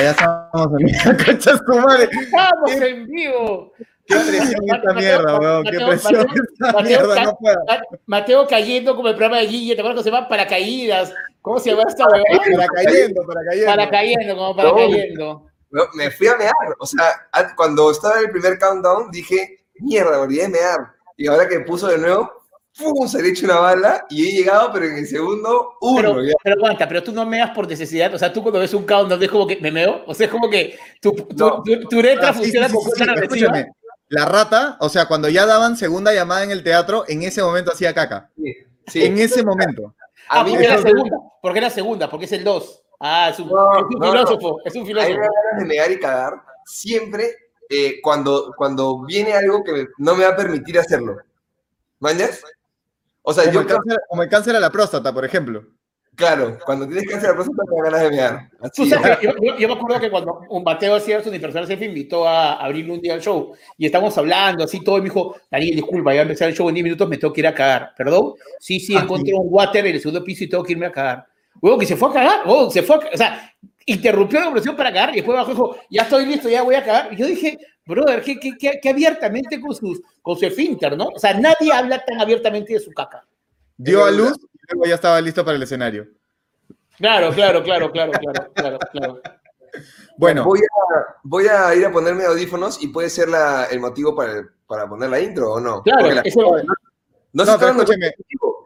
Ya, ya estamos en vivo. Concha su madre. ¡Estamos en vivo! Qué presión esta Mateo, mierda, weón. Qué presión Mateo, esta Mateo, mierda. ca- No puedo. Ma- Mateo cayendo como el programa de Guille, ¿te acuerdas que se llama Paracaídas? ¿Cómo se llama esta weá? Para cayendo, para cayendo. Paracayendo, como paracayendo. No, me fui a mear. O sea, cuando estaba en el primer countdown, dije, mierda, me olvidé de mear. Y ahora que puso de nuevo, ¡pum! Se le echa una bala y he llegado, pero en el segundo, uno. Pero, pero aguanta, pero tú no meas por necesidad. O sea, tú cuando ves un countdown es como que me meo. O sea, es como que tu, tu, No. tu, tu letra Ah, sí, funciona sí, sí, escúchame. La rata, o sea, cuando ya daban segunda llamada en el teatro, en ese momento hacía caca. Sí, sí. En ese momento. A Ah, mí porque era da segunda. Porque era segunda, porque es el 2. Ah, es un, No, es un no, no. filósofo. Es un filósofo. ganas de mear y cagar siempre eh, cuando, cuando viene algo que no me va a permitir hacerlo. ¿Mañas? O sea, Como yo, el, cáncer, como el cáncer a la próstata, por ejemplo. claro, cuando tienes cáncer de próstata te ganas de mear. Tú Así sabes yo, yo- yo me acuerdo que cuando un Mateo hacía su unipersonal se invitó a abrirle un día al show y estábamos hablando así todo y me dijo, Daniel, disculpa, ya empecé el show en 10 minutos, me tengo que ir a cagar. ¿Perdón? Sí, sí, Ah, encontré un water en el segundo piso y tengo que irme a cagar. Luego que se fue a cagar, huevón, se fue a ca- o sea, interrumpió la conversación para cagar y después bajó y dijo, ya estoy listo, ya voy a cagar. Y yo dije, brother, que, que, que, que abiertamente con, sus, con su esfínter, ¿no? O sea, nadie habla tan abiertamente de su caca. Dio a luz y luego ya estaba listo para el escenario. Claro, claro, claro, claro, claro, claro, claro. Bueno, Voy a, voy a ir a ponerme audífonos y puede ser la, el motivo para, para poner la intro o no. Claro, la- eso, no se No, está pero contigo.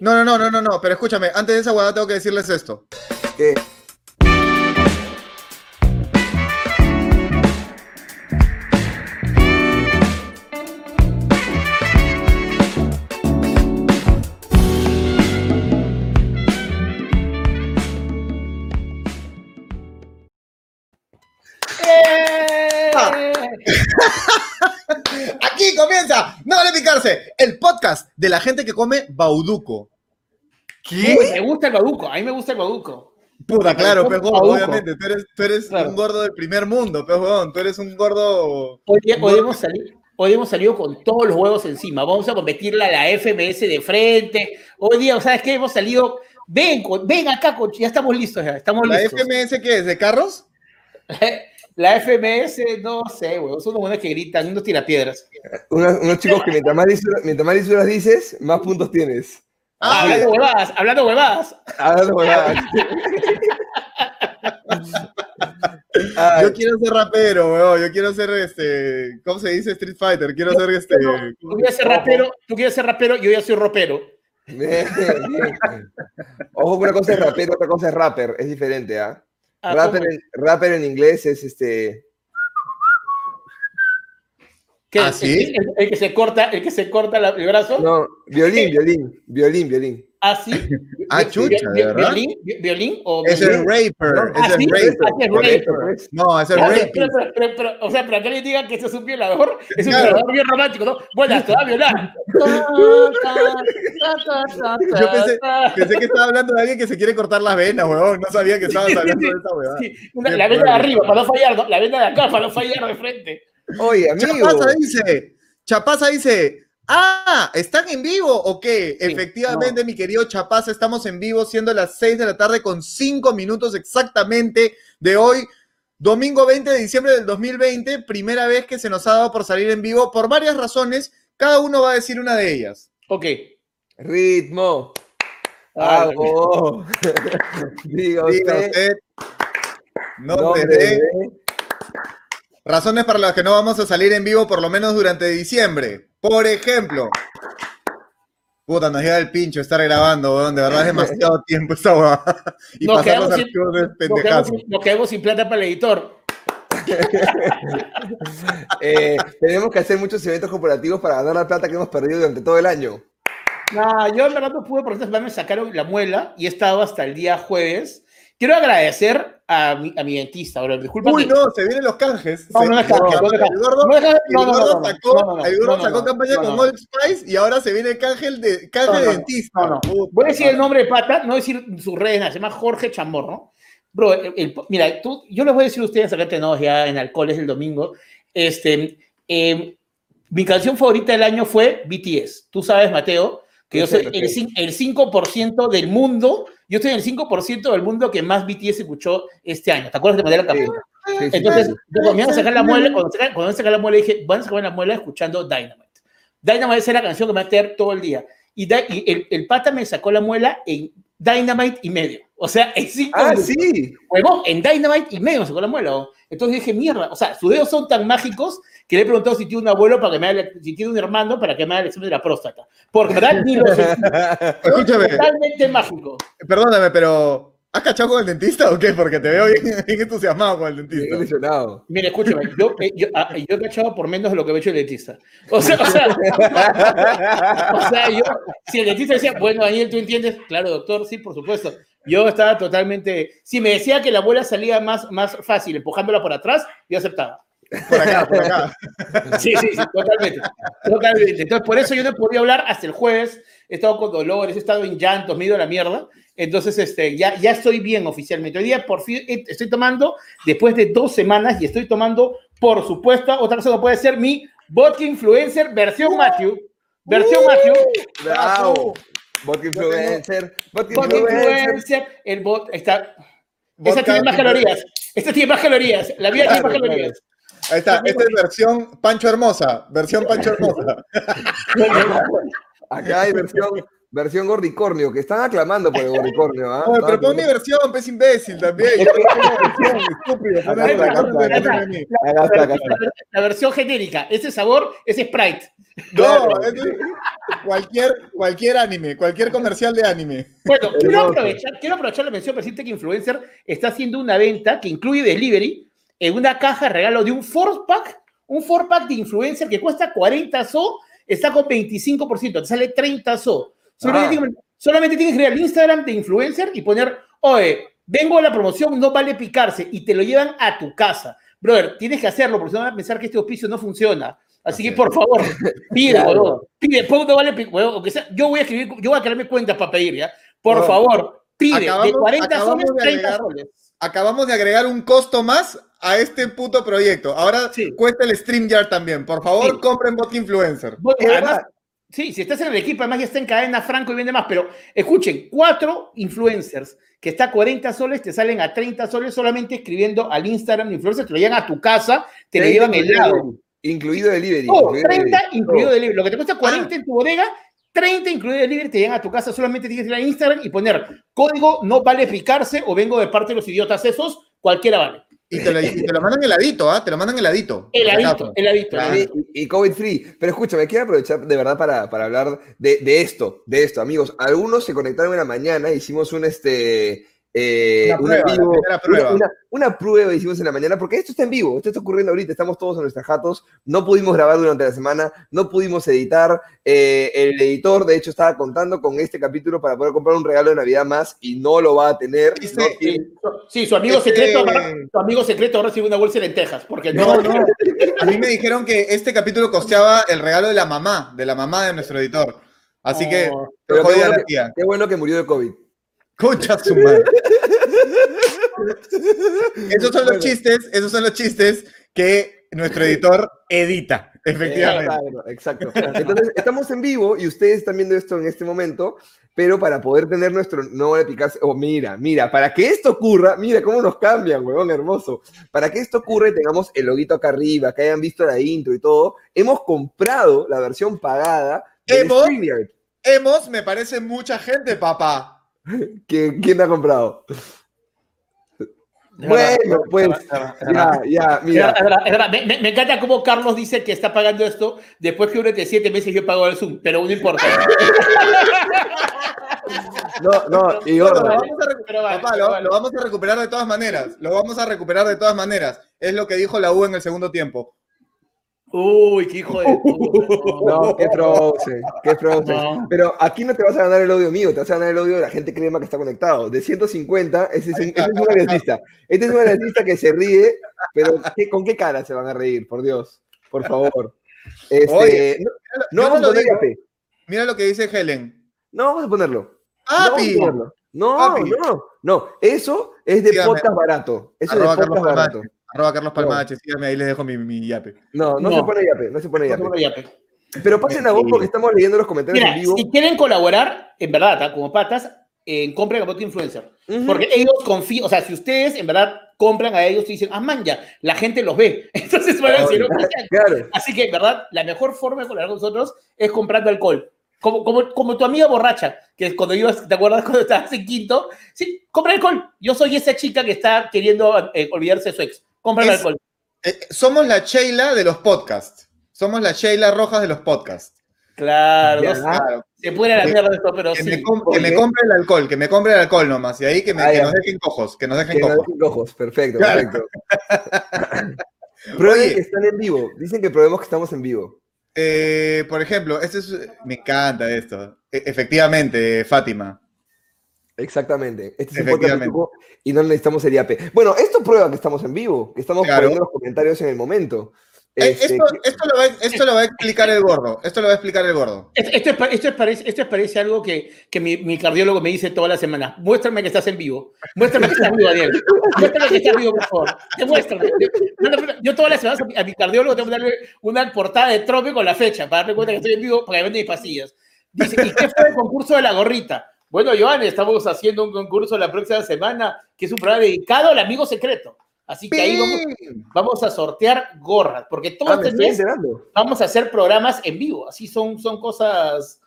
no, no, no, no, no, no, pero escúchame, antes de esa huevada tengo que decirles esto. que Aquí comienza, no vale picarse, el podcast de la gente que come bauduco. Uy, me gusta el baduco, a mí me gusta el baduco. Puta, claro, bauduco. obviamente, tú eres, tú eres Claro. un gordo del primer mundo, pejón, tú eres un gordo... Hoy, día- hoy hemos salido, hoy hemos salido con todos los huevos encima. Vamos a competirle a la FMS de frente. Hoy día, ¿sabes qué? Hemos salido. Ven, ven acá, ya estamos listos. Ya, estamos ¿La listos. FMS qué es? ¿De carros? La FMS, no sé, huevos. Son unos que gritan, unos tirapiedras. unos, unos chicos que mientras más, lisuras, mientras más lisuras dices, más puntos tienes. Ah, hablando huevadas, hablando huevadas. Hablando huevadas. Ay, Yo quiero ser rapero, weón. Yo quiero ser este. ¿Cómo se dice? Street Fighter. Quiero ser este. Tú quieres ser rapero, tú quieres ser rapero, yo ya soy ropero. bien, bien. Ojo, una cosa es rapero, otra cosa es rapper. Es diferente, ¿ah? Ah, en, rapper en inglés es este. ¿Qué? ¿Ah, El- sí? El, el que se corta, el que se corta la- el brazo. No, violín, violín, violín, violín. ¿Ah, sí? Ah, chucha, ¿de verdad? ¿Violín? vi- ¿Violín? ¿O Es el raper. Ah, Es sí, el es raper. eso, raper. pues. No, es el Pero, rapist. pero, pero, pero, pero, o sea, para que le digan que ese es un violador, es un Claro. violador bien romántico, ¿no? Bueno, te va a violar. Yo pensé, pensé que estaba hablando de alguien que se quiere cortar las venas, weón. No sabía que estabas hablando de esa weá. Sí, una- la venda de arriba, para no fallar, ¿no? la venda de acá, para no fallar de frente. Oye, amigo. Chapaza dice, Chapaza dice, ah, ¿están en vivo o qué? Efectivamente, mi querido Chapaza, estamos en vivo, siendo las 6 de la tarde con 5 minutos exactamente de hoy, domingo 20 de diciembre del 2020, primera vez que se nos ha dado por salir en vivo, por varias razones, cada uno va a decir una de ellas. Ok. Ritmo. Ah, Hago. Diga usted. nombre de- razones para las que no vamos a salir en vivo por lo menos durante diciembre. Por ejemplo, puta, nos llega el pincho estar grabando, weón, de verdad es demasiado tiempo esta weá. Y Nos pasar los quedamos sin- Nos quedamos, nos quedamos sin plata para el editor. Eh, tenemos que hacer muchos eventos corporativos para ganar la plata que hemos perdido durante todo el año. No, yo en verdad no pude porque esta semana me sacaron la muela y he estado hasta el día jueves. Quiero agradecer a mi, a mi dentista, bro. Disculpa. Uy, no, se vienen los canjes. No, no no No, no, no, no, no, sacó, no, no, no, no, campaña no, con no. Old Spice y ahora se viene el canje de, canje No, de no, dentista. No, no. Voy a decir el nombre de pata, no decir sus redes, se llama Jorge Chamorro. Bro, el- el- mira, tú, yo les voy a decir a ustedes acá tenemos ya en alcoholes el domingo. Este, eh, mi canción favorita del año fue BTS. Tú sabes, Mateo, que yo soy el, el 5% del mundo yo estoy en el 5% del mundo que más BTS escuchó este año. ¿Te acuerdas de manera captura? Entonces, cuando me iban a sacar la muela, cuando, cuando me sacar la muela, dije, van a sacar la muela escuchando Dynamite. Dynamite es la canción que me va a tener todo el día. Y, el, el, pata me sacó la muela en Dynamite y medio. O sea, en cinco Ah, sí. Huevón, en Dynamite y medio me sacó la muela. Entonces dije, mierda, o sea, sus dedos son tan mágicos que le he preguntado si tiene un abuelo para que me haga, si tiene un hermano para que me haga el examen de la próstata. Porque, ¿verdad? Ni lo sé. Escúchame. Totalmente mágico. Perdóname, pero ¿Has cachado con el dentista o qué? Porque te veo bien, entusiasmado con el dentista. Bien Mira, escúchame, yo, eh, yo, ah, yo, he cachado por menos de lo que me ha hecho el dentista. O sea, o sea, o sea yo, si el dentista decía, bueno, Daniel, ¿tú entiendes? Claro, doctor, sí, por supuesto. Yo estaba totalmente. Si me decía que la abuela salía más, más fácil empujándola por atrás, yo aceptaba. Por acá, por acá. Sí, sí, sí, totalmente. Totalmente. Entonces, por eso yo no podía hablar hasta el jueves. He estado con dolores, he estado en llantos, me he ido a la mierda. Entonces, este, ya, ya estoy bien oficialmente. Hoy día, por fin, eh, estoy tomando, después de dos semanas, y estoy tomando, por supuesto, otra cosa que puede ser mi vodka influencer versión Matthew. Versión Matthew. Bravo. Vodka influencer. Vodka influencer. El bot está. Esta tiene más calorías. Esta tiene más calorías. La vida tiene más calorías. Ahí está, esta es versión Pancho Hermosa, versión Pancho Hermosa. Acá hay versión Versión gordicornio, que están aclamando por el gordicornio. ¿ah? Pero pon mi versión, pez imbécil también. La versión genérica, ese sabor, ese Sprite. No, cualquier, cualquier anime, cualquier comercial de anime. Bueno, quiero aprovechar, quiero aprovechar la mención para que Influencer está haciendo una venta que incluye delivery en una caja regalo de un four pack, un four pack de influencer que cuesta 40 so, está con 25%, te sale 30 so. Solamente, tienes que ir al Instagram de influencer y poner, oye, vengo a la promoción, no vale picarse, y te lo llevan a tu casa. Brother, tienes que hacerlo, porque si no van a pensar que este hospicio no funciona. Así que, por favor, pide, claro. pide, no vale yo voy a escribir, yo voy a crearme cuentas para pedir, ¿ya? Por favor, pide, de 40 soles, 30 soles. Acabamos de agregar un costo más a este puto proyecto. Ahora cuesta el StreamYard también. Por favor, compren Bot Influencer. Además, Sí, si estás en el equipo, además ya está en cadena Franco y vende más, pero escuchen, cuatro influencers que está a 40 soles, te salen a 30 soles solamente escribiendo al Instagram influencers, te lo llevan a tu casa, te lo llevan helado. Incluido delivery. Oh, 30 incluido delivery. Lo que te cuesta 40 en tu bodega, 30 incluido delivery, te llegan a tu casa, solamente tienes que ir a Instagram y poner código no vale picarse o vengo de parte de los idiotas esos, cualquiera vale. Y te, lo, y te lo mandan heladito, ¿ah? Te lo mandan heladito. Heladito, heladito. Y, y, COVID free. Pero escúchame, quiero aprovechar de verdad para, para hablar de, de, esto, de esto, amigos. Algunos se conectaron en la mañana, hicimos un este eh, una, prueba, una, prueba. hicimos en la mañana, porque esto está en vivo, esto está ocurriendo ahorita, estamos todos en nuestras jatos, no pudimos grabar durante la semana, no pudimos editar, eh, el editor de hecho estaba contando con este capítulo para poder comprar un regalo de Navidad más y no lo va a tener. Sí, su amigo secreto, su amigo secreto recibe una bolsa de lentejas, porque no, no, a mí me dijeron que este capítulo costeaba el regalo de la mamá, de la mamá de nuestro editor, así que, oh. qué, bueno que, qué bueno que murió de COVID. Concha su madre. esos son los chistes, esos son los chistes que nuestro editor edita, efectivamente. Exacto, Entonces, estamos en vivo y ustedes están viendo esto en este momento, pero para poder tener nuestro no de picarse, oh, mira, mira, para que esto ocurra, mira cómo nos cambian, huevón hermoso. Para que esto ocurra y tengamos el loguito acá arriba, que hayan visto la intro y todo, hemos comprado la versión pagada hemos, me parece mucha gente, papá. ¿Quién, quién ha comprado? Bueno, pues, ya, ya, mira. Me, encanta cómo Carlos dice que está pagando esto después que durante siete meses yo pago el Zoom, pero no importa. No, no, y lo, vamos a recuperar de todas maneras. Lo vamos a recuperar de todas maneras. Es lo que dijo la U en el segundo tiempo. Uy, qué hijo de No, qué frozen, qué frozen. Pero aquí no te vas a ganar el odio mío, te vas a ganar el odio de la gente crema que está conectado. De 150, ese es, ese es un analista. Este es un analista que se ríe, pero ¿con qué cara se van a reír? Por Dios, por favor. Este, no, vamos a poner Mira lo que dice Helen. No vamos a ponerlo. No, no, no, no, Eso es de podcast barato. Eso es de podcast barato. Arroba Carlos Palmache, síganme, ahí les dejo mi, mi yape. No, no, se pone yape, no se pone yape. Pero pasen a vos porque estamos leyendo los comentarios en vivo. Si quieren colaborar, en verdad, como patas, en compra de influencer. Porque ellos confían, o sea, si ustedes en verdad compran a ellos y dicen, ah, man, ya, la gente los ve. Entonces van a decir, claro. Así que, en verdad, la mejor forma de colaborar con nosotros es comprando alcohol. Como, como, como tu amiga borracha, que cuando ibas, ¿te acuerdas cuando estabas en quinto? Sí, compra alcohol. Yo soy esa chica que está queriendo eh, olvidarse de su ex. Compra el alcohol. Eh, somos la Sheila de los podcasts. Somos la Sheila Rojas de los podcasts. Claro, claro. se puede la mierda de esto, pero que sí. Me que me compre el alcohol, que me compre el alcohol nomás. Y ahí que, me, que nos dejen cojos, que nos dejen cojos. cojos. Perfecto, perfecto. Prueben que están en vivo. Dicen que probemos que estamos en vivo. Eh, por ejemplo, esto es, me encanta esto. E, efectivamente, Fátima. Exactamente. Este es un y no necesitamos el IAP. Bueno, esto prueba que estamos en vivo, que estamos poniendo los comentarios en el momento. Eh, este, esto, lo va, a explicar el gordo. Esto lo va a explicar el gordo. Esto, esto, parece, esto parece algo que, que mi, mi, cardiólogo me dice toda la semana. Muéstrame que estás en vivo. Muéstrame que estás vivo, Daniel. Muéstrame que estás vivo, por favor. Demuéstrame. Yo todas las semanas a mi cardiólogo tengo que darle una portada de trope con la fecha para darme cuenta que estoy en vivo para que vende mis pastillas. Dice, ¿y qué fue el concurso de la gorrita? Bueno, Joan, estamos haciendo un concurso la próxima semana que es un programa dedicado al amigo secreto. Así que ahí vamos, a sortear gorras, porque todo ah, este vamos a hacer programas en vivo. Así son, son cosas,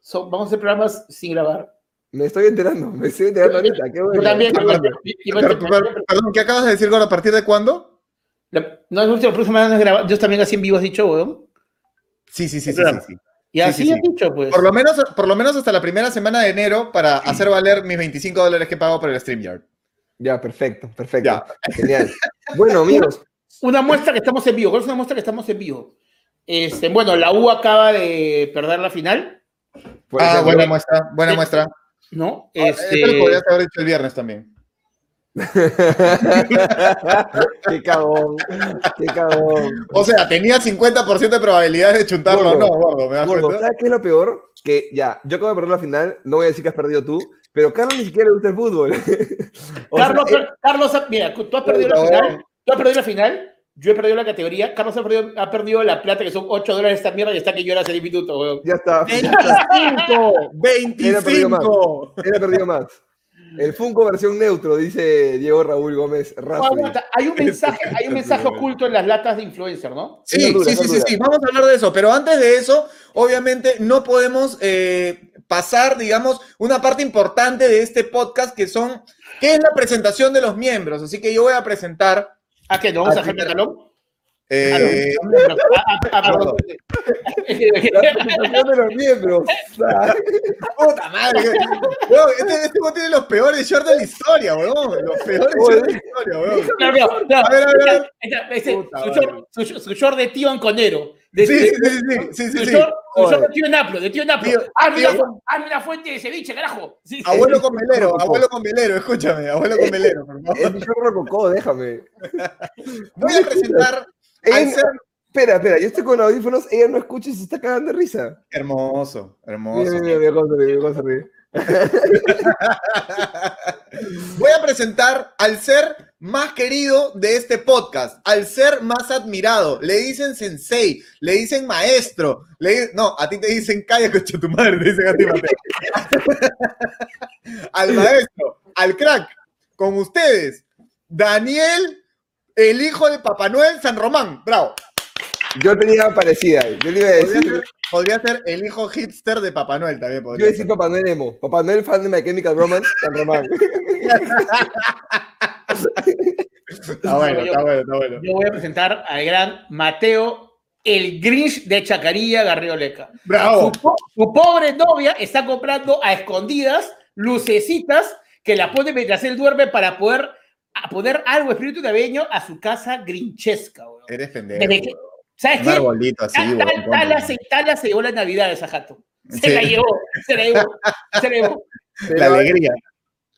son, vamos a hacer programas sin grabar. Me estoy enterando, me estoy enterando ahorita. Qué bueno. también, perdón, ¿qué acabas de decir, Gordo? ¿A partir de cuándo? no, es última próxima semana grabar. Yo también así en vivo has dicho, weón. Sí, sí, sí, sí, sí, Y así he dicho, pues. Por lo, menos, por lo menos hasta la primera semana de enero para hacer valer mis 25 dólares que pago por el StreamYard. Ya, perfecto, perfecto. Genial. Bueno, amigos. Una, muestra que estamos en vivo. ¿Cuál es una muestra que estamos en vivo? Este, bueno, la U acaba de perder la final. Ah, buena muestra, buena muestra. ¿No? Ah, este... lo podrías haber hecho el viernes también. qué cagón, qué cagón. O sea, tenía 50% de probabilidades de chuntarlo, ¿no, gordo? ¿Me ¿Sabes qué es lo peor? Que ya, yo acabo de perder la final, no voy a decir que has perdido tú, pero Carlos ni siquiera le gusta el fútbol. Carlos, eh, Carlos, mira, tú has perdido la final, tú has perdido la final, yo he perdido la categoría, Carlos ha perdido, ha perdido la plata, que son 8 dólares esta mierda, y está que llora hace 10 minutos, Ya está. 25, 25. Él ha perdido más. El Funko versión neutro, dice Diego Raúl Gómez. hay un mensaje, hay un mensaje oculto en las latas de influencer, ¿no? Sí, sí, sí, sí, vamos a hablar de eso, pero antes de eso, obviamente no podemos eh, pasar, digamos, una parte importante de este podcast que son, ¿qué es la presentación de los miembros? Así que yo voy a presentar. ¿A qué? ¿No vamos a hacer talón? Eh, de los miembros. Puta madre. este, este tiene los peores shorts de la historia, weón. Los peores shorts de la historia, weón. a ver, a ver. Su short de tío Anconero. Sí, sí, sí, sí, sí, sí. Su short de tío Naplo, de tío Naplo. Hazme una fuente de ceviche, carajo. Abuelo con velero, abuelo con velero, escúchame, abuelo con velero, por favor. Es mi short rococó, déjame. Voy a presentar Espera, espera, yo estoy con audífonos, ella no escucha y se está cagando de risa. Hermoso, hermoso. Voy a presentar al ser más querido de este podcast, al ser más admirado. Le dicen sensei, le dicen maestro, le no, a ti te dicen calla coche tu madre, te dicen a ti al maestro, al crack, con ustedes, Daniel el hijo de Papá Noel San Román. Bravo. Yo tenía parecida. Yo le iba a decir. Podría ser, el hijo hipster de Papá Noel también. Podría yo iba a decir Papá Noel Emo. Papá Noel fan de My Chemical Romance, San Román. está bueno, está bueno, está bueno. Yo voy a presentar al gran Mateo, el Grinch de Chacarilla Garrioleca. Bravo. Su, pobre novia está comprando a escondidas lucecitas que la pone mientras él duerme para poder a poner algo espíritu navideño a su casa grinchesca, weón. Eres pendejo. ¿Sabes qué? Arbolito así, tal, tal, tal, se llevó la Navidad esa jato. Se la llevó, se la llevó, se la llevó. La alegría.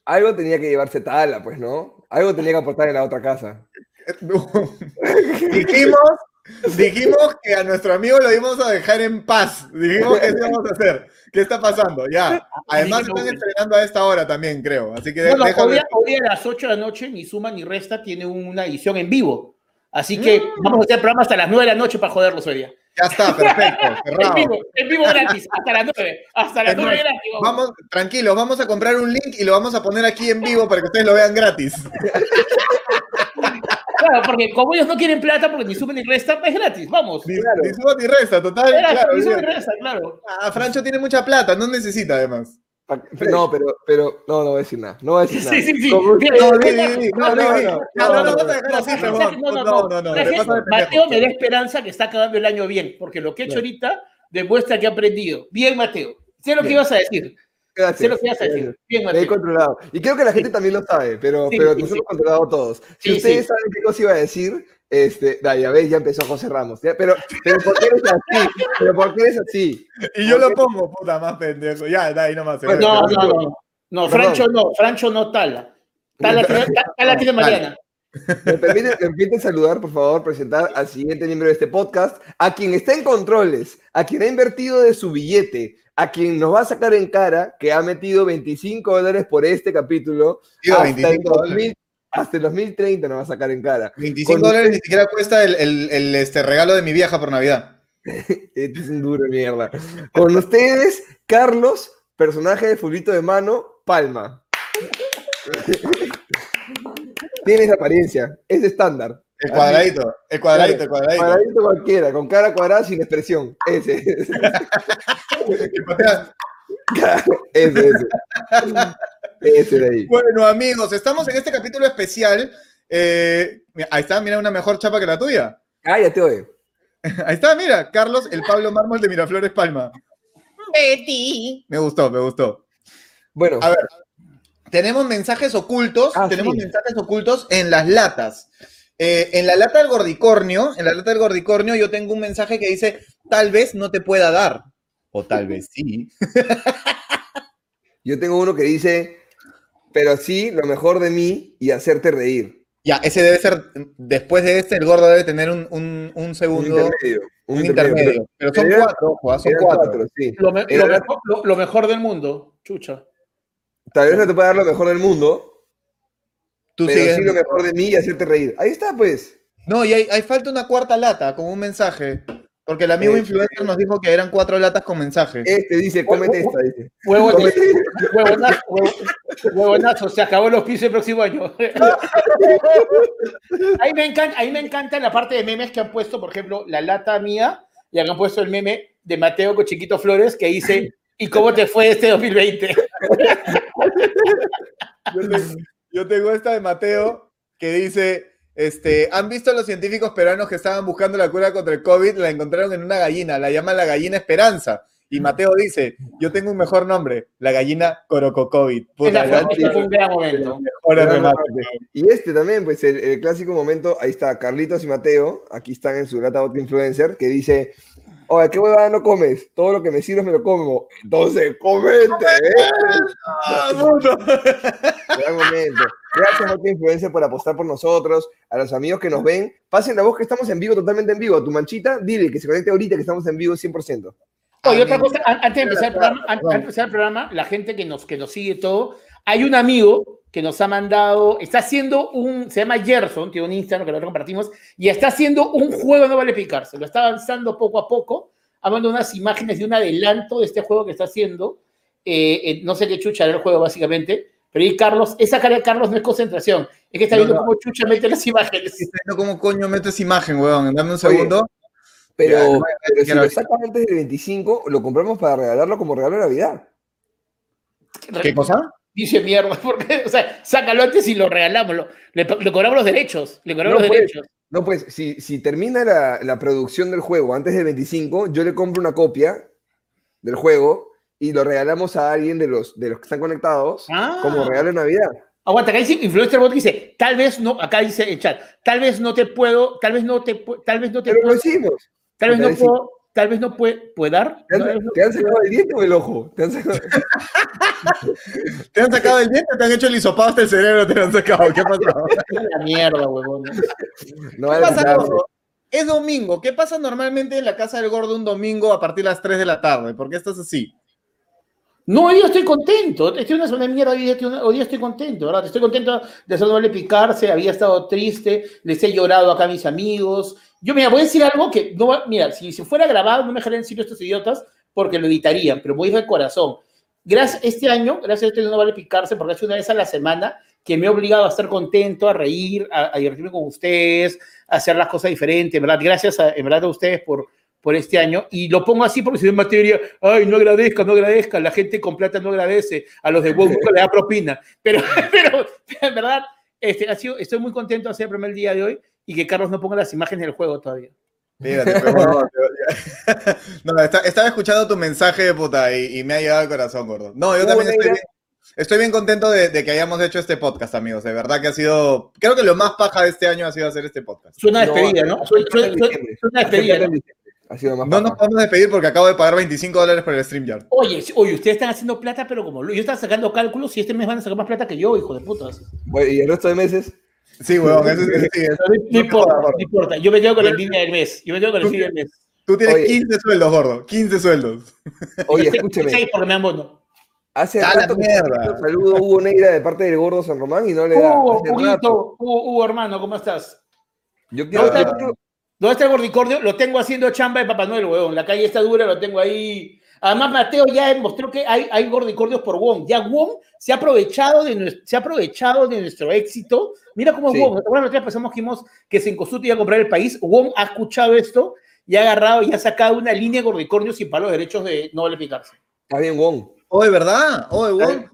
Algo tenía que llevarse Tala, pues, ¿no? Algo tenía que aportar en la otra casa. Dijimos Dijimos que a nuestro amigo lo íbamos a dejar en paz. Dijimos que íbamos a hacer. ¿Qué está pasando? Ya. Además están estrenando a esta hora también, creo. Así que bueno, hoy, a las 8 de la noche, ni suma ni resta, tiene una edición en vivo. Así que mm. vamos a hacer programa hasta las 9 de la noche para joderlos hoy día. Ya está, perfecto. En vivo, en vivo gratis, hasta las 9. Hasta las 9 gratis. Vamos, tranquilos, vamos a comprar un link y lo vamos a poner aquí en vivo para que ustedes lo vean gratis. Claro, porque como ellos no quieren plata porque ni suben ni restan, es gratis, vamos. Ni, claro. ni suben ni resta, total. claro, ni suben ni resta, claro. Ah, Francho tiene mucha plata, no necesita además. No, pero, pero, no, no voy a decir nada. No voy a decir nada. Sí, sí, sí. No, No, no, no, no, no. Mateo me da esperanza que está acabando el año bien, porque lo que he hecho ahorita demuestra que ha aprendido. Bien, Mateo. Sé lo que ibas a decir. Gracias. Sé lo que ibas a decir. Bien, controlado. Y creo que la gente también lo sabe, pero, Sí, pero sí, nosotros sí. hemos controlado todos. Si Sí, ustedes sí. saben qué cosa iba a decir, este, da, ya ves, ya empezó José Ramos. ¿ya? Pero, pero ¿por qué eres así? Pero ¿por qué eres así? Y yo lo pongo, puta, más pendejo. Ya, da ahí nomás. Bueno, No, no, no. No, Perdón. Francho no, Francho no tala. Tala tiene, tala tiene Mariana. ¿Me permiten saludar, por favor, presentar al siguiente miembro de este podcast, a quien está en controles, a quien ha invertido de su billete, a quien nos va a sacar en cara que ha metido 25 dólares por este capítulo, Tío, hasta, 25 el 2000 hasta el 2030 nos va a sacar en cara. 25 Con- dólares ni siquiera cuesta el, el, el, este, regalo de mi vieja por Navidad. Este es un duro mierda. Con ustedes, Carlos, personaje de Fulvito de Mano, Palma. Tienes apariencia, es estándar. El cuadradito, el cuadradito, el cuadradito. Cuadradito cualquiera, con cara cuadrada sin expresión. Ese, ese, ese. ese. Ese de ahí. Bueno, amigos, estamos en este capítulo especial. Eh, ahí está, mira, una mejor chapa que la tuya. Cállate, oye. Ahí está, mira, Carlos, el Pablo Mármol de Miraflores Palma. Betty. Me gustó, me gustó. Bueno, A ver, tenemos mensajes ocultos, Ah, tenemos sí. mensajes ocultos en las latas. Eh, en la lata del gordicornio, en la lata del gordicornio yo tengo un mensaje que dice, tal vez no te pueda dar. O tal vez sí. yo tengo uno que dice, pero sí, lo mejor de mí y hacerte reír. Ya, ese debe ser, después de este, el gordo debe tener un, un- un Un segundo, intermedio. un intermedio. Pero son cuatro, ojo, ah, son Eran cuatro. sí. Lo, me- lo mejor, lo- lo mejor del mundo, chucha. Tal vez no te pueda dar lo mejor del mundo, Tú pero sigues- sí lo mejor de mí y hacerte reír. Ahí está, pues. No, y hay, hay falta una cuarta lata con un mensaje. Porque el amigo Eh, influencer nos dijo que eran cuatro latas con mensaje. Este dice, cómete esta, dice. Huevo, Cómete- huevonazo, huevo- huevonazo, se acabó los pisos el próximo año. ahí, me encanta, ahí me encanta la parte de memes que han puesto, por ejemplo, la lata mía, y han puesto el meme de Mateo con Chiquito Flores que dice, ¿y cómo te fue este 2020? Yo tengo, yo tengo esta de Mateo que dice, este, ¿han visto a los científicos peruanos que estaban buscando la cura contra el COVID? La encontraron en una gallina, la llaman la gallina Esperanza. Y Mateo dice, yo tengo un mejor nombre, la gallina Corococovid. Fue- un gran momento. Y este también, pues el, el clásico momento, ahí está Carlitos y Mateo, aquí están en su lata Vodka Influencer, que dice, oye, ¿qué huevada no comes? Todo lo que me sirves me lo como. Entonces, comete. ¿eh? Ah, mundo. Gran momento. Gracias, Vodka Influencer, por apostar por nosotros, a los amigos que nos ven. Pasen la voz que estamos en vivo, totalmente en vivo. A tu manchita, dile que se conecte ahorita que estamos en vivo 100%. Oye, otra cosa, an- antes de empezar el programa, an- antes de empezar el programa, la gente que nos, que nos sigue todo, hay un amigo que nos ha mandado, está haciendo un, se llama Gerson, tiene un Instagram que lo compartimos, y está haciendo un juego, no vale picarse, lo está avanzando poco a poco, ha mandado unas imágenes de un adelanto de este juego que está haciendo, eh, eh, no sé qué chucha era el juego básicamente, pero ahí Carlos, esa cara de Carlos no es concentración, es que está No, viendo no. cómo chucha mete las imágenes. Estoy viendo ¿Cómo coño metes imagen, weón? Dame un segundo. Pero, Ya, no, pero si lo ver. sacas antes del 25, lo compramos para regalarlo como regalo de Navidad. ¿Qué cosa? Dice mierda, porque, o sea, sácalo antes y lo regalamos, lo- le, le cobramos los derechos, le cobramos No, los pues. derechos. No, pues, si, si termina la, la producción del juego antes del 25, yo le compro una copia del juego y lo regalamos a alguien de los, de los que están conectados Ah. como regalo de Navidad. Aguanta, acá dice Influencer Bot dice, tal vez no, acá dice el chat, tal vez no te puedo, tal vez no te, tal vez no te Pero lo puedo, hicimos. tal vez no puedo, tal vez no puede, ¿puede dar? ¿Te han, no- te han sacado el diente o el ojo? ¿Te han sacado- ¿Te han sacado el diente? ¿Te han hecho el hisopado hasta el cerebro? ¿Te lo han sacado? ¿Qué pasó? La mierda, huevón. No ¿Qué pasa, gordo? Es domingo. ¿Qué pasa normalmente en la casa del gordo un domingo a partir de las 3 de la tarde? ¿Por qué estás así? No, hoy día estoy contento, estoy una semana de mierda, hoy día estoy, hoy día estoy contento, ¿verdad? Estoy contento de hacer no vale picarse, había estado triste, les he llorado acá a mis amigos, Yo, mira, voy a decir algo que, no, mira, si se fuera grabado, no me dejarían decir estos idiotas porque lo editarían, pero voy a de corazón. Gracias, este año, gracias a este no vale picarse porque hace una vez a la semana que me ha obligado a estar contento, a reír, a, divertirme con ustedes, a hacer las cosas diferentes, ¿verdad? Gracias a, en verdad a ustedes por, por este año. Y lo pongo así porque si en materia, ay, no agradezca, no agradezca, la gente con plata no agradece, a los de WoW le da propina. Pero, pero en verdad, este, ha sido, estoy muy contento de hacer el primer día de hoy y que Carlos no ponga las imágenes del juego todavía. no, estaba escuchando tu mensaje, puta, y, me ha llegado al corazón, gordo. No, yo también estoy bien, estoy bien contento de, que hayamos hecho este podcast, amigos. De verdad que ha sido, creo que lo más paja de este año ha sido hacer este podcast. Suena despedida, ¿no? Suena despedida. no nos podemos despedir porque acabo de pagar 25 dólares por el StreamYard. Oye, oye, ustedes están haciendo plata, pero como yo estaba sacando cálculos y este mes van a sacar más plata que yo, hijo de putas. ¿Y el resto de meses? Sí, weón, eso es, sí, no, importa, no importa. Yo me quedo con el fin del mes. Yo me quedo con el fin del mes. Tú tienes 15 sueldos, gordo. 15 sueldos. Oye, escúcheme. 6 porque me dan bono. Hace rato mierda. saludo Hugo Neira de parte del gordo San Román y no le da. Hugo, Hugo, Hugo, hermano, ¿cómo estás? Yo quiero. ¿Dónde, está, ¿Dónde está el gordicordio? Lo tengo haciendo chamba de Papá Noel, weón. La calle está dura, lo tengo ahí Además, Mateo ya demostró que hay, hay gordicordios por Wong. Ya Wong se ha aprovechado de, se ha aprovechado de nuestro éxito. Mira cómo sí. Wong, bueno, nosotros pensamos que, que se iba a comprar el país. Wong ha escuchado esto y ha agarrado y ha sacado una línea de gordicordios y para los derechos de no vale picarse. Está bien, Wong. Oh, de verdad. Oh, de Wong.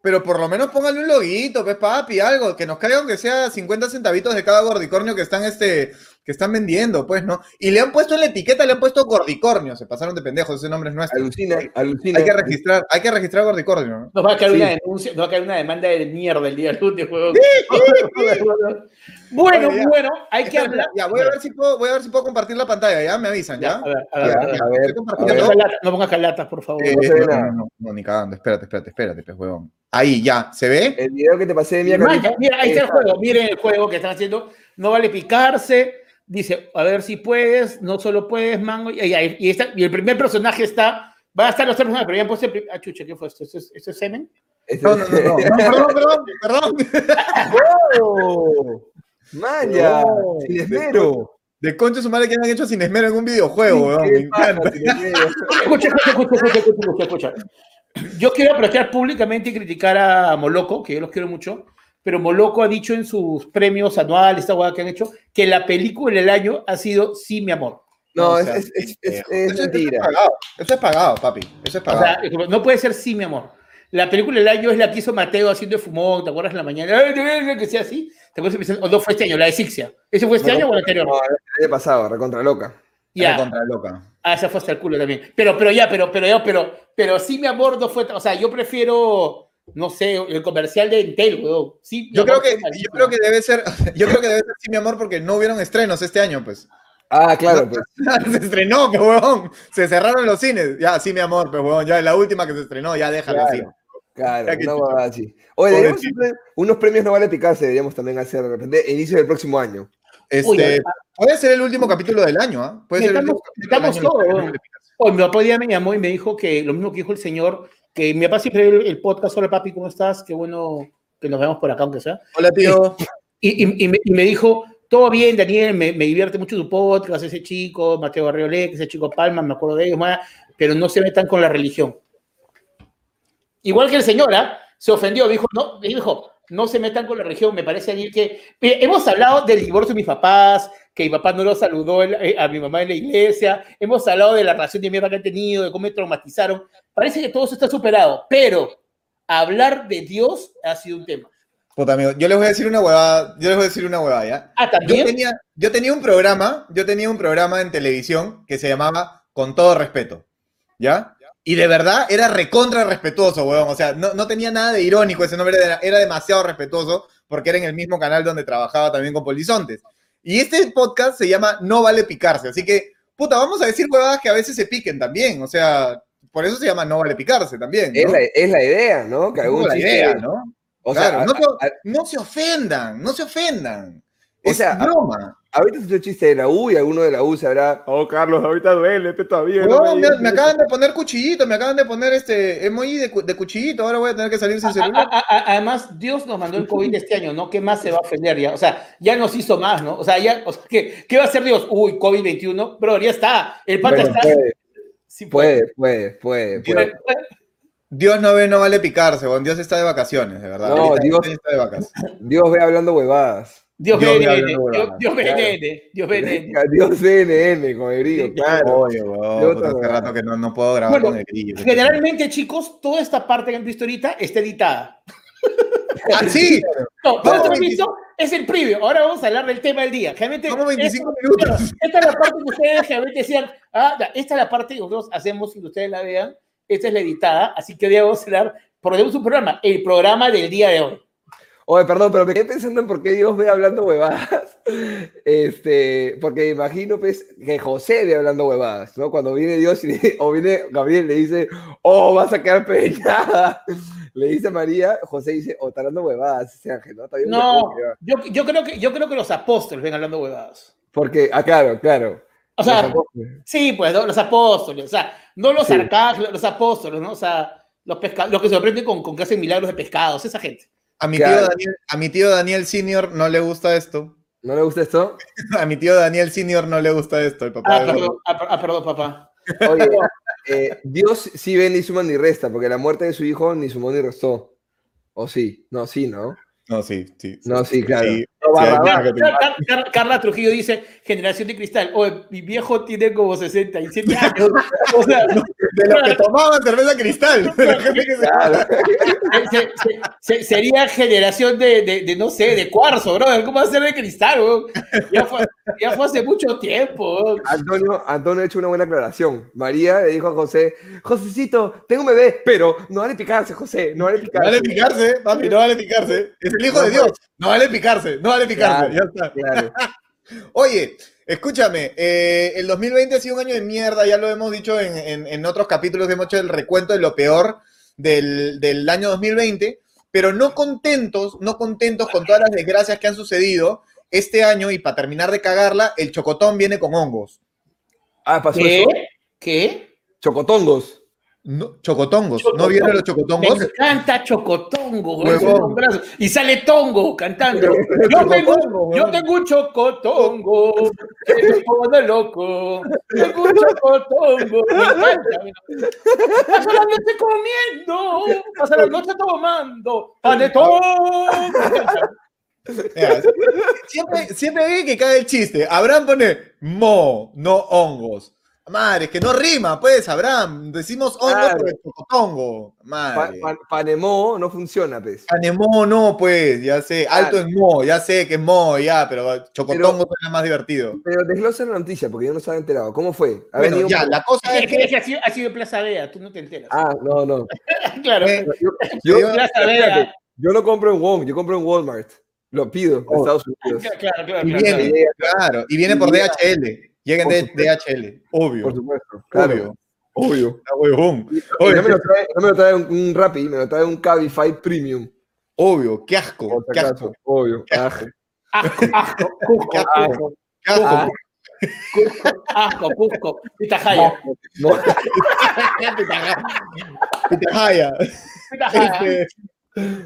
Pero por lo menos póngale un loguito, pues papi, algo, que nos caiga aunque sea 50 centavitos de cada gordicornio que están este, que están vendiendo, pues, ¿no? Y le han puesto en la etiqueta, le han puesto gordicornio, se pasaron de pendejos, ese nombre es nuestro. Alucina, alucina. Hay que registrar, hay que registrar gordicornio, ¿no? Nos va a caer una denuncia, nos va a caer una demanda de mierda el día lunes, juego. bueno, bueno, hay que hablar. Ya, voy a ver si puedo, voy a ver si puedo compartir la pantalla, ya, me avisan, ¿ya? a ver, a ver, a ver. No pongas calatas, por favor. Eh, no, no, no, ni cagando, espérate, espérate, espérate, pues, huevón. Ahí, ya, ¿se ve? El video que te pasé de mi Mira, ahí está el juego, miren el juego que están haciendo, no vale picarse dice, a ver si puedes, no solo puedes, mango, y, y, y, y el primer personaje está, va a estar los tres personajes, pero ya puse, ah, chucha, ¿qué fue esto? ¿Esto es, esto es semen? No, no, no, no, perdón, perdón, perdón. ¡Oh! ¡Maya! Oh, sin esmero. De concha su madre que han hecho sin esmero en un videojuego, weón. Me encanta. Escucha, escucha, escucha, escucha, escucha, Yo quiero aprovechar públicamente y criticar a Moloco, que yo los quiero mucho, pero Moloco ha dicho en sus premios anuales, esta hueá que han hecho, que la película del año ha sido Sí, mi amor. No, no es, es, es, es, eso mentira. Es pagado. Eso es pagado, papi. Eso es pagado. O sea, no puede ser Sí, mi amor. La película del año es la que hizo Mateo haciendo de fumón, ¿te acuerdas en la mañana? Que sea así. ¿Te acuerdas? O no fue este año, la de Sixia. ¿Ese fue este no, año o el anterior? No, el año pasado, recontra loca. Ya. Recontra loca. Ah, esa fue hasta el culo también. Pero, pero ya, pero, pero, pero, pero, pero sí, mi amor, no fue. O sea, yo prefiero no sé, el comercial de Intel, weón. Sí, yo creo que, yo creo que debe ser, yo creo que debe ser sí, mi amor, porque no hubieron estrenos este año, pues. Ah, claro, pues. se estrenó, pues, weón. Se cerraron los cines. Ya, sí, mi amor, pues, weón. Ya es la última que se estrenó, ya déjalo claro, así. Claro, no va así. Oye, deberíamos siempre, unos premios no vale picarse, deberíamos también hacer de repente, inicio del próximo año. Este, Oye, puede ser el último capítulo del año, ¿ah? ¿eh? Puede ser estamos, el último estamos todos. Hoy mi papá día me llamó y me dijo que lo mismo que dijo el señor que mi papá siempre ve el, podcast, hola papi, ¿cómo estás? Qué bueno que nos veamos por acá, aunque sea. Hola tío. Y, y, y, me, y me, dijo, todo bien, Daniel, me, me, divierte mucho tu podcast, ese chico, Mateo Barriolé, ese chico Palma, me acuerdo de ellos, pero no se metan con la religión. Igual que el señor, ¿ah? se ofendió, dijo, no, dijo, no se metan con la religión, me parece a mí que... Hemos hablado del divorcio de mis papás, que mi papá no lo saludó eh, a mi mamá en la iglesia, hemos hablado de la relación de mierda que han tenido, de cómo me traumatizaron, parece que todo eso está superado, pero hablar de Dios ha sido un tema. Puta amigo, yo les voy a decir una huevada, yo les voy a decir una huevada, ¿ya? Ah, ¿también? Yo tenía, yo tenía un programa, yo tenía un programa en televisión que se llamaba Con todo respeto, ¿ya? Y de verdad era recontra respetuoso, huevón. O sea, no, no tenía nada de irónico ese nombre, era, era, demasiado respetuoso porque era en el mismo canal donde trabajaba también con Polizontes. Y este podcast se llama No Vale Picarse. Así que, puta, vamos a decir huevadas que a veces se piquen también. O sea, por eso se llama No Vale Picarse también. ¿no? Es, la, es, la, idea, ¿no? Que es la idea, ¿no? O claro, sea, no, a, a, no, se ofendan, no se ofendan. O sea, broma. ahorita es un chiste de la U y alguno de la U se habrá. Oh, Carlos, ahorita duele, este todavía. No, me, acaban de poner cuchillito, me acaban de poner este emoji de, de cuchillito, ahora voy a tener que salir sin celular. además, Dios nos mandó el COVID este año, ¿no? ¿Qué más se va a ofender ya? O sea, ya nos hizo más, ¿no? O sea, ya, ¿qué, ¿qué, va a hacer Dios? Uy, COVID-21, pero ya está, el pata está. Puede, sí puede, puede, puede, puede. Dios no ve, no vale picarse, bueno, Dios está de vacaciones, de verdad. No, Dios, está de vacaciones. Dios ve hablando huevadas. Dios VNN, Dios VNN, Dios VNN. Dios VNN con el grillo, claro. Oye, hace rato que no, no puedo grabar con el grillo. Generalmente, chicos, toda esta parte que han visto ahorita está editada. ¿Ah, sí? No, lo que visto es el previo. Ahora vamos a hablar del tema del día. Generalmente, 25 minutos. Esta es la parte que ustedes generalmente decían, ah, esta es la parte que nosotros hacemos y que ustedes la vean esta es la editada, así que hoy vamos a hablar, tenemos un programa, el programa del día de hoy. Oye, perdón, pero me quedé pensando en por qué Dios ve hablando huevadas. Este, porque imagino pues, que José ve hablando huevadas, ¿no? Cuando viene Dios y, o viene Gabriel le dice, oh, vas a quedar peñada. Le dice María, José dice, oh, está hablando huevadas ese ángel, ¿no? no, yo, yo, creo que, yo creo que los apóstoles ven hablando huevadas. Porque, ah, claro, claro. O sea, sí, pues los apóstoles, o sea, no los sí. los apóstoles, ¿no? O sea, los, pescados, los que se sorprenden con, con que hacen milagros de pescados, esa gente. A mi, tío Daniel, a mi tío Daniel Senior no le gusta esto. ¿No le gusta esto? a mi tío Daniel Senior no le gusta esto, el papá. Ah, perdón, ah, ah, perdón, papá. Oye, eh, Dios sí ve ni suma ni resta, porque la muerte de su hijo ni sumó ni restó. ¿O sí? No, sí, ¿no? No, sí, sí. No, sí, claro. Carla, Trujillo dice, generación de cristal. Oye, mi viejo tiene como 67 años. O sea, de los que tomaban cerveza cristal. sería generación de, de, no sé, de cuarzo, bro. ¿Cómo va a ser de cristal? Ya fue, ya fue hace mucho tiempo. Antonio, Antonio ha hecho una buena aclaración. María le dijo a José, Josecito, tengo un bebé, pero no vale picarse, José, no vale picarse. No vale picarse, papi, no vale picarse. Es el hijo de Dios. No vale picarse, no vale picarse. ya está. Oye, escúchame, eh, el 2020 ha sido un año de mierda, ya lo hemos dicho en, en, otros capítulos, hemos hecho el recuento de lo peor del, del, año 2020, pero no contentos, no contentos con todas las desgracias que han sucedido este año y para terminar de cagarla, el chocotón viene con hongos. Ah, pasó ¿Qué? ¿Qué? Chocotongos. No, chocotongos. ¿No vieron los chocotongos? Me encanta chocotongo. Y sale tongo cantando. Yo tengo, yo tengo un chocotongo. Me loco. Tengo un chocotongo. Me encanta. Paso la noche comiendo. Paso la noche tomando. Panetón. siempre, siempre hay que cae el chiste. Abraham pone mo, no hongos. Madre, que no rima, pues, Abraham. Decimos hongo claro. por el chocotongo. Madre. Pa, pa, panemó no funciona, pues. Panemó no, pues, ya sé. Claro. Alto en mo, ya sé que es mo, ya, pero chocotongo pero, suena más divertido. Pero desglosa la noticia, porque yo no estaba enterado. ¿Cómo fue? A bueno, ya, la cosa es, es que... que ha, sido, ha sido Plaza Vea, tú no te enteras. Ah, no, no. claro. Eh, yo, yo, Plaza Vea. yo no compro en Wong, yo compro en Walmart. Lo pido, oh. Estados Unidos. Claro, claro, y viene, claro, y viene por DHL. Lleguen de DHL, obvio. Por supuesto, claro. Obvio. Obvio. Oye, no me lo trae, no me lo trae un, un Rappi, me lo trae un Cabify Premium. Obvio, qué asco. Qué asco. Obvio, qué asco. Asco, asco, Cusco, asco. Qué asco. Cusco, asco, Cusco, Pitahaya. Pitahaya. Pitahaya.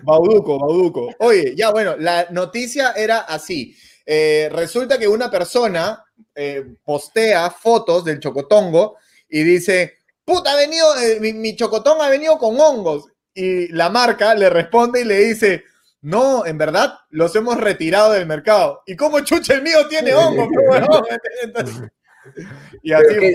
Bauduco, Bauduco. Oye, ya bueno, la noticia era así. Eh, resulta que una persona eh, postea fotos del chocotongo y dice, puta, ha venido, eh, mi, mi, chocotón ha venido con hongos. Y la marca le responde y le dice, no, en verdad, los hemos retirado del mercado. ¿Y cómo chucha el mío tiene hongos? y así fue.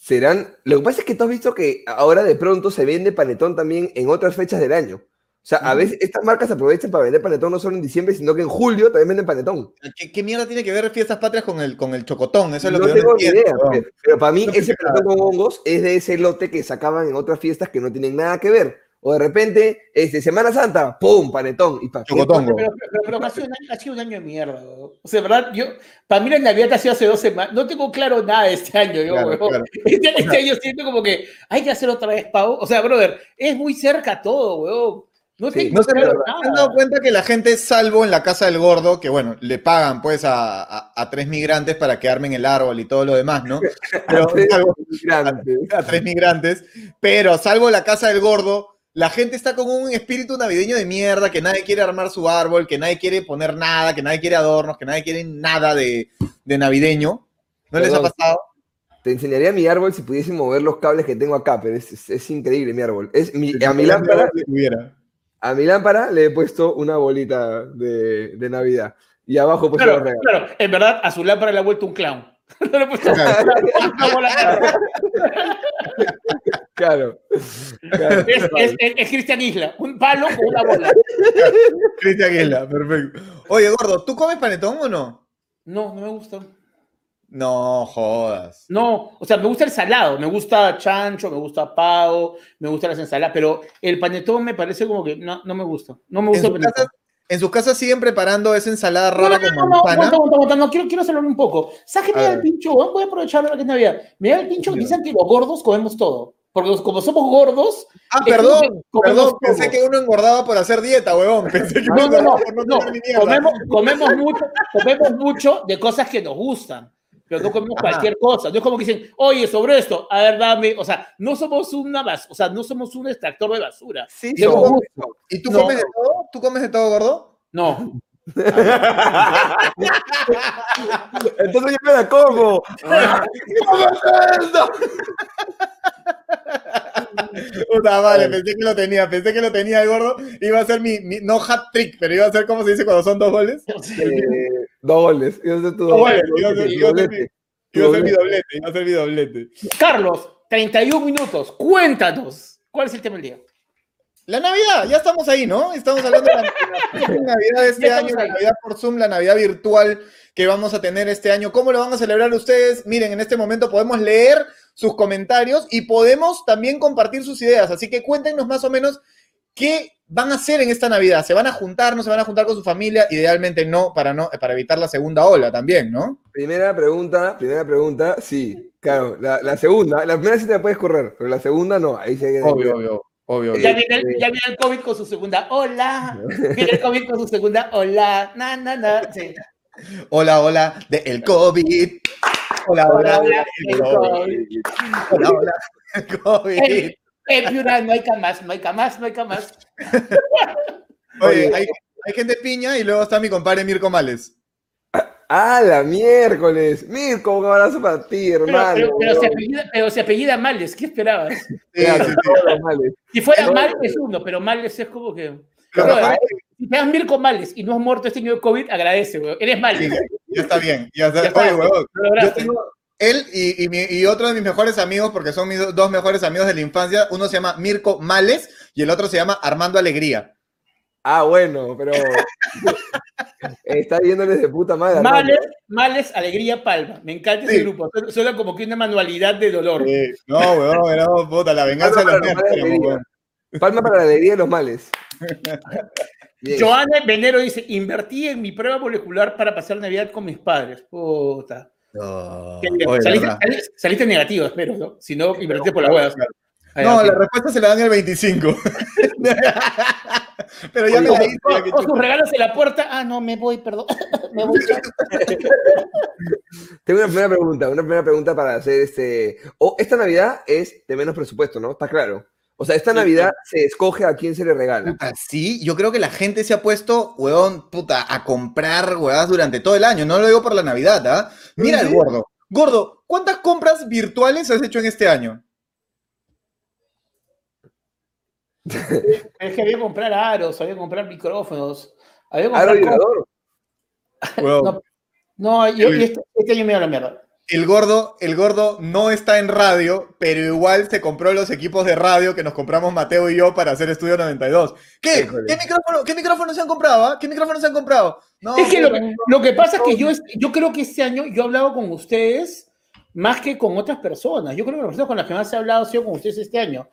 Serán, lo que pasa es que tú has visto que ahora de pronto se vende panetón también en otras fechas del año. O sea, a veces estas marcas aprovechan para vender panetón no solo en diciembre, sino que en julio también venden panetón. ¿Qué, qué mierda tiene que ver Fiestas Patrias con el, con el chocotón? Eso es lo no que tengo ni idea. Pero, pero, para mí no ese panetón con hongos es de ese lote que sacaban en otras fiestas que no tienen nada que ver. O de repente, este, Semana Santa, ¡pum! Panetón. Y pa, Chocotongo. Pero, pero, pero, ha, sido un año, ha sido un año de mierda. O sea, ¿verdad? Yo, para mí la Navidad ha sido hace dos semanas. No tengo claro nada de este año, yo, claro, claro. Este, este, año siento como que hay que hacer otra vez, Pau. O sea, brother, es muy cerca todo, weón. No, se han dado cuenta que la gente, salvo en la casa del gordo, que bueno, le pagan pues a, tres migrantes para que armen el árbol y todo lo demás, ¿no? Pero, a, tres migrantes. a, tres migrantes. Pero salvo la casa del gordo, la gente está con un espíritu navideño de mierda, que nadie quiere armar su árbol, que nadie quiere poner nada, que nadie quiere adornos, que nadie quiere nada de, navideño. ¿No les ha pasado? Te enseñaría mi árbol si pudiese mover los cables que tengo acá, pero es, increíble mi árbol. Es a mi lámpara. A mi lámpara le he puesto una bolita de, Navidad. Y abajo pues claro, claro, en verdad a su lámpara le ha vuelto un clown. No le he puesto claro. claro. Es, Cristian Isla, un palo con una bola. Cristian Isla, perfecto. Oye, gordo, ¿tú comes panetón o no? No, no me gusta. No jodas. No, o sea, me gusta el salado, me gusta chancho, me gusta pavo, me gusta las ensaladas, pero el panetón me parece como que no, no me gusta. No me gusta ¿En, su casa, ¿En sus casas siguen preparando esa ensalada rara con manzana? No, no, no, quiero, quiero hacerlo un poco. ¿Sabes qué me da el pincho? Voy a aprovechar la que es Navidad. Me da el pincho que dicen que los gordos comemos todo. Porque como somos gordos. Ah, perdón, perdón, pensé que uno engordaba por hacer dieta, huevón. Pensé que no, no, no, no, comemos, comemos, mucho, comemos mucho de cosas que nos gustan pero no comemos cualquier cosa. No es como que dicen, oye, sobre esto, a ver, dame. O sea, no somos una o sea, no somos un extractor de basura. Sí, somos. ¿Y tú comes de todo? ¿Tú comes de todo, gordo? No. Entonces yo me la como. ¿Cómo es esto? Puta vale, pensé que lo tenía, pensé que lo tenía el gordo. Iba a ser mi, no hat trick, pero iba a ser como se dice cuando son dos goles. Eh, dos goles. Iba a ser tu doblete. Iba a ser, mi doblete, iba a ser mi doblete. Carlos, 31 minutos. Cuéntanos, ¿cuál es el tema del día? La Navidad, ya estamos ahí, ¿no? Estamos hablando de la Navidad de este año, la Navidad por Zoom, la Navidad virtual que vamos a tener este año. ¿Cómo lo van a celebrar ustedes? Miren, en este momento podemos leer sus comentarios y podemos también compartir sus ideas. Así que cuéntenos más o menos qué van a hacer en esta Navidad. ¿Se van a juntar? ¿No se van a juntar con su familia? Idealmente no, para, no, para evitar la segunda ola también, ¿no? Primera pregunta, primera pregunta, sí. Claro, la, segunda, la primera sí te la puedes correr, pero la segunda no. Ahí se Obvio, obvio. Obvio, ya, viene el, ya, viene el, COVID con su segunda hola. Viene el COVID con su segunda hola. Na, na, na. Sí. Hola, hola, de el COVID. Hola, hola, hola, el COVID. Hola, hola, el COVID. Piura no hay camas, no hay camas, no hay camas. Oye, hay, hay gente piña y luego está mi compadre Mirko Males. ¡Ah, la miércoles! Mirko, un abrazo para ti, hermano. Pero, pero, se, apellida, pero se apellida Males, ¿qué esperabas? Sí, Si fuera Males es uno, pero Males es como que. si te das Mirko Males y no has muerto este año de COVID, agradece, güey. Eres Males. ya está bien. Ya está, Oye, huevón. Yo tengo, él y, y, y, otro de mis mejores amigos, porque son mis dos mejores amigos de la infancia, uno se llama Mirko Males y el otro se llama Armando Alegría. Ah, bueno, pero está viéndoles de puta madre. Males, males, alegría, palma. Me encanta ese grupo. Solo como que una manualidad de dolor. No, weón, no, puta, la venganza de los nerds. Palma para la alegría de los males. Joana Venero dice: Invertí en mi prueba molecular para pasar Navidad con mis padres. Puta. No, saliste, negativo, espero, ¿no? Si no, invertí por la hueá. No, la respuesta se la dan el 25. Pero ya me la hice. O, sus regalos en la puerta. Ah, no, me voy, perdón. me voy. Tengo una primera pregunta, una primera pregunta para hacer este. O esta Navidad es de menos presupuesto, ¿no? Está claro. O sea, esta Navidad se escoge a quién se le regala. sí, yo creo que la gente se ha puesto, weón, puta, a comprar huevadas durante todo el año. No lo digo por la Navidad, ¿ah? Mira el gordo. Gordo, ¿cuántas compras virtuales has hecho en este año? es que había que comprar aros, había que comprar micrófonos. Había que comprar no, no, yo, este, este, año me da la mierda. El gordo, el gordo no está en radio, pero igual se compró los equipos de radio que nos compramos Mateo y yo para hacer Estudio 92. ¿Qué? ¿Qué micrófono, ¿Qué micrófonos se han comprado? Ah? ¿Qué micrófonos se han comprado? es que lo, que pasa es que yo, yo creo que este año yo he hablado con ustedes más que con otras personas. Yo creo que las personas con las que más he hablado ha sido con ustedes este año.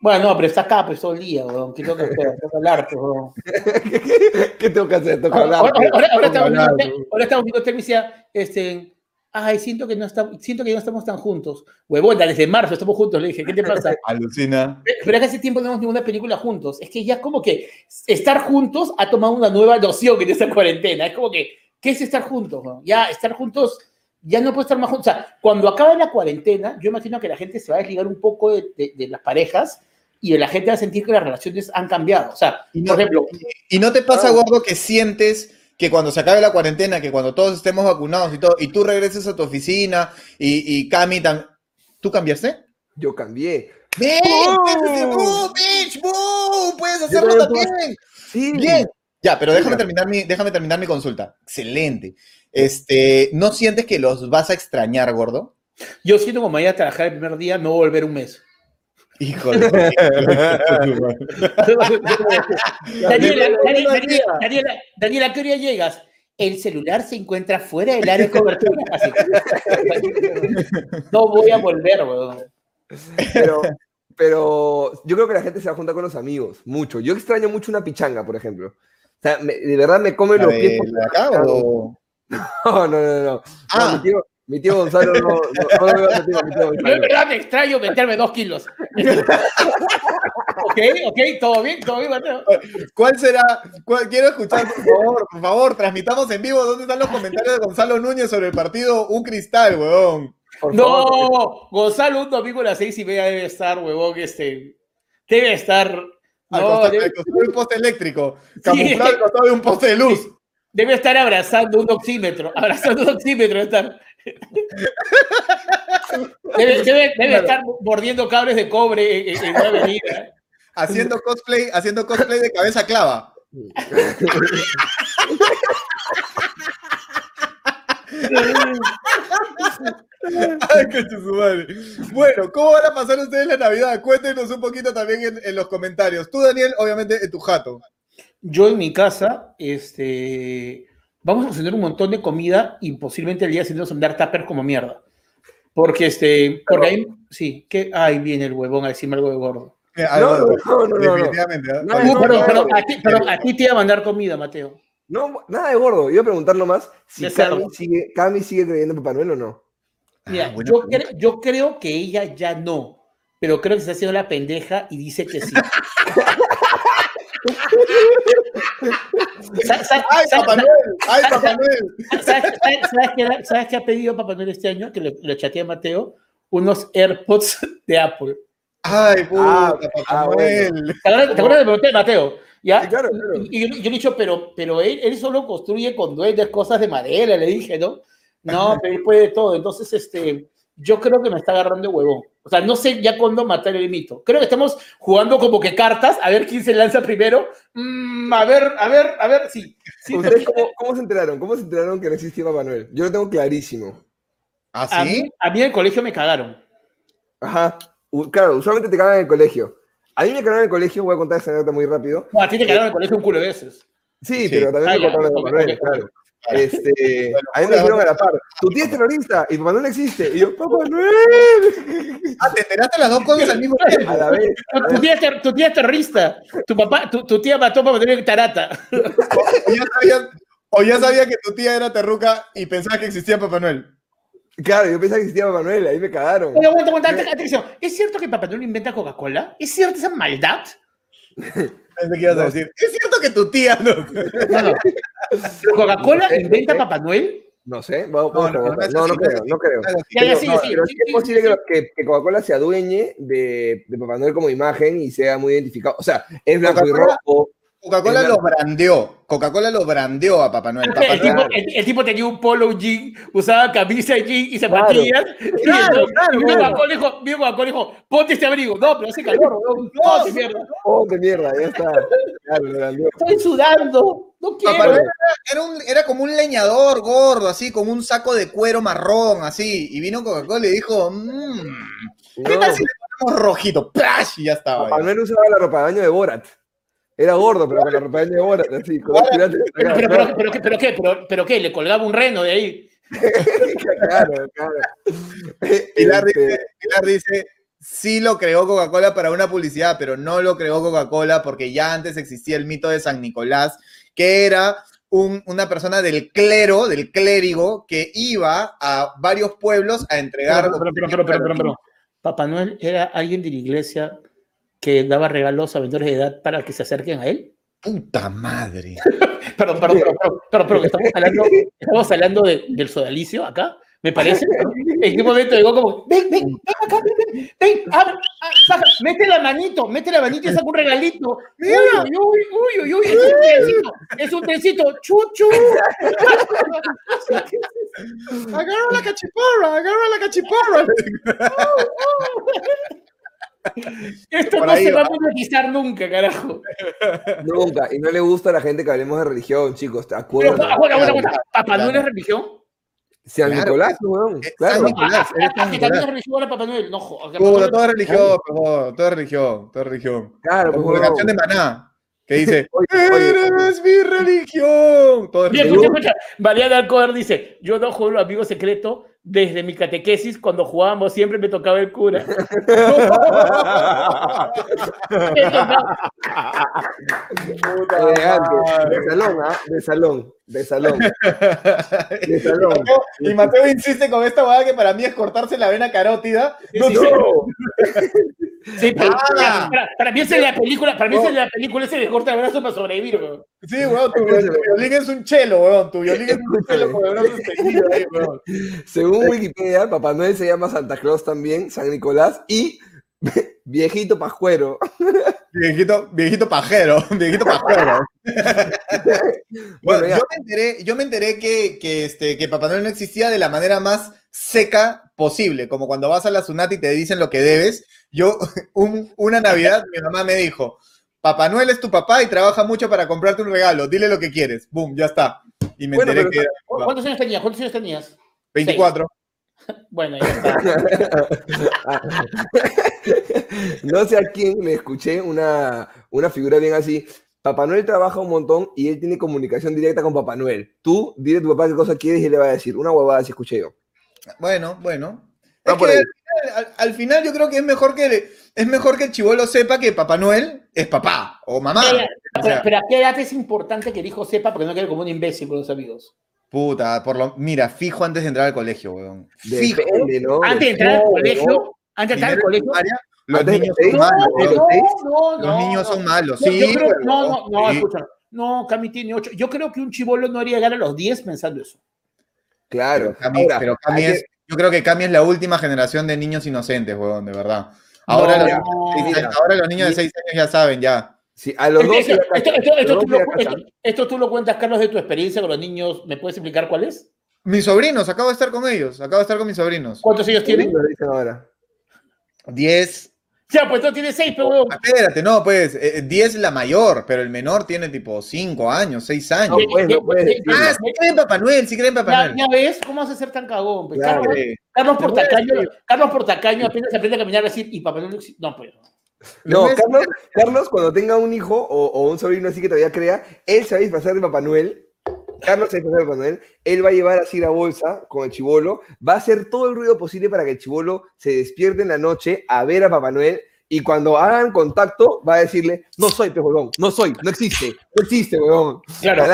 Bueno, no, pero está acá pues todo el día, weón. ¿Qué tengo que hacer? Tengo que hablar, pues, weón. ¿Qué, tengo que hacer? Tengo que hablar. Ahora, ahora, ahora, estamos, viendo, ahora estamos viendo este, ay, siento que no, está, siento que no estamos tan juntos. Huevón, desde marzo estamos juntos, le dije, ¿qué te pasa? Alucina. Pero hace tiempo no vemos ninguna película juntos. Es que ya como que estar juntos ha tomado una nueva noción en esta cuarentena. Es como que, ¿qué es estar juntos? Ya estar juntos, ya no puede estar más juntos. O sea, cuando acabe la cuarentena, yo imagino que la gente se va a desligar un poco de, de, las parejas y la gente va a sentir que las relaciones han cambiado. O sea, por ejemplo... ¿Y no te pasa, Gordo, que sientes que cuando se acabe la cuarentena, que cuando todos estemos vacunados y todo, y tú regreses a tu oficina y, y Cami también. ¿Tú cambiaste? Yo cambié. ¡Bien! ¡Oh! bitch! ¡Puedes hacerlo también! Sí. Bien. Ya, pero déjame terminar, mi, déjame terminar mi consulta. Excelente. Este, ¿No sientes que los vas a extrañar, gordo? Yo siento como vaya a trabajar el primer día, no volver un mes. Híjole. Daniela, Daniela, Daniela, ¿a qué hora llegas? El celular se encuentra fuera del área de cobertura. no voy a volver, weón. Pero, pero yo creo que la gente se va a juntar con los amigos, mucho. Yo extraño mucho una pichanga, por ejemplo. O sea, de verdad me come los pies. acá, o... No, no, no, no. Ah. Mi tío Gonzalo no, no, no me va a meter a mi tío Gonzalo. Yo en verdad me extraño meterme dos kilos. ok, ok, todo bien, todo bien, Mateo. ¿Cuál será? quiero escuchar, por favor, por favor, transmitamos en vivo dónde están los comentarios de Gonzalo Núñez sobre el partido Un Cristal, huevón. no, Gonzalo un domingo a las seis y media debe estar, huevón, este. Debe estar. No, al debe... de un poste eléctrico, camuflado al costado de un poste de luz. Debe estar abrazando un oxímetro, abrazando un oxímetro, estar. Debe, estar mordiendo cables de cobre en, una avenida. Haciendo cosplay, haciendo cosplay de cabeza clava. Ay, bueno, ¿cómo van a pasar ustedes la Navidad? Cuéntenos un poquito también en, en, los comentarios. Tú, Daniel, obviamente en tu jato. Yo en mi casa, este, vamos a cocinar un montón de comida y posiblemente el día siguiente nos dar tupper como mierda. Porque, este, porque ahí, sí, que, ay, viene el huevón a decirme algo de gordo. No, no, no, definitivamente. pero, a ti, pero a ti te iba a mandar comida, Mateo. No, nada de gordo. Iba a preguntar nomás si Cami sigue, Cami sigue creyendo en Papá Noel o no. Mira, ah, yo, yo creo que ella ya no, pero creo que se está haciendo la pendeja y dice que sí. ¡Ay, Papá Noel! ¡Ay, Papá Noel! ¿Sabes, qué, ha pedido Papá Noel este año? Que le, le chateé a Mateo. Unos AirPods de Apple. ¡Ay, puta, ah, Papá ah, Noel! ¿Te acuerdas de Mateo? ¿Ya? claro, Y, yo, le he dicho, pero, pero él, él solo construye con duendes cosas de madera, le dije, ¿no? No, pero él puede todo. Entonces, este, yo creo que me está agarrando huevón. O sea, no sé ya cuándo matar el mito. Creo que estamos jugando como que cartas, a ver quién se lanza primero. Mm, a ver, a ver, a ver, sí. cómo, se enteraron? ¿Cómo se enteraron que no existía Papá Noel? Yo lo tengo clarísimo. ¿Ah, sí? A mí, en el colegio me cagaron. Ajá. Claro, usualmente te cagan en el colegio. A mí me cagaron en el colegio, voy a contar esa anécdota muy rápido. No, a ti te cagaron en el colegio un culo de veces. Sí, pero también me ah, contaron de Papá Noel, claro. Este, a mí me dijeron a la par, tu tía es terrorista y Papá Noel existe. Y yo, Papá Noel. Ah, te enteraste las dos cosas al mismo tiempo. A la vez. Tu, tía, es tu tía es terrorista. Tu, papá, tu, tu tía mató a Papá Noel en Tarata. O ya, sabía, o ya sabía que tu tía era terruca y pensaba que existía Papá Noel. Claro, yo pensaba que existía Papá Noel, ahí me cagaron. Oye, aguanta, aguanta, atención. ¿Es cierto que Papá Noel inventa Coca-Cola? ¿Es cierto esa maldad? Pensé que ibas a decir, ¿es cierto que tu tía no? ¿Coca-Cola inventa Papá Noel? No sé, no, no, no, no, creo, no creo. pero, sí, sí, es posible que, que Coca-Cola se adueñe de, de, Papá Noel como imagen y sea muy identificado. O sea, es blanco y rojo, Coca-Cola lo brandeó. Coca-Cola lo brandeó a Papá Noel. el, tipo, el, tipo, tenía un polo jean, usaba camisa jean y zapatillas. Claro, claro, Coca-Cola dijo, Coca-Cola dijo, ponte este abrigo. No, pero hace calor, no, ponte mierda. Ponte mierda, ya está. Claro, Estoy sudando. No quiero. Era, un, era como un leñador gordo, así, con un saco de cuero marrón, así. Y vino Coca-Cola y dijo, mmm, ¿qué tal si le ponemos rojito? ¡Plash! Y ya estaba. Papá Noel usaba la ropa de baño de Borat. Era gordo, pero con la ropa de Borat, así. pero, pero, pero, pero, qué, pero, pero qué, le colgaba un reno de ahí. claro, claro. Pilar, este dice, Pilar dice, sí lo creó Coca-Cola para una publicidad, pero no lo creó Coca-Cola porque ya antes existía el mito de San Nicolás, que era una persona del clero, del clérigo, que iba a varios pueblos a entregar. Pero, pero, pero, Papá Noel era alguien de la iglesia que daba regalos a vendedores de edad para que se acerquen a él. Puta madre. perdón, perdón, perdón, perdón, estamos hablando, estamos hablando del sodalicio acá. Me parece. ¿En qué momento llegó como, ven, ven, ven acá, ven, ven, mete la manito, mete la manito y saca un regalito. Mira, uy, uy, uy, uy, es un trencito, es un trencito, chuchu. agarra la cachiporra, agarra la cachiporra. Esto no se va a monetizar nunca, carajo. Nunca. Y no le gusta a la gente que hablemos de religión, chicos. ¿Te acuerdas? ¿Papá no es religión? San Nicolás, weón. Claro. San Nicolás. San Nicolás. es religión a Papá Noel. No, todo, todo es religión, todo es religión, todo es religión. Claro, Como la canción de Maná, que dice, eres mi religión. Todo Bien, escucha, escucha. Mariana Alcover dice, yo no juego amigo secreto desde mi catequesis, cuando jugábamos, siempre me tocaba el cura. de salón, ¿ah? De salón, de salón. De salón. Y Mateo insiste con esta hueá que para mí es cortarse la vena carótida. No, Sí, ah. para, mí es en la película, para mí es en la película ese de corta el brazo para sobrevivir, weón. Sí, weón, tu, violín es un chelo, weón. Tu violín es un chelo con el brazo ahí, weón. Según Wikipedia, Papá Noel se llama Santa Claus también, San Nicolás y viejito pascuero. Viejito, viejito pajero, viejito pajero. bueno, yo me enteré, yo me enteré que, que, este, que Papá Noel no existía de la manera más seca posible, como cuando vas a la Sunat y te dicen lo que debes. Yo, una Navidad, mi mamá me dijo, Papá Noel es tu papá y trabaja mucho para comprarte un regalo, dile lo que quieres. Boom, ya está. Y me enteré que... ¿Cuántos años tenías? ¿Cuántos años tenías? 24. Bueno, ya está. no sé a quién me escuché una, una figura bien así. Papá Noel trabaja un montón y él tiene comunicación directa con Papá Noel. Tú dile a tu papá qué cosa quieres y él le va a decir. Una huevada si escuché yo. Bueno, bueno. al, final, yo creo que es mejor que es mejor que el chivolo sepa que Papá Noel es papá o mamá. Pero, a qué edad es importante que el hijo sepa porque no quede como un imbécil con los amigos. Puta, por lo, mira, fijo antes de entrar al colegio, weón. Fijo. Antes de entrar al colegio, antes de entrar al colegio. Los niños son malos. los niños son malos. Sí, no, no, no, escucha. No, Cami tiene 8. Yo creo que un chivolo no haría llegar a los 10 pensando eso. Claro. Pero Cami, es, yo creo que Cami es la última generación de niños inocentes, weón, de verdad. Ahora, los, ahora los niños de 6 años ya saben, ya. Sí, a los dos. Esto, tú lo, cuentas, Carlos, de tu experiencia con los niños. ¿Me puedes explicar cuál es? Mis sobrinos, acabo de estar con ellos. Acabo de estar con mis sobrinos. ¿Cuántos años tienen? ahora? Diez. Ya, pues tú tienes seis, pero Espérate, no, pues, eh, diez es la mayor, pero el menor tiene tipo cinco años, seis años. No, pues, no puedes ah, si creen Papá Noel, si creen Papá Noel. Ya ves, ¿cómo vas a ser tan cagón? Pues, Carlos, Carlos, Portacaño, Carlos Portacaño apenas aprende a caminar a decir, y Papá Noel no, pues. No, Carlos, Carlos, cuando tenga un hijo o, un sobrino así que todavía crea, él se va a disfrazar de Papá Noel. Carlos se va a disfrazar de Papá Noel. Él va a llevar así la bolsa con el chivolo. Va a hacer todo el ruido posible para que el chivolo se despierte en la noche a ver a Papá Noel y cuando hagan contacto va a decirle, no soy pez no soy, no existe, no existe, huevón. Claro,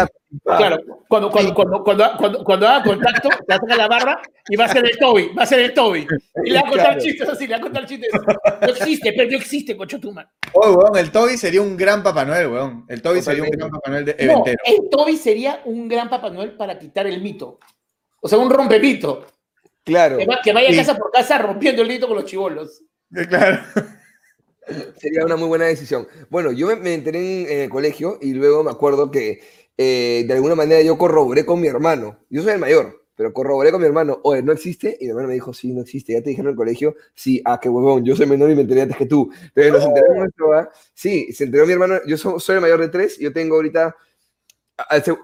claro. Cuando, cuando, cuando, cuando, cuando, haga contacto, te saca la barra y va a ser el Toby, va a ser el Toby. Y le va a contar chistes así, le va a contar chistes. No existe, pero no existe, cocho tuma. Oh, weón, el Toby sería un gran Papá Noel, weón. El Toby sería un gran Papá Noel de eventero. No, el Toby sería un gran Papá Noel para quitar el mito. O sea, un rompemito. Claro. Que, vaya casa por casa rompiendo el mito con los chivolos. Claro. Sería una muy buena decisión. Bueno, yo me, enteré en, el colegio y luego me acuerdo que eh, de alguna manera yo corroboré con mi hermano. Yo soy el mayor, pero corroboré con mi hermano, oye, ¿no existe? Y mi hermano me dijo, sí, no existe. ¿Ya te dijeron en el colegio? Sí, ah, qué huevón, yo soy menor y me enteré antes que tú. Pero nos enteramos ¿ah? Sí, se enteró mi hermano, yo soy, el mayor de tres, yo tengo ahorita,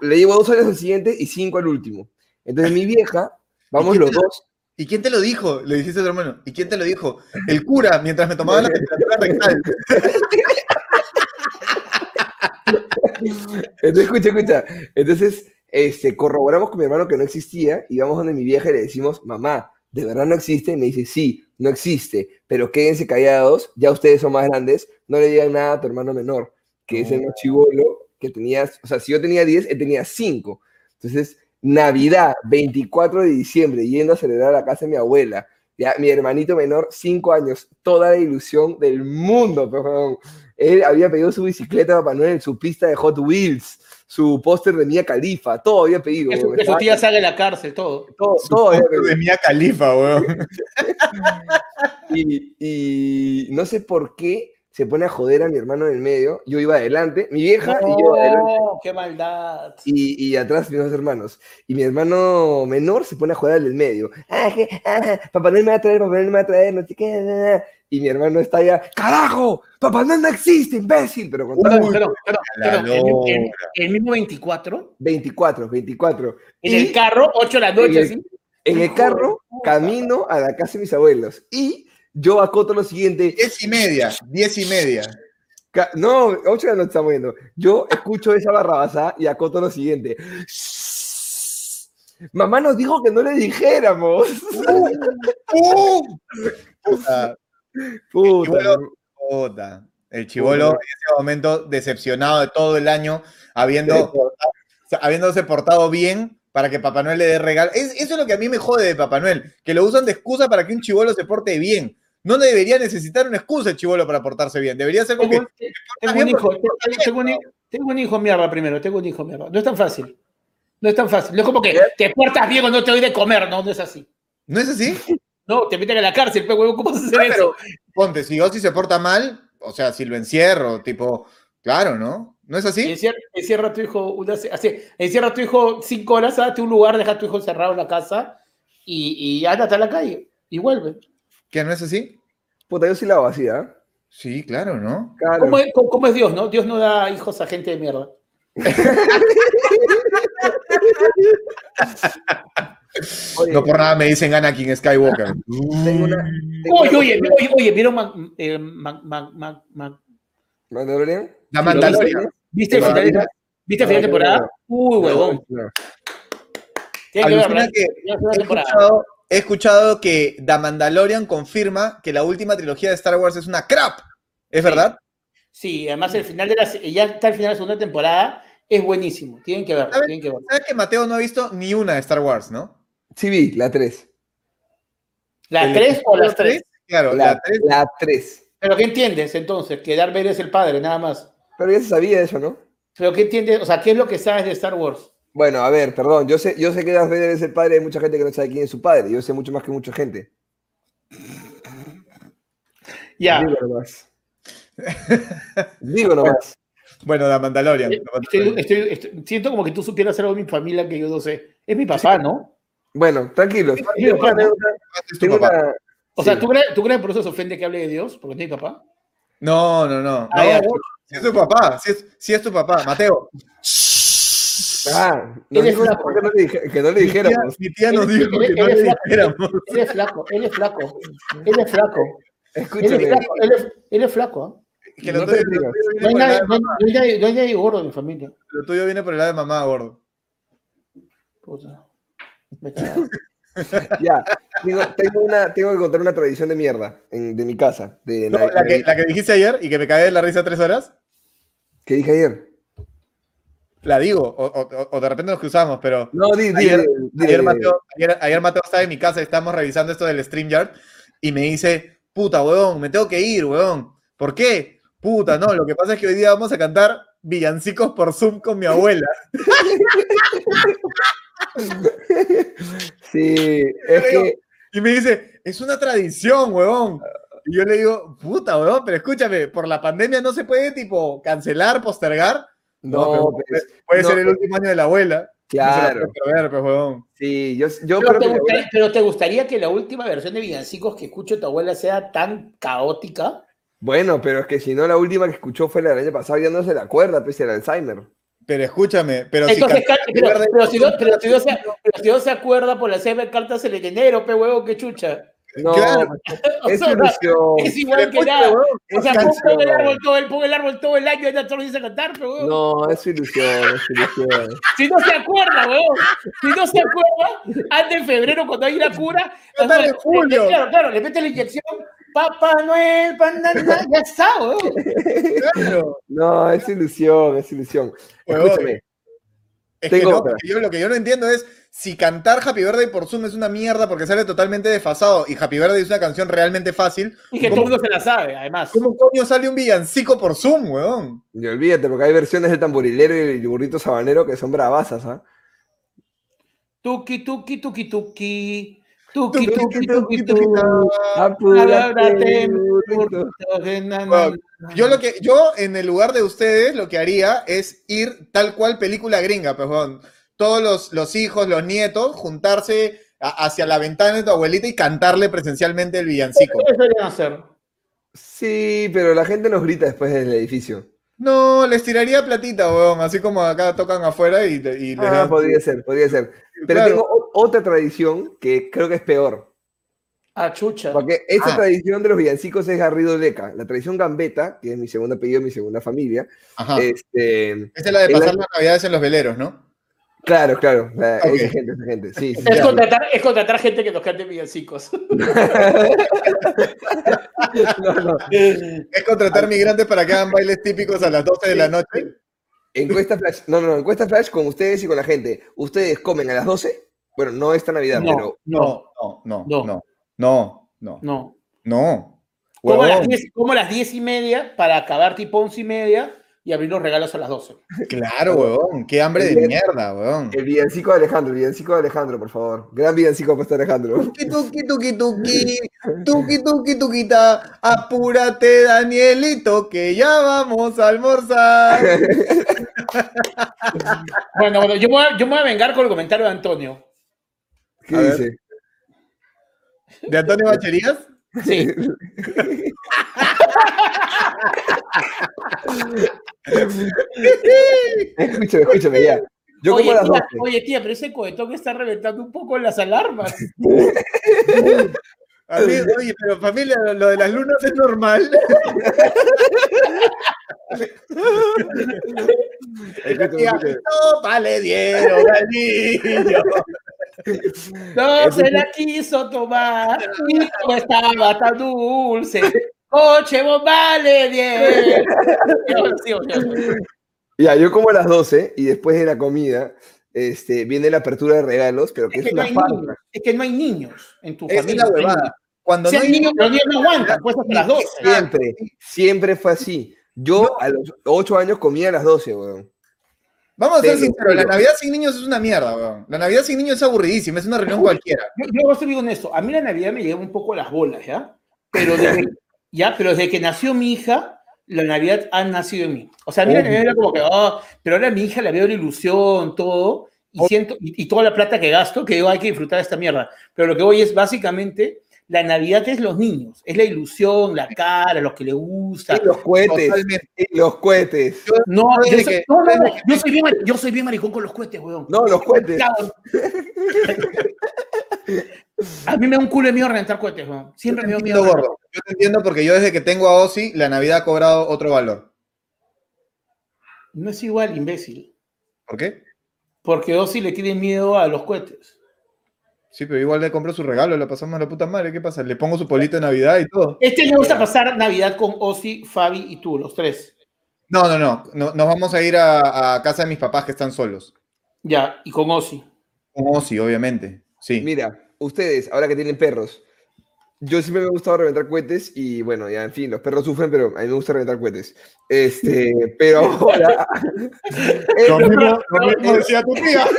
le llevo dos años al siguiente y cinco al último. Entonces mi vieja, vamos los dos ¿Y quién te lo dijo? Le dijiste a tu hermano. ¿Y quién te lo dijo? El cura, mientras me tomaba la temperatura rectal. Entonces, escucha, escucha. Entonces, este, corroboramos con mi hermano que no existía y vamos donde mi vieja y le decimos, mamá, ¿de verdad no existe? Y me dice, sí, no existe, pero quédense callados, ya ustedes son más grandes, no le digan nada a tu hermano menor, que es el más chivolo que tenía, o sea, si yo tenía 10, él tenía 5. Entonces, Navidad, 24 de diciembre, yendo a celebrar a la casa de mi abuela. Ya, mi hermanito menor, 5 años, toda la ilusión del mundo, pero él había pedido su bicicleta a Papá Noel, su pista de Hot Wheels, su póster de Mia Califa, todo había pedido. Que su, tía sale de la cárcel, todo. Todo, todo de Mia Califa, weón. y, y no sé por qué se pone a joder a mi hermano en el medio, yo iba adelante, mi vieja y yo adelante. qué maldad! Y, y, atrás mis dos hermanos. Y mi hermano menor se pone a joder en el medio. Ah, que, ah, papá no me va a traer, papá no me va a traer, no sé qué. Y mi hermano está allá, ¡carajo! ¡Papá no, no existe, imbécil! Pero con Uy, pero, pero, pero, el, el, mismo 24. 24, 24. En y el carro, 8 de la noche, ¿sí? En el carro, camino a la casa de mis abuelos. Y yo acoto lo siguiente. Diez y media, diez y media. No, ocho ya no estamos viendo. Yo escucho esa barrabasada y acoto lo siguiente. Mamá nos dijo que no le dijéramos. puta. Puta. puta. El chivolo en ese momento decepcionado de todo el año, habiendo, habiéndose portado bien para que Papá Noel le dé regalo. eso es lo que a mí me jode de Papá Noel, que lo usan de excusa para que un chivolo se porte bien. No debería necesitar una excusa el chivolo para portarse bien. Debería ser como tengo, que. Tengo un, hijo, tengo, un, tengo un hijo mierda primero, tengo un hijo mierda. No es tan fácil. No es tan fácil. No es como que te portas bien o no te doy de comer, no, no es así. ¿No es así? No, te meten a la cárcel, pero huevo, ¿cómo se hace eso? Ponte, si Ozzy se porta mal, o sea, si lo encierro, tipo, claro, ¿no? ¿No es así? Encierra, a tu hijo, una, así, encierra a tu hijo cinco horas, date un lugar, deja a tu hijo encerrado en la casa y, y ándate a la calle y vuelve. ¿Qué no es así? Puta, yo sí la hago así, ¿ah? Sí, claro, ¿no? ¿Cómo, es, ¿Cómo, es, Dios, no? Dios no da hijos a gente de mierda. no por nada me dicen Anakin Skywalker. oye, oye, oye, oye, ¿vieron eh, ¿Mandalorian? La Mandalorian. ¿Viste el final, ¿viste final de temporada? Uy, huevón. Tiene que ver, que he escuchado, he escuchado que The Mandalorian confirma que la última trilogía de Star Wars es una crap. ¿Es verdad? Sí, además el final de la ya está el final de la segunda temporada, es buenísimo. Tienen que verlo. Tienen que ¿Sabes que Mateo no ha visto ni una de Star Wars, no? Sí, vi, la 3. ¿La 3 o las 3? Claro, la 3. La 3. ¿Pero qué entiendes entonces? Que Darth Vader es el padre, nada más. Pero ya se sabía eso, ¿no? ¿Pero qué entiendes? O sea, ¿qué es lo que sabes de Star Wars? Bueno, a ver, perdón, yo sé, yo sé que Darth Vader es el padre de mucha gente que no sabe quién es su padre. Yo sé mucho más que mucha gente. Ya. Digo nomás. Digo nomás. Bueno, la Mandalorian. siento como que tú supieras algo de mi familia que yo no sé. Es mi papá, ¿no? Bueno, tranquilos. O sea, ¿tú crees, ¿tú crees por eso se ofende que hable de Dios? Porque mi papá. No, no, no. Ah, si es tu papá, si es, si es tu papá, Mateo. Ah, no dijo que no, le, que no le dijéramos. Mi tía, nos dijo que no le dijéramos. Él es flaco, él es flaco. Él es flaco. Escúchame. Él es flaco, él es, él es flaco. ¿eh? Que no, no, hay nadie, no, hay, no hay nadie gordo en mi familia. Lo tuyo viene por el lado de mamá, gordo. Puta. ya, tengo, tengo, una, tengo que contar una tradición de mierda en, de mi casa. De, no, la, que, la, que, dijiste ayer y que me cagué de la risa tres horas. ¿Qué dije ayer? La digo, o, o, o de repente nos cruzamos, pero. No, di, ayer, di, ayer, Mateo, ayer, ayer, Mateo estaba en mi casa y estábamos revisando esto del StreamYard y me dice: Puta, weón, me tengo que ir, weón. ¿Por qué? Puta, no, lo que pasa es que hoy día vamos a cantar villancicos por Zoom con mi abuela. Sí, es que... Y me dice, es una tradición, huevón. Y yo le digo, puta, huevón, pero escúchame, por la pandemia no se puede, tipo, cancelar, postergar. No, pues, puede ser el último año de la abuela. Claro. No ver, pues, huevón. Sí, yo, yo pero, te gustaría, pero te gustaría que la última versión de Villancicos que escucho tu abuela sea tan caótica. Bueno, pero es que si no, la última que escuchó fue la del año pasado, ya no se la acuerda, pese al Alzheimer. Pero escúchame, pero si. Pero, si no, pero, si no se, pero si no se acuerda por las seis cartas en enero, pe huevo, qué chucha. No, claro, es ilusión. Es igual que nada. O sea, pon el, árbol todo el, pon el árbol todo el año y ya solo dice cantar, pero huevón. No, es ilusión, es ilusión. si no se acuerda, huevón. Si no se acuerda, antes de febrero, cuando hay la cura. de julio. Claro, claro, le mete la inyección Papá Noel, pandana, ya está, No, es ilusión, es ilusión. Escúchame. Es que no, yo, lo que yo no entiendo es si cantar Happy Birthday por Zoom es una mierda porque sale totalmente desfasado y Happy Birthday es una canción realmente fácil. Y que todo el mundo se la sabe, además. ¿Cómo coño sale un villancico por Zoom, weón? Y olvídate, porque hay versiones del tamborilero y el burrito sabanero que son bravasas, ¿ah? Tuki, tuki, tuki, tuki. Tuki, tuki, tuki, tuki. Yo lo que, yo en el lugar de ustedes lo que haría es ir tal cual película gringa, perdón. Todos los, los hijos, los nietos, juntarse hacia la ventana de tu abuelita y cantarle presencialmente el villancico. ¿Qué deberían hacer? Sí, pero la gente nos grita después del edificio. No, les tiraría platita, weón, así como acá tocan afuera y, y les ah, podría ser, podría ser. Pero tengo otra tradición que creo que es peor. Ah, chucha. Porque esa ah. tradición de los villancicos es Garrido Leca. La tradición gambeta, que es mi segundo apellido, mi segunda familia. Este, Esa es la de pasar las navidades en los veleros, ¿no? Claro, claro. Esa gente, esa gente. Sí, es, contratar, es, contratar, gente que nos cante villancicos. no, no. Es contratar migrantes para que hagan bailes típicos a las 12 de la noche. Encuesta flash, no, no, encuesta flash con ustedes y con la gente. ¿Ustedes comen a las 12? Bueno, no esta Navidad, pero. No, no, no, no, no, no, no. No. No. Como a, las 10, como a las 10 y media para acabar tipo 11 y media y abrir los regalos a las 12. Claro, huevón. Qué hambre de mierda, huevón. El villancico de Alejandro, el villancico de Alejandro, por favor. Gran villancico para estar Alejandro. Tuki, tuki, tuki, tuki. Tuki, tuki, tuquita. Apúrate, Danielito, que ya vamos a almorzar. bueno, bueno, yo me, voy a, yo me voy a vengar con el comentario de Antonio. ¿Qué dice? ¿De Antonio Bacherías? Sí. escúchame, escúchame ya. Yo oye, como tía, oye, tía, pero ese cohetón está reventando un poco las alarmas. oye, pero familia, lo de las lunas es normal. no, vale, dieron al niño. No se la quiso tomar y no estaba tan dulce. Coche, vale, bien. Ya, yo como a las 12 y después de la comida este, viene la apertura de regalos, pero que es, una falta. Es que no hay niños en tu es familia. Es la huevada. Cuando no hay niños, los niños no aguantan, pues hasta las 12. Siempre, siempre fue así. Yo a los 8 años comía a las 12, weón. Vamos a ser sinceros, la Navidad sin niños es una mierda, weón. La Navidad sin niños es aburridísima, es una reunión cualquiera. Yo, yo estoy digo esto, a mí la Navidad me lleva un poco las bolas, ¿ya? Pero desde, ya, pero desde que nació mi hija, la Navidad ha nacido en mí. O sea, a mí la Navidad era como que, oh, pero ahora a mi hija le veo la ilusión, todo, y siento, y, toda la plata que gasto, que digo, hay que disfrutar de esta mierda. Pero lo que voy es básicamente la Navidad es los niños, es la ilusión, la cara, los que le gusta. Y los cohetes. Y los cohetes. no, yo soy, no, no, yo, soy bien, yo soy bien maricón con los cohetes, weón. No, los cohetes. A mí me da un culo de miedo reventar cohetes, weón. Siempre me da miedo. Gordo. Yo te entiendo porque yo desde que tengo a Ozzy, la Navidad ha cobrado otro valor. No es igual, imbécil. ¿Por qué? Porque Ozzy le tiene miedo a los cohetes. Sí, pero igual le compro su regalo, le pasamos a la puta madre. ¿Qué pasa? Le pongo su polito de Navidad y todo. Este le gusta pasar Navidad con Ozzy, Fabi y tú, los tres. No, no, no. nos vamos a ir a, casa de mis papás que están solos. Ya, y con Ozzy. Con Ozzy, obviamente. Sí. Mira, ustedes, ahora que tienen perros, yo siempre me ha gustado reventar cohetes y bueno, ya en fin, los perros sufren, pero a mí me gusta reventar cohetes. Este, pero ahora. lo mismo, decía tu tía.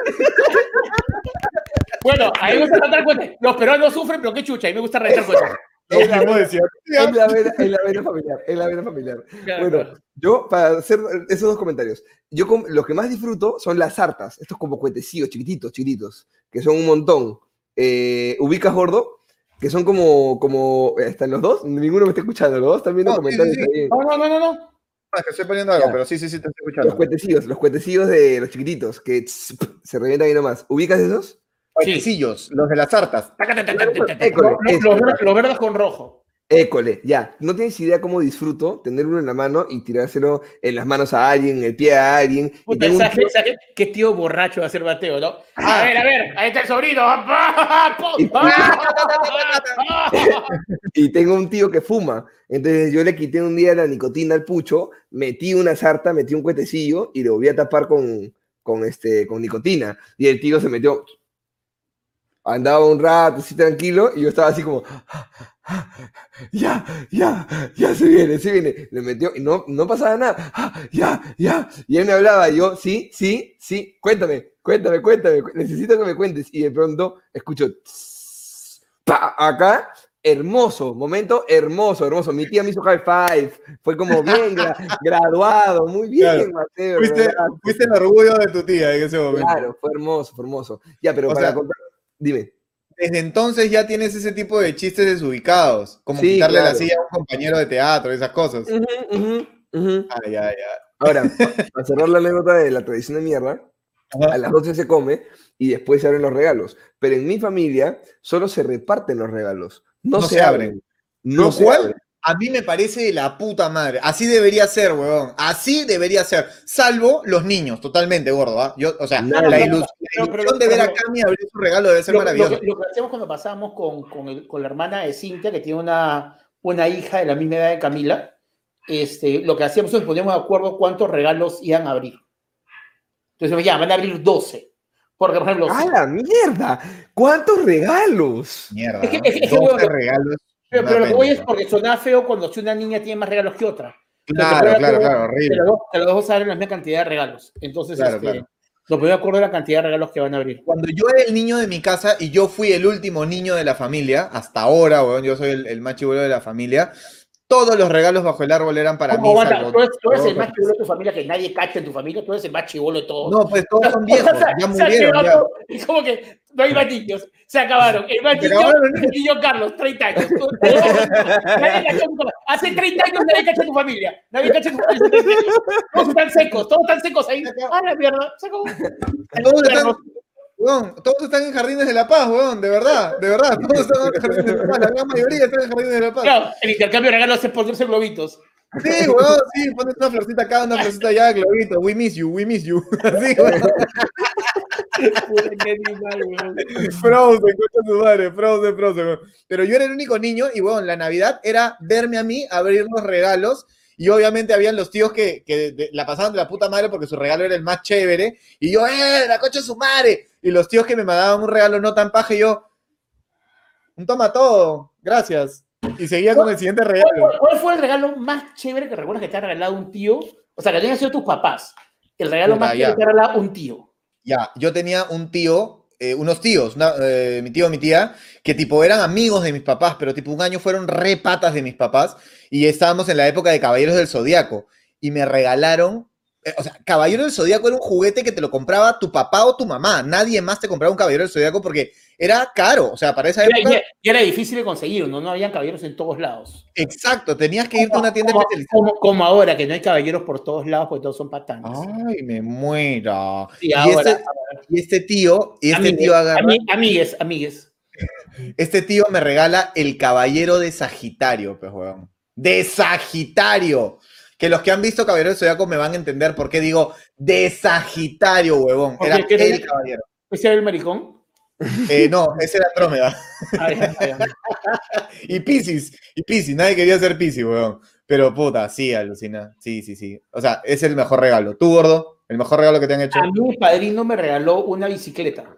Bueno, a mí me gusta reventar cohetes. Los perros no sufren, pero qué chucha, a mí me gusta reventar cohetes. Es la, vena, es la vena familiar, es la vena familiar. bueno, yo, para hacer esos dos comentarios, yo los que más disfruto son las sartas, estos como cohetecillos chiquititos, chiquititos, que son un montón. Eh, ¿Ubicas gordo? Que son como, como, ¿están los dos? Ninguno me está escuchando, los dos están viendo comentarios ahí. No, no, no, no, no. Es que estoy poniendo algo, pero sí, sí, sí, te estoy escuchando. Los cuetecillos, los cuetecillos de los chiquititos, que se revientan ahí nomás. ¿Ubicas esos? Los de las sartas. Los, verdes con rojo. École, ya. No tienes idea cómo disfruto tener uno en la mano y tirárselo en las manos a alguien, en el pie a alguien. Puta, ¿sabes, ¿sabes qué tío borracho va a hacer bateo, no? A ver, a ver, ahí está el sobrino. y tengo un tío que fuma. Entonces yo le quité un día la nicotina al pucho, metí una sarta, metí un cuetecillo y lo volví a tapar con, con, este, con nicotina. Y el tío se metió, andaba un rato así tranquilo y yo estaba así como, ya, ya, ya se viene, se viene. Le metió y no, no pasaba nada, ya, ya. Y él me hablaba y yo, sí, sí, sí, cuéntame, cuéntame, cuéntame, necesito que me cuentes. Y de pronto escucho, acá, hermoso, momento hermoso, hermoso. Mi tía me hizo high five, fue como bien graduado, muy bien, Mateo. Fuiste, el orgullo de tu tía en ese momento. Claro, fue hermoso, fue hermoso. Ya, pero para contar, dime. Desde entonces ya tienes ese tipo de chistes desubicados, como quitarle la silla a un compañero de teatro, esas cosas. Ahora, para cerrar la anécdota de la tradición de mierda, a las 12 se come y después se abren los regalos. Pero en mi familia solo se reparten los regalos, no, se, abren. No se abren a mí me parece de la puta madre. Así debería ser, weón. Así debería ser. Salvo los niños, totalmente, gordo. ¿ah? Yo, o sea, la, ilusión, de ver a Cami abrir su regalo debe ser maravilloso. Lo, que hacemos cuando pasamos con, con, la hermana de Cintia, que tiene una, una hija de la misma edad de Camila, este, lo que hacíamos es poníamos de acuerdo cuántos regalos iban a abrir. Entonces, ya, van a abrir 12. Porque, por ejemplo. ¡A la mierda! ¿Cuántos regalos? Mierda. Es que, es 12 regalos pero, lo que voy es porque suena feo cuando una niña tiene más regalos que otra. Claro, claro, claro, horrible. Pero los dos saben la misma cantidad de regalos. Entonces, este, lo voy de acuerdo a la cantidad de regalos que van a abrir. Cuando yo era el niño de mi casa y yo fui el último niño de la familia, hasta ahora, bueno, yo soy el, el más chivolo de la familia, todos los regalos bajo el árbol eran para mí. tú, eres, el más chivolo de tu familia, que nadie cacha en tu familia, tú eres el más chivolo de todos. No, pues todos son viejos, ya murieron. Ya. Es como que no hay niños, se acabaron. El niño, el niño Carlos, 30 años. Hace 30 años nadie cacha en tu familia. Nadie cacha en tu familia. Todos están secos, todos están secos ahí. ¡Ah, la mierda! Se acabó. Todos están, todos están en Jardines de la Paz, weón, de verdad, de verdad, todos están en Jardines de la Paz, la gran mayoría están en Jardines de la Paz. Claro, el intercambio de regalos es ponerse globitos. Sí, weón, sí, pones una florcita acá, una florcita allá, globito, we miss you, we miss you. Así, weón. Frozen, su madre, Frozen, Frozen. Pero yo era el único niño y, weón, la Navidad era verme a mí abrir los regalos y obviamente habían los tíos que, que la pasaban de la puta madre porque su regalo era el más chévere. Y yo, ¡eh, la cocha de su madre! Y los tíos que me mandaban un regalo no tan paje, yo, un toma todo, gracias. Y seguía con el siguiente regalo. ¿Cuál, fue el regalo más chévere que recuerdas que te ha regalado un tío? O sea, que tenían sido tus papás. El regalo más chévere que te ha regalado un tío. Ya, yo tenía un tío eh, unos tíos, eh, mi tío, mi tía, que tipo eran amigos de mis papás, pero tipo un año fueron re patas de mis papás y estábamos en la época de Caballeros del Zodíaco y me regalaron, o sea, Caballero del Zodíaco era un juguete que te lo compraba tu papá o tu mamá, nadie más te compraba un Caballero del Zodíaco porque era caro, o sea, para esa época... Y era difícil de conseguir, ¿no? No habían caballeros en todos lados. Exacto, tenías que irte a una tienda especializada. Como, ahora, que no hay caballeros por todos lados, porque todos son patanes. Ay, me muero. y, este, y, este, tío, y este tío agarra... amigues, amigues. Este tío me regala el caballero de Sagitario, pues, weón. De Sagitario. Que los que han visto Caballero de Zodiaco me van a entender por qué digo de Sagitario, huevón. Era el caballero. ¿Ese era el maricón? Eh, no, ese era Andrómeda. y Pisces, y Pisces, nadie quería ser Pisces, weón. Pero puta, sí, alucina. Sí, sí, sí. O sea, es el mejor regalo. ¿Tú, gordo? ¿El mejor regalo que te han hecho? A mí mi padrino me regaló una bicicleta.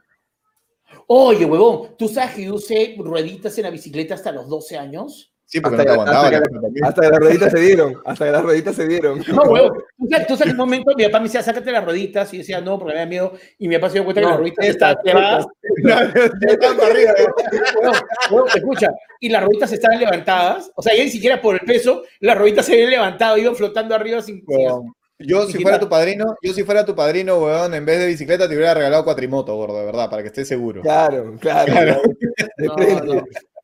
Oye, huevón, ¿tú sabes que yo usé rueditas en la bicicleta hasta los 12 años? Sí, porque hasta, no te aguantaba. Hasta, que, las rueditas se dieron. Hasta que las rueditas se dieron. No, huevón. Tú sabes, en un momento mi papá me decía, sácate las rueditas. Y yo decía, no, porque me da miedo. Y mi papá se dio cuenta que las rueditas. Están para arriba. escucha. Y las rueditas estaban levantadas. O sea, ya ni siquiera por el peso, las rueditas se habían levantado, iban flotando arriba sin. Yo, si fuera tu padrino, yo si fuera tu padrino, weón, en vez de bicicleta te hubiera regalado cuatrimoto, gordo, de verdad, para que estés seguro. Claro, claro.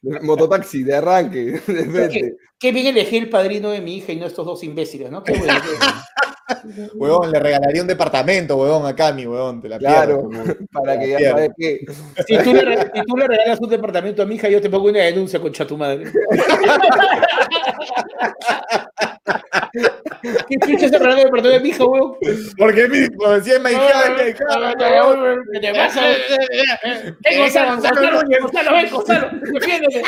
Mototaxi, de arranque. De qué, bien elegí el padrino de mi hija y no estos dos imbéciles, ¿no? Qué bueno. Huevón, le regalaría un departamento, huevón, a Cami, huevón, te la Claro, para que ya sabes que... Si tú, le, si tú, le, regalas un departamento a mi hija, yo te pongo una denuncia contra tu madre. ¿Qué pinche se regaló el departamento de mi hija, huevón? Porque mi, como decía mi hija, mi hija, ¿qué te pasa? ¿Qué Gonzalo? Gonzalo, Gonzalo, ven, Gonzalo, defiéndete.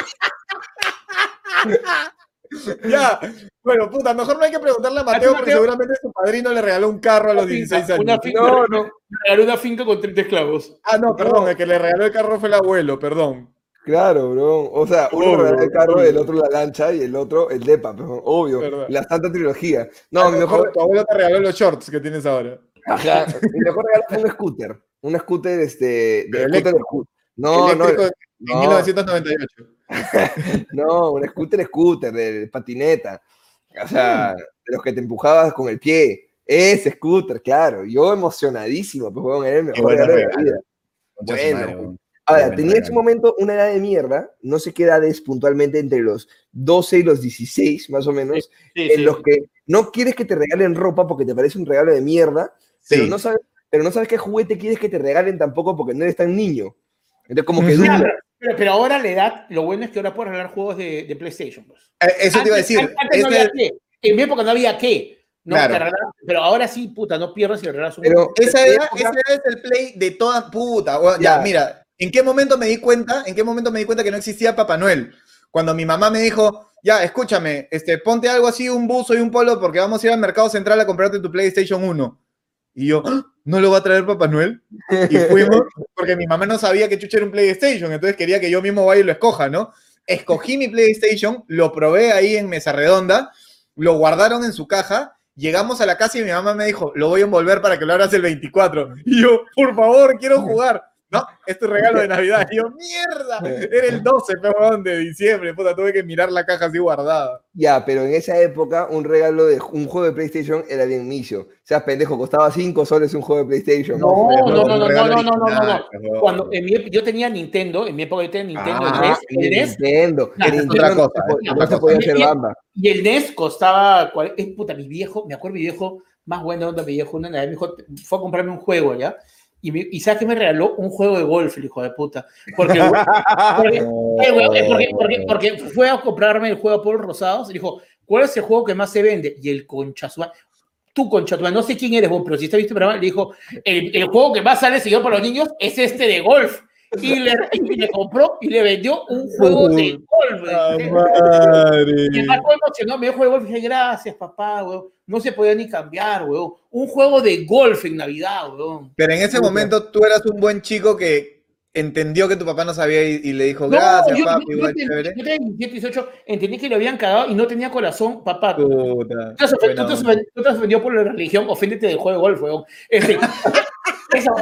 Ya, bueno, puta, mejor no hay que preguntarle a Mateo, porque seguramente su padrino le regaló un carro a los 16 años. Una finca, no, no. Le regaló una finca con 30 esclavos. Ah, no, perdón, el que le regaló el carro fue el abuelo, perdón. Claro, bro. O sea, uno regaló el carro, el otro la lancha y el otro el depa, pero obvio. La santa trilogía. No, mi mejor. Tu abuelo te regaló los shorts que tienes ahora. Ajá. mi mejor regalo fue un scooter. Un scooter, este. De, scooter no, no. En 1998. no, un scooter, scooter, de patineta. O sea, de los que te empujabas con el pie. Ese scooter, claro. Yo emocionadísimo, pues, bueno, era el mejor regalo de la vida. Bueno. Ahora, tenía en ese momento una edad de mierda, no sé qué edad es puntualmente, entre los 12 y los 16, más o menos, en los que no quieres que te regalen ropa porque te parece un regalo de mierda, pero, no sabes, pero no sabes qué juguete quieres que te regalen tampoco porque no eres tan niño. Entonces, como que pero, ahora la edad, lo bueno es que ahora puedes regalar juegos de, PlayStation. Pues. Eh, eso te iba a decir. Antes, no había qué. En mi época no había qué. No, pero ahora sí, puta, no pierdas si le regalas un Pero esa edad, esa es el play de toda puta. ya, mira, ¿en qué momento me di cuenta? ¿En qué momento me di cuenta que no existía Papá Noel? Cuando mi mamá me dijo, ya, escúchame, este, ponte algo así, un buzo y un polo, porque vamos a ir al mercado central a comprarte tu PlayStation 1. Y yo, ¡Ah! ¿no lo va a traer Papá Noel? Y fuimos, porque mi mamá no sabía que chucha era un PlayStation, entonces quería que yo mismo vaya y lo escoja, ¿no? Escogí mi PlayStation, lo probé ahí en Mesa Redonda, lo guardaron en su caja, llegamos a la casa y mi mamá me dijo, lo voy a envolver para que lo hagas el 24. Y yo, por favor, quiero jugar. No, es tu regalo de Navidad. Y yo, mierda, era el 12 perdón, de diciembre, puta, tuve que mirar la caja así guardada. Ya, pero en esa época un regalo de un juego de PlayStation era bien inicio. O sea, pendejo, costaba 5 soles un juego de PlayStation. No, no, no, no, no, no, no, no, Cuando en mi, yo tenía Nintendo, en mi época yo tenía Nintendo, ah, el NES. Nintendo, el Nintendo otra cosa, no, se podía hacer banda. Y el NES costaba, es puta, mi viejo, me acuerdo mi viejo, más bueno onda, mi viejo, una vez me dijo, fue a comprarme un juego, ¿ya? Y, y ¿sabes que me regaló? Un juego de golf, el hijo de puta. Porque, porque, porque, fue a comprarme el juego por Rosados y dijo, ¿cuál es el juego que más se vende? Y el conchazua, tú conchazua, no sé quién eres vos, pero si está visto, pero le dijo, el, el, juego que más sale seguido para los niños es este de golf y le, le, compró y le vendió un juego de golf. Ah, y más emocionó, me dijo de golf y dije, gracias, papá, weón. No se podía ni cambiar, weón. Un juego de golf en Navidad, weón. Pero en ese momento tú eras un buen chico que entendió que tu papá no sabía y, le dijo, gracias, yo, papi, yo, yo, yo tenía 17, 18, entendí que le habían cagado y no tenía corazón, papá. Puta, tú, te, tú, te, ofendió por la religión, oféndete del juego de golf, weón. Es decir, esa,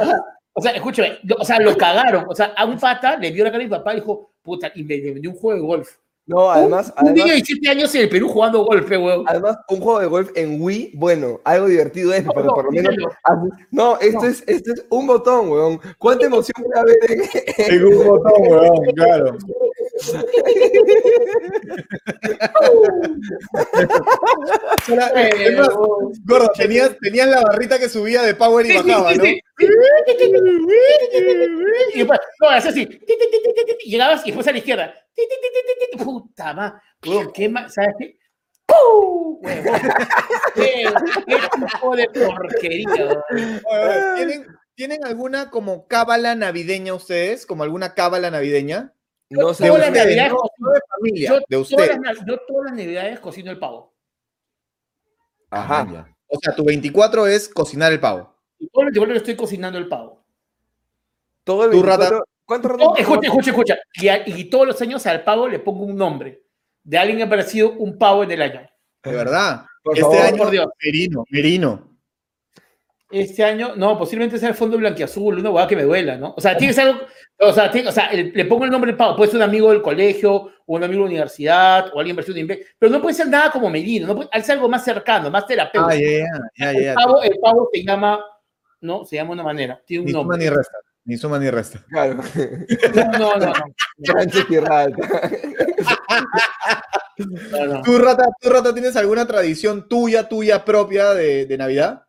o sea, escúchame, o sea, lo cagaron. O sea, a un pata le vio la cara a mi papá y dijo, puta, y me, vendió un juego de golf. No, además. Un, niño de 7 años en el Perú jugando golf, weón. Además, un juego de golf en Wii, bueno, algo divertido es, pero por lo menos. No, esto, Es, esto es un botón, weón. ¿Cuánta emoción puede haber en, en un botón, weón? Claro. Gordo, tenías, tenías, la barrita que subía de power y bajaba, ¿no? Y después, no, es así. Llegabas y después a la izquierda. Puta madre, qué más, ¿sabes qué? ¡Pum! ¡Qué, tipo de porquería! ¿Tienen, ¿Tienen alguna como cábala navideña ustedes? ¿Como alguna cábala navideña? No sé, todas las navidades de familia, yo, de usted. Todas las, yo todas las navidades cocino el pavo. Ajá. O sea, tu 24 es cocinar el pavo. Y todo el 24 estoy cocinando el pavo. Todo el 24, ¿Cuánto rato? escucha, escucha, escucha. Y, y, todos los años al pavo le pongo un nombre. De alguien que ha aparecido un pavo en el año. De verdad. este año, por Dios. Merino, Merino. Este año, no, posiblemente sea el fondo blanquiazul, una hueá que me duela, ¿no? O sea, tiene que ser algo, o sea, o sea le pongo el nombre del pavo, puede ser un amigo del colegio, o un amigo de la universidad, o alguien versión de inglés, pero no puede ser nada como Medina, no puede ser algo más cercano, más terapéutico. Ah, yeah, yeah, el, pavo, el, pavo, se llama, ¿no? Se llama de una manera, tiene un nombre. Ni suma ni resta. Claro. No, no, no. No, no. ¿Tú, Rata, ¿Tú, Rata, tienes alguna tradición tuya, tuya propia de, de Navidad?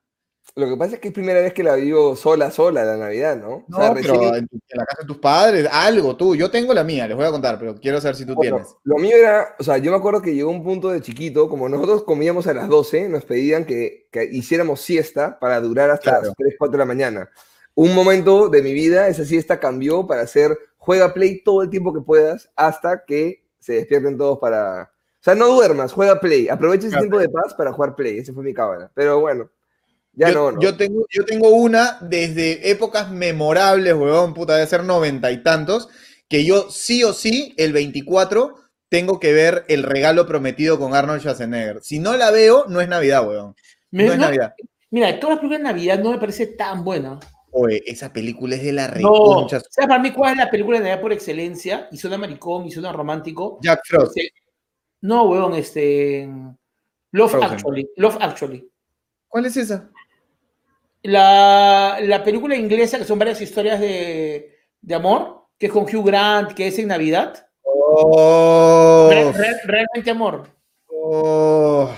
Lo que pasa es que es primera vez que la vivo sola, sola la Navidad, ¿no? No, o sea, pero recién... en, la casa de tus padres, algo, tú. Yo tengo la mía, les voy a contar, pero quiero saber si tú bueno, tienes. Lo mío era, o sea, yo me acuerdo que llegó un punto de chiquito, como nosotros comíamos a las 12, nos pedían que, que hiciéramos siesta para durar hasta claro. las 3, 4 de la mañana. Un momento de mi vida, esa siesta cambió para hacer juega play todo el tiempo que puedas hasta que se despierten todos para... O sea, no duermas, juega play. Aprovecha ese claro. tiempo de paz para jugar play. Ese fue mi cábala. Pero bueno, ya yo, no, no. Yo tengo, yo tengo una desde épocas memorables, huevón, puta, debe ser noventa y tantos, que yo sí o sí, el 24, tengo que ver El regalo prometido con Arnold Schwarzenegger. Si no la veo, no es Navidad, huevón. No es no- Navidad. Mira, todas las películas de Navidad no me parece tan buena. Oye, esa película es de la No, reconcha. ¿sabes para mí cuál es la película de Navidad por excelencia? Y suena maricón, y suena romántico. Jack Frost. Este, no, weón, este... Love Frozen. Actually. Love Actually. ¿Cuál es esa? La, la película inglesa, que son varias historias de, de amor, que es con Hugh Grant, que es en Navidad. Oh, Re- re- realmente amor. oh,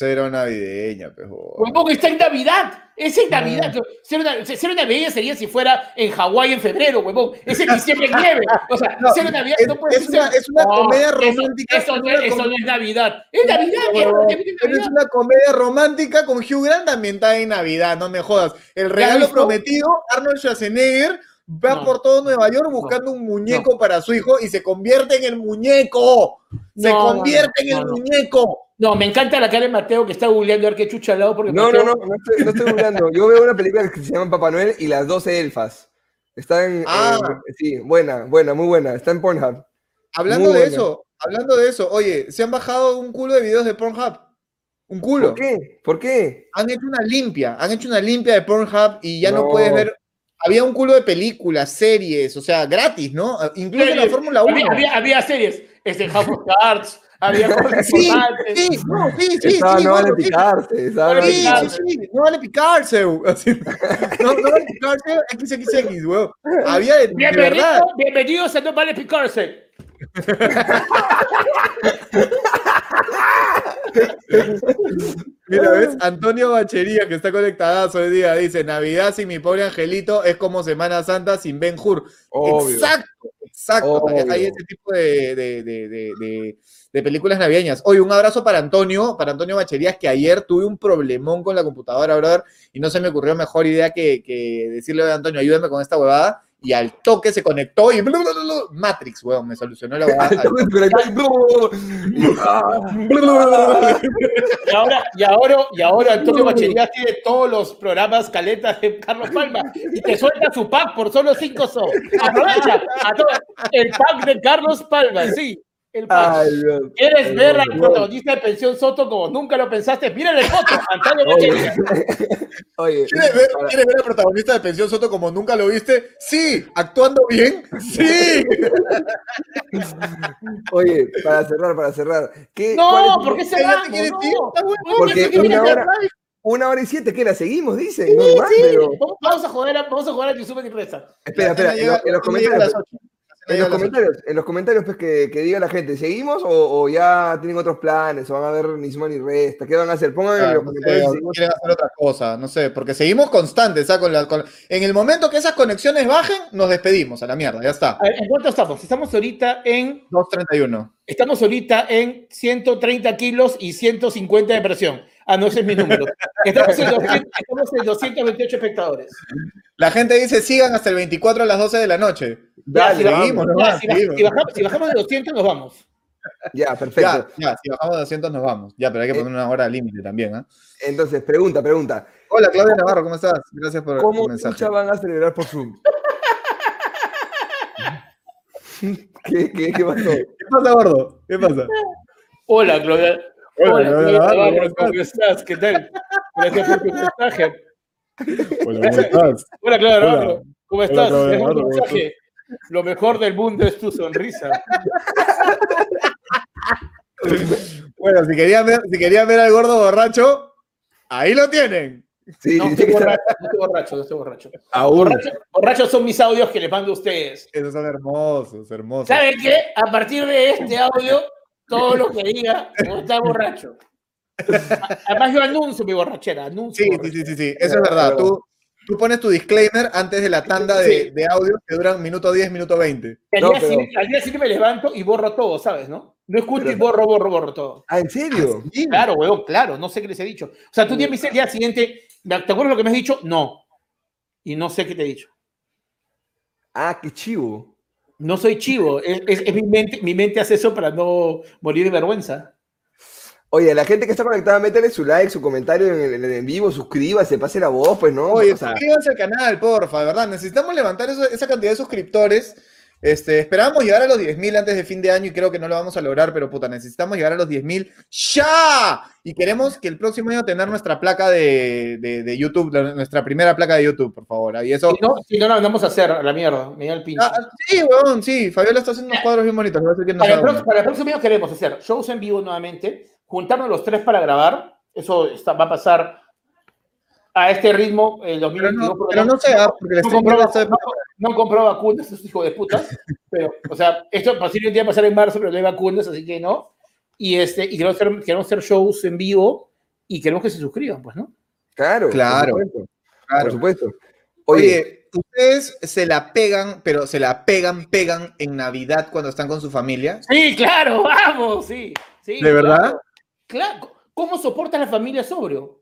cero navideña, pejo. Huevón, está en Navidad. Es en Navidad. Ser una, ser una navideña sería si fuera en Hawái en febrero, huevón. Es en diciembre en nieve. O sea, No, ser Navidad es- no puede es una- ser. es una No, comedia romántica, Eso, es no, una es- eso com- no es Navidad. Es Navidad. es- Pero es una comedia romántica con Hugh Grant ambientada en Navidad, no me jodas. El regalo prometido, Arnold Schwarzenegger va No. por todo Nueva York buscando un muñeco para su hijo y se convierte en el muñeco. Se No, convierte no, en el no. muñeco. No, me encanta la cara de Mateo que está googleando a ver qué chucha al lado porque No, Mateo- no, no, no estoy, no estoy burlando. Yo veo una película que se llama Papá Noel y las 12 elfas. Están, Ah. eh, sí, buena, buena, muy buena. Está en Pornhub. Hablando Muy de buena. eso, hablando de eso, oye, se han bajado un culo de videos de Pornhub. Un culo. ¿Por qué? ¿Por qué? Han hecho una limpia, han hecho una limpia de Pornhub y ya no, No. puedes ver. Había un culo de películas, series, o sea, gratis, ¿no? Incluso en la. Fórmula 1. había, había, había series. Este, House of Cards. Había cosas Sí, importantes. sí, no, sí, sí, sí, no vale picarse. estaba- Vale Sí, picarse. sí, sí, no vale picarse. así. No, no vale picarse, XXX, weón. Había de, de Bienvenido- verdad. bienvenidos a No Vale Picarse. Mira, ¿ves? Antonio Bachería, que está conectadazo hoy día, dice: Navidad sin mi pobre angelito es como Semana Santa sin Ben Hur. Obvio. Exacto, exacto. Obvio. Hay ese tipo de, de- de- de- películas navideñas. Oye, un abrazo para Antonio, para Antonio Bacherías, que ayer tuve un problemón con la computadora, brother, y no se me ocurrió mejor idea que, que decirle a Antonio, ayúdame con esta huevada. Y al toque se conectó y Matrix, weón, me solucionó la huevada. Y ahora, y ahora, y ahora Antonio Bacherías tiene todos los programas caletas de Carlos Palma y te suelta su pack por solo 5 so. Aprovecha a todo- el pack de Carlos Palma, sí. El. Ay, Dios. ¿Quieres ver al protagonista de Pensión Soto como nunca lo pensaste? Mira la foto, Antonio Oye, ¿Quieres ver, para- quieres ver al protagonista de Pensión Soto como nunca lo viste? Sí, actuando bien. Sí. oye, para cerrar, para cerrar. ¿qué, No, ¿por qué cerramos? No. Porque ¿Por qué una quieres hora- cerrar? Una hora y siete, ¿qué la seguimos? Dicen. normal, Sí, pero- vamos- a joder a, vamos a jugar a Yusufa y Presa. Espera, espera, en, los- comentarios. En los comentarios, en los comentarios pues, que, que diga la gente, ¿seguimos o, o ya tienen otros planes? ¿O van a ver ni suma ni resta? ¿Qué van a hacer? Pongan en Ah, los no sé, comentarios. si quieren hacer otra cosa, no sé, porque seguimos constantes. Con la- con- En el momento que esas conexiones bajen, nos despedimos a la mierda, ya está. Ver, ¿En cuánto estamos? Estamos ahorita en 2.31. Estamos ahorita en 130 kilos y 150 de presión. Ah, no, ese es mi número. Estamos en, 200 estamos en 228 espectadores. La gente dice sigan hasta el 24 a las 12 de la noche. Ya, si, Dale, ya, si baj- seguimos. si bajamos, si bajamos de 200, nos vamos. Ya, perfecto. Ya, ya, si bajamos de 200 nos vamos. Ya, pero hay que poner una hora límite también, ¿ah? Entonces, pregunta, pregunta. Hola, Claudia Navarro, ¿cómo estás? Gracias por ¿Cómo chucha van a celebrar por Zoom? ¿Qué, qué, qué pasó? ¿Qué pasa, gordo? ¿Qué pasa? Hola, Claudia. Hola, ¿cómo ¿cómo estás? ¿Qué tal? Gracias por tu mensaje. Hola, ¿cómo estás? Hola. Navarro. ¿Cómo estás? Navarro, ¿cómo mensaje. Lo mejor del mundo es tu sonrisa. Bueno, si querían ver, si querían ver al gordo borracho, ahí lo tienen. Sí, no, estoy borracho, no estoy borracho, no estoy borracho. Borracho, borrachos son mis audios que les mando a ustedes. Esos son hermosos, hermosos. ¿Saben qué? A partir de este audio, todo lo que diga está borracho. Además, yo anuncio mi borrachera. Anuncio sí, sí, sí, sí, eso es verdad. Tú, tú pones tu disclaimer antes de la tanda de, de audio que duran minuto 10, minuto 20. Al, día siguiente, me levanto y borro todo, ¿sabes? ¿No? No escucho y borro, borro, borro todo. Ah, ¿en serio? Ah, claro, weón, claro, no sé qué les he dicho. O sea, tú me dices el día siguiente, ¿te acuerdas lo que me has dicho? No. Y no sé qué te he dicho. Ah, qué chivo. No soy chivo, es, es mi, mente, mi mente hace eso para no morir de vergüenza. Oye, la gente que está conectada, métele su like, su comentario en el en vivo, suscríbase, pase la voz, pues, ¿no? Oye, suscríbanse al canal, porfa, de verdad. Necesitamos levantar esa cantidad de suscriptores. Este, esperábamos llegar a los 10.000 antes de fin de año y creo que no lo vamos a lograr, pero puta, necesitamos llegar a los 10.000 ¡ya! Y queremos que el próximo año tener nuestra placa de, de, YouTube, nuestra primera placa de YouTube, por favor. Y eso... Si no, si no la mandamos a hacer, a la mierda, me el pinche. Ah, sí, weón, sí. Fabiola está haciendo unos cuadros bien bonitos. para, el próximo, para el próximo año queremos hacer shows en vivo nuevamente juntarnos los tres para grabar, eso está, va a pasar a este ritmo el 2021. Pero no, sea, porque no, compró, no, compró, vacunas, esos hijos de putas. pero, o sea, esto posiblemente va a pasar en marzo, pero no hay vacunas, así que no. Y, este, y queremos, hacer, queremos hacer shows en vivo y queremos que se suscriban, pues, ¿no? Claro, claro. Por supuesto. Claro. Por supuesto. Oye, ustedes se la pegan, pero se la pegan, pegan en Navidad cuando están con su familia. Sí, claro, vamos, sí. sí ¿De verdad? Claro, ¿cómo soporta la familia sobrio?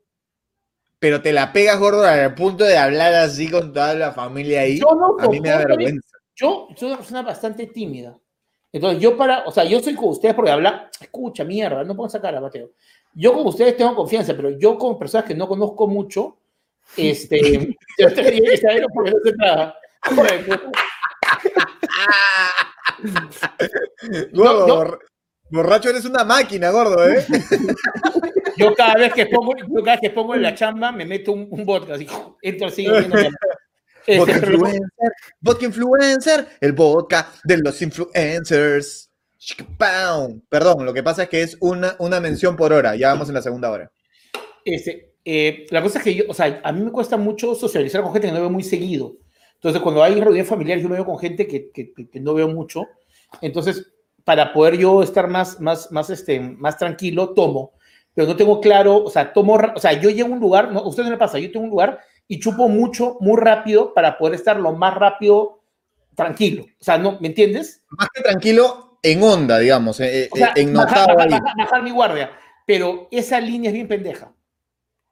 Pero te la pegas, gordo, al punto de hablar así con toda la familia ahí. Yo no a mí me da vergüenza. Yo soy una persona bastante tímida. Entonces, yo para, o sea, yo soy con ustedes porque habla, escucha, mierda, no puedo sacar a Mateo. Yo con ustedes tengo confianza, pero yo con personas que no conozco mucho, este, yo que saber porque no sé nada. Gordo, Borracho eres una máquina, gordo, ¿eh? Yo cada vez que pongo, yo cada vez que pongo en la chamba me meto un, un vodka, así, entro así. Vodka este, influencer, vodka influencer, el vodka de los influencers. Perdón, lo que pasa es que es una, una mención por hora, ya vamos en la segunda hora. Este, eh, la cosa es que yo, o sea, a mí me cuesta mucho socializar con gente que no veo muy seguido. Entonces, cuando hay reuniones familiares, yo me veo con gente que, que, que no veo mucho. Entonces, para poder yo estar más, más, más, este, más tranquilo, tomo, pero no tengo claro, o sea, tomo, o sea, yo llego a un lugar, no, usted no le pasa, yo tengo un lugar y chupo mucho, muy rápido para poder estar lo más rápido tranquilo. O sea, ¿no, ¿me entiendes? Más que tranquilo en onda, digamos, eh, eh, en bajar, bajar, mi guardia, pero esa línea es bien pendeja.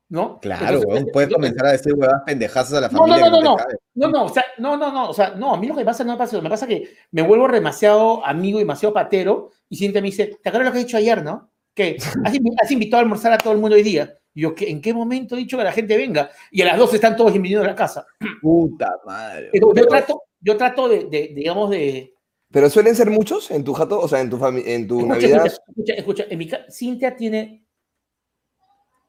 ¿No? Claro, puedes comenzar a decir huevadas pendejazas a la familia. No, no, no, no, no, no, o sea, no, no, no, o sea, no, a mí lo que pasa no me pasa, me pasa que me vuelvo demasiado amigo y demasiado patero y siente me dice, ¿te acuerdas lo que he dicho ayer, no? Que has, invitado a almorzar a todo el mundo hoy día. Y yo, ¿en qué momento he dicho que la gente venga? Y a las dos están todos invitados a la casa. Puta madre. yo trato, yo trato de, de, digamos, de... ¿Pero suelen ser muchos en tu jato? O sea, en tu, en tu Navidad. Escucha, escucha, en mi Cintia tiene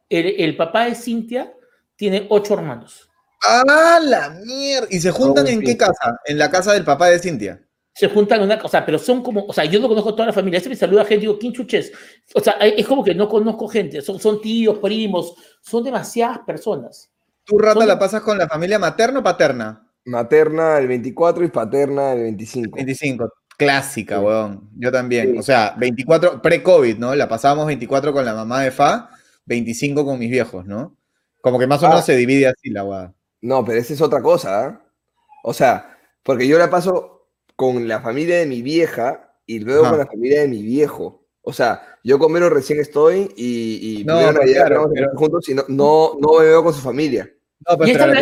el, papá de Cintia tiene ocho hermanos. ¡Ah, la mierda! ¿Y se juntan en qué casa? En la casa del papá de Cintia. Se juntan en una cosa, pero son como, o sea, yo no conozco toda la familia. Ese me saluda gente, digo, ¿quién chuches? O sea, es como que no conozco gente, son, son tíos, primos, son demasiadas personas. ¿Tú, Rata, la pasas con la familia materna o paterna? Materna el 24 y paterna el 25. 25, clásica, weón. Yo también. O sea, 24, pre-COVID, ¿no? La pasábamos 24 con la mamá de Fa 25 con mis viejos, ¿no? Como que más o menos ah. se divide así la guada. No, pero esa es otra cosa, ¿eh? O sea, porque yo la paso con la familia de mi vieja y luego con la familia de mi viejo. O sea, yo con Mero recién estoy y, y no, claro, juntos y no, no, me veo con su familia. No, ¿Y esta,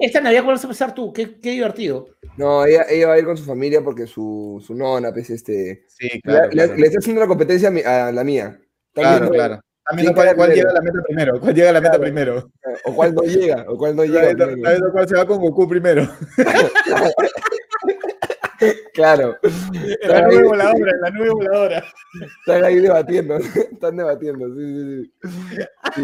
esta, Navidad cuál vas a pasar tú? ¿Qué, qué, divertido. No, ella, ella, va a ir con su familia porque su, su nona, pues, este... Sí, claro. Le, le, está haciendo la competencia a, la mía. claro, claro. También cuál, cuál llega a la meta primero. ¿Cuál llega a la meta primero? O cuál no llega. O cuál no llega. cuál se va con Goku primero. Claro. En la nube voladora, en la nube voladora. Están ahí debatiendo, están debatiendo, sí, sí, sí.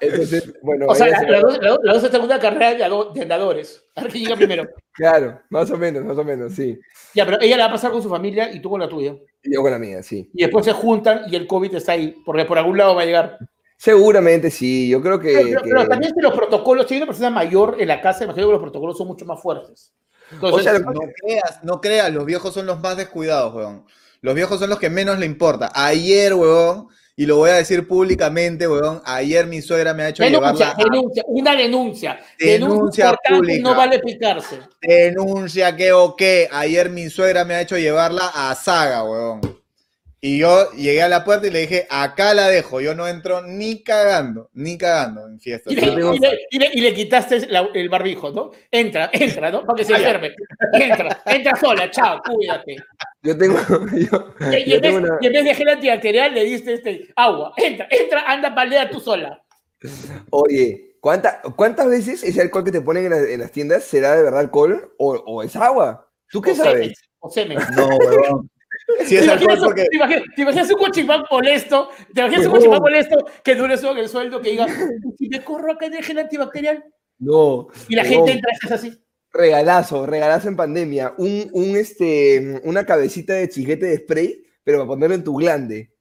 Entonces, bueno. O sea, la, la, la, la, segunda carrera de andadores. A ver quién llega primero. Claro, más o menos, más o menos, sí. Ya, pero ella la va a pasar con su familia y tú con la tuya. Y yo con la mía, sí. Y después se juntan y el COVID está ahí, porque por algún lado va a llegar. Seguramente sí, yo creo que. Pero, también si los protocolos, si hay una persona mayor en la casa, imagino que los protocolos son mucho más fuertes. o sea, no creas, no creas, los viejos son los más descuidados, weón. Los viejos son los que menos le importa. Ayer, weón, y lo voy a decir públicamente, weón. Ayer mi suegra me ha hecho denuncia, Denuncia, una denuncia. Denuncia, pública. No vale picarse. Denuncia que o qué. Ayer mi suegra me ha hecho llevarla a Saga, weón. Y yo llegué a la puerta y le dije, acá la dejo, yo no entro ni cagando, ni cagando en fiesta. Y le, quitaste el barbijo, ¿no? Entra, entra, ¿no? Para que se enferme. Entra, entra sola, chao, cuídate. Yo tengo. y, en vez, de gel antibacterial le diste este, agua. Entra, entra, anda, paldea tú sola. Oye, ¿cuántas veces ese alcohol que te ponen en, las tiendas será de verdad alcohol o, es agua? ¿Tú qué sabes? o semen. No, weón. Si es alcohol porque... ¿Te imaginas, un cochimán molesto? ¿Te imaginas un cochimán molesto que dure eso en el sueldo que diga, si me corro acá en el gel antibacterial? No. Y la gente entra y es así. Regalazo, regalazo en pandemia. Un, un, este, una cabecita de chiquete de spray, pero para ponerlo en tu glande.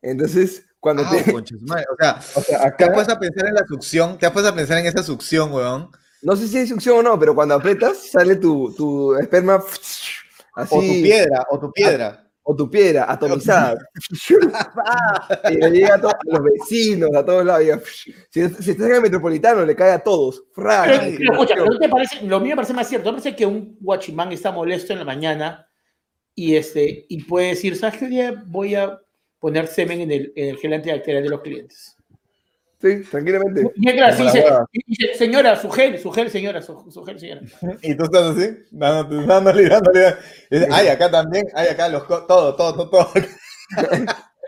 Entonces, cuando ah, te. o sea, o sea acá... te puedes a pensar en la succión, te puedes a pensar en esa succión, weón. No sé si hay succión o no, pero cuando aprietas, sale tu, tu esperma. Así, o tu piedra, o tu piedra. O tu piedra, atomizada. y le llega a todos los vecinos, a todos lados. Si, estás en el metropolitano, le cae a todos. Pero, escucha, te parece, lo mío me parece más cierto. Me parece que un guachimán está molesto en la mañana y, este, y puede decir, ¿sabes qué día voy a poner semen en el, en el gel antibacterial de los clientes? Sí, tranquilamente. dice, señora, su gel, su gel, señora, su, gel, señora. Y tú estás así, dándole, dándole, dándole. Ay, acá también, ay, acá, los, todo, todo, todo, todo.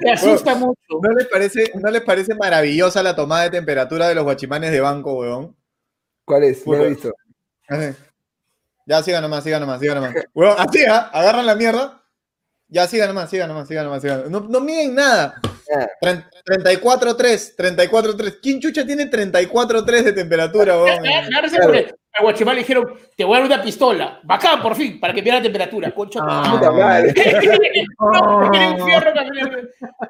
Me asusta mucho. ¿no les, parece, ¿No les parece maravillosa la tomada de temperatura de los guachimanes de banco, weón? ¿Cuál es? No lo he visto. Ya, siga nomás, siga nomás, siga nomás. Weón, así, ¿ah? Agarran la mierda. Ya, siga nomás, siga nomás, siga nomás, siga nomás. No, no miden nada. 34-3, 34-3. ¿Quién chucha tiene 34-3 de temperatura? A Guachimal le dijeron, te voy a dar una pistola. Bacán, por fin, para que pierda temperatura. Concha ah, puta madre. no, tiene un fierro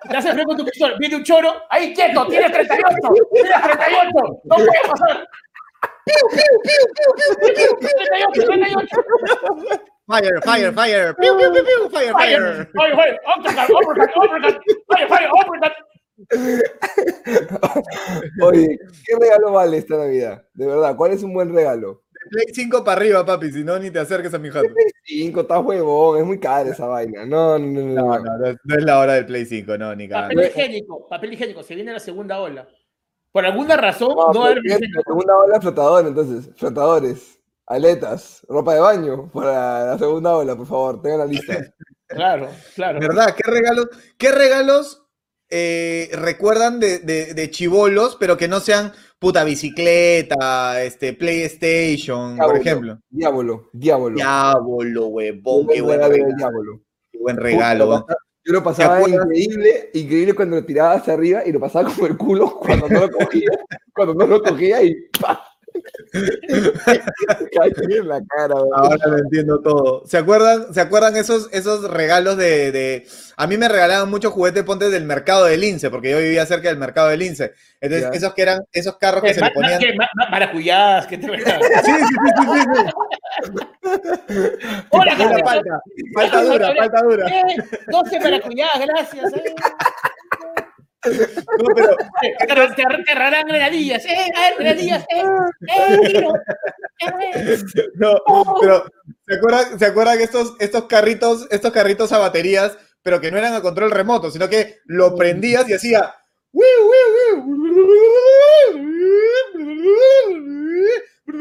Te haces con tu pistola. Viene un choro. Ahí quieto, tienes 38. Tienes 38. No puede pasar. ¡Piu, piu, piu, piu, piu, piu! 38, 38. Fire, fire, fire. Piu, piu, piu, piu. Fire, fire. Fire, fire. Uppercut, uppercut, uppercut. Fire, fire, uppercut. Oye, ¿qué regalo vale esta Navidad? De verdad, ¿cuál es un buen regalo? De Play 5 para arriba, papi, si no, ni te acerques a mi jato. Play 5, está huevón, es muy cara esa vaina. No, no, no. No, no, no, no es la hora del Play 5, no, ni cara. Papel higiénico, papel higiénico, se viene la segunda ola. Por alguna razón, no, no hay. La segunda ola, flotador, entonces, flotadores aletas, ropa de baño para la segunda ola, por favor, tengan la lista. Claro, claro. ¿Verdad? ¿Qué regalos, qué regalos eh, recuerdan de, de, chivolos, pero que no sean puta bicicleta, este, PlayStation, por ejemplo? Diablo, diablo. Diablo, huevón, qué buen regalo. Qué buen regalo. Yo lo pasaba increíble, increíble cuando lo tiraba hacia arriba y lo pasaba como el culo cuando no lo cogía, cuando no lo cogía y ¡pah! la cara, Ahora lo entiendo todo. ¿Se acuerdan, ¿se acuerdan esos, esos regalos de, A mí me regalaban muchos juguetes pontes del mercado del Lince, porque yo vivía cerca del mercado del Lince. Entonces, esos que eran, esos carros que se le ponían. Maracuyás, ¿qué te Sí, sí, sí, sí, sí. Hola, falta, falta dura, falta dura. 12 maracuyás, gracias. Eh. No, pero. Te, agarrarán granadillas, ¿eh? A ver, granadillas, ¿eh? ¡Eh, ¡Eh! No, pero. ¿Se acuerdan, ¿se acuerdan estos, estos carritos, estos carritos a baterías, pero que no eran a control remoto, sino que lo prendías y hacía.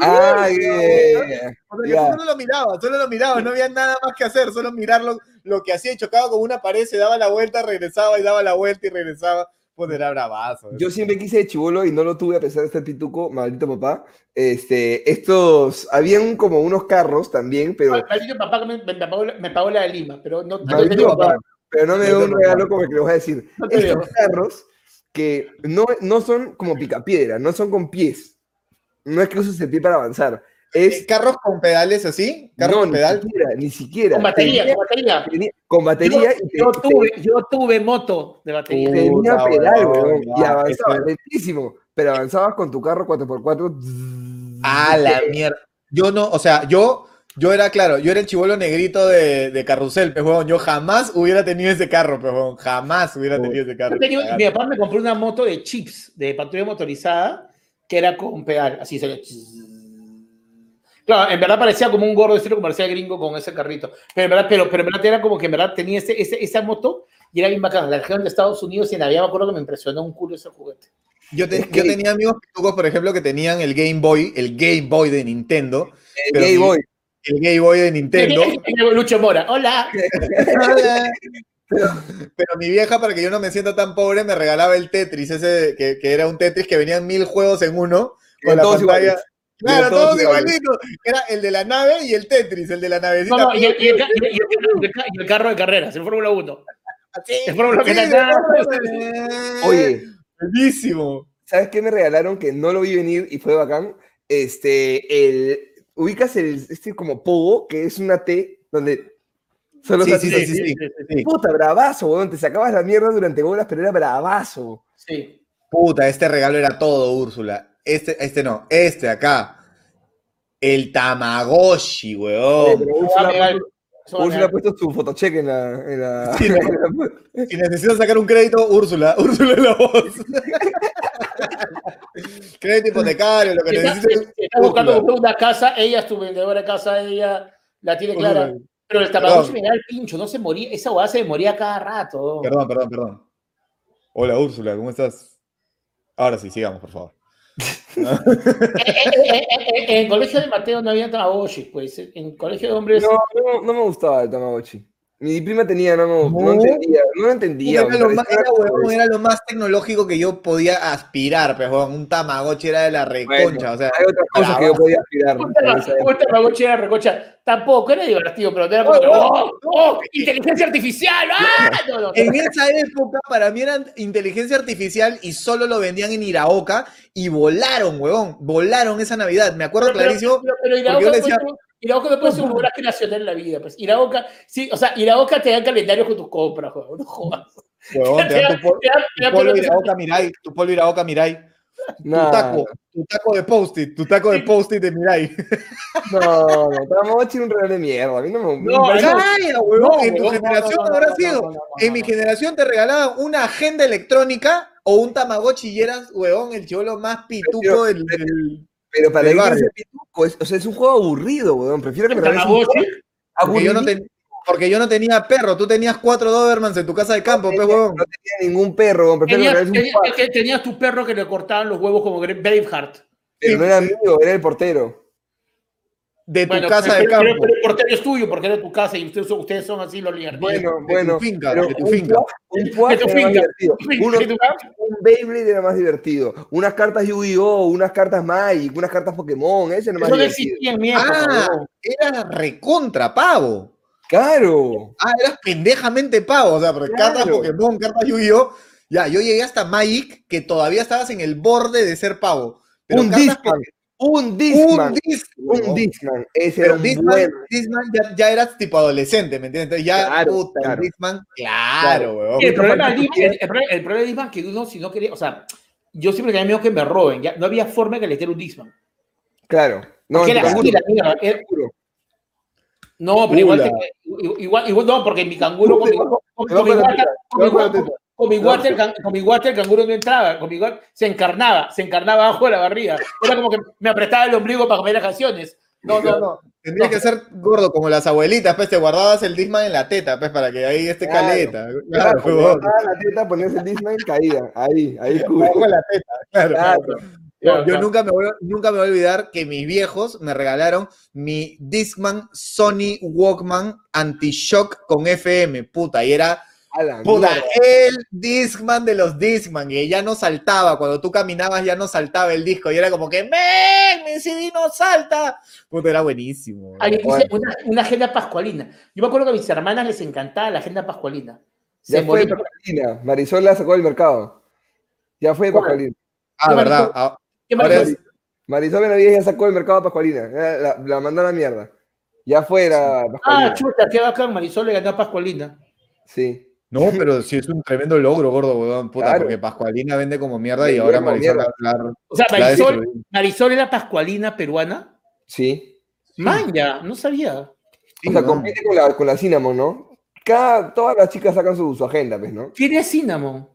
Ah, yeah. Solo lo miraba, solo lo miraba, no había nada más que hacer, solo mirarlo, lo que hacía y chocaba con una pared, se daba la vuelta, regresaba y daba la vuelta y regresaba. Pues era bravazo. Yo siempre quise de chivolo y no lo tuve a pesar de ser pituco, maldito papá. Este, estos, habían como unos carros también, pero. Maldito papá me, me, pagó, la de Lima, pero no. Maldito papá, pero no me dio un regalo como el que le voy a decir. estos carros que no, no son como picapiedra, no son con pies. No es que uses el pie para avanzar. es carros con pedales así, carros con pedal. Ni siquiera, Con batería, con batería. con batería. Yo, tuve, yo tuve moto de batería. Tenía pedal, weón, y avanzaba lentísimo, pero avanzabas con tu carro 4x4. Ah, la mierda. Yo no, o sea, yo, yo era claro, yo era el chivolo negrito de, de carrusel, pues, weón. Yo jamás hubiera tenido ese carro, pues, weón. Jamás hubiera tenido ese carro. mi papá me compró una moto de chips, de patrulla motorizada, que era con pedal, así se le Claro, en verdad parecía como un gordo estilo comercial gringo con ese carrito. Pero en verdad, pero, pero en verdad era como que en verdad tenía ese, ese, esa moto y era bien bacana. La región de Estados Unidos y en Navidad me acuerdo que me impresionó un culo ese juguete. Yo, yo tenía amigos pitucos, por ejemplo, que tenían el Game Boy, el Game Boy de Nintendo. El Game Boy. El Game Boy de Nintendo. Lucho Mora, hola. hola. Pero, mi vieja, para que yo no me sienta tan pobre, me regalaba el Tetris, ese que, que era un Tetris que venían mil juegos en uno. Con la pantalla, Claro, todos, igualitos. Era el de la nave y el Tetris, el de la navecita. No, y, el, y, el, y, el, carro de carreras, el Fórmula 1. ¿Sí? El Fórmula sí, Oye, buenísimo. ¿Sabes qué me regalaron que no lo vi venir y fue bacán? Este, el, ubicas el, este como pogo, que es una T, donde solo sí, sí, sí, sí, sí, Puta, bravazo, weón, te sacabas la mierda durante bolas, pero era bravazo. Sí. Puta, este regalo era todo, Úrsula. Este, este no, este acá. El Tamagotchi, weón. Úrsula, ha puesto su fotocheck en la. En la, si necesitas sacar un crédito, Úrsula, Úrsula es la voz. crédito hipotecario, lo que necesites. Si estás buscando una casa, ella es tu vendedora de casa, ella la tiene clara. Pero el Tamagotchi me da el pincho, no se moría, esa hueá se moría cada rato. Perdón, perdón, perdón. Hola Úrsula, ¿cómo estás? Ahora sí, sigamos, por favor. en, el colegio de Mateo no había Tamagotchi, pues. En colegio de hombres. No, no, no me gustaba el Tamagotchi. Mi prima tenía, no, no, no entendía, no entendía. Era lo, más, era, era lo, más, tecnológico que yo podía aspirar, pero un Tamagotchi era de la reconcha. o sea, hay otras cosas que yo podía aspirar. Un, Tamagotchi era reconcha. Tampoco era divertido, pero era como, ¡oh! ¡oh! ¡Inteligencia artificial! ¡Ah! en esa época, para mí era inteligencia artificial y solo lo vendían en Iraoka y volaron, huevón. Volaron esa Navidad. Me acuerdo clarísimo. Pero, pero, Iraoka, yo Iraoka no puede ser un lugar creacional en la vida. Pues. Iraoka, sí, o sea, Iraoka te da calendario con tus compras, juego, no jodas. Huevón, te, da tu, polvo Iraoka Mirai, tu polvo Iraoka Mirai. Tu taco, tu taco de post-it, tu taco de post-it de Mirai. No, no, Tamagotchi un regalo de mierda. A mí no me. No, no, huevón, en tu generación habrá sido. En mi generación te regalaban una agenda electrónica o un Tamagotchi y eras, huevón, el chivolo más pituco del, del pero para el barrio. Es, o sea, es un juego aburrido, weón. Prefiero que me regales un porque yo, no porque yo no tenía perro. Tú tenías cuatro Dobermans en tu casa de campo, no tenía, No tenía ningún perro, weón. Prefiero tenías, que tenías, que tenías tu perro que le cortaban los huevos como Braveheart. Pero no era mío, era el portero de tu casa de campo. Pero, el portero es tuyo, porque era tu casa y ustedes son, ustedes son así los líderes. Bueno, bueno. De tu finca, de tu finca. Un Puat era más divertido. un Beyblade era más divertido. Unas cartas Yu-Gi-Oh!, unas cartas Magic, unas cartas Pokémon, ese era más Eso divertido. No existía ah, era recontra pavo. Claro. Ah, eras pendejamente pavo. O sea, claro. cartas Pokémon, cartas Yu-Gi-Oh! Ya, yo llegué hasta Magic, que todavía estabas en el borde de ser pavo. Pero un Discman. Un Discman. Un Discman. Ese era un Discman, Discman ya, ya, eras tipo adolescente, ¿me entiendes? Entonces ya, claro, puta, claro. Discman, claro, weón. El problema, el, el, el, problema de Discman que uno, si no quería, o sea, yo siempre tenía miedo que me roben, ya no había forma de que le diera un Discman. Claro. No, porque era así, la mierda, era, no, pero igual, igual, igual, no, porque mi canguro con, con, con, con, con mi water, con mi water el canguro no entraba, con mi water, se encarnaba, se encarnaba abajo de la barriga. Era como que me apretaba el ombligo para comer las canciones. No, no, no. Tendría no. que ser gordo como las abuelitas, pues te guardabas el Disman en la teta, pues para que ahí esté claro. caleta. Claro, claro la teta, ponías el Disman y caía. Ahí, ahí cubre. la teta, claro. claro. Yo, yo nunca, me voy, nunca me voy a olvidar que mis viejos me regalaron mi Discman Sony Walkman Anti-Shock con FM, puta, y era Puta, el Discman de los Discman, y ya no saltaba, cuando tú caminabas ya no saltaba el disco, y era como que, ¡men! ¡Mi CD no salta! Puta, era buenísimo. Ay, una, una, agenda pascualina. Yo me acuerdo que a mis hermanas les encantaba la agenda pascualina. Se ya fue Pascualina, Marisol la sacó del mercado. Ya fue Pascualina. Ah, ¿verdad? Ah, ¿Qué Marisol? Marisol Benavides ya sacó el mercado a Pascualina. La, la mandó a la mierda. Ya fuera. Ah, chuta, qué bacán. Marisol le ganó a Pascualina. Sí. No, pero sí es un tremendo logro, gordo, weón, puta, porque Pascualina vende como mierda y ahora Marisol la, O sea, Marisol, Marisol, era Pascualina peruana. Sí. Man, ya, no sabía. o sea, compite con la, con la Cinnamon, ¿no? Cada, todas las chicas sacan su, su agenda, pues, ¿no? ¿Quién es Cinnamon?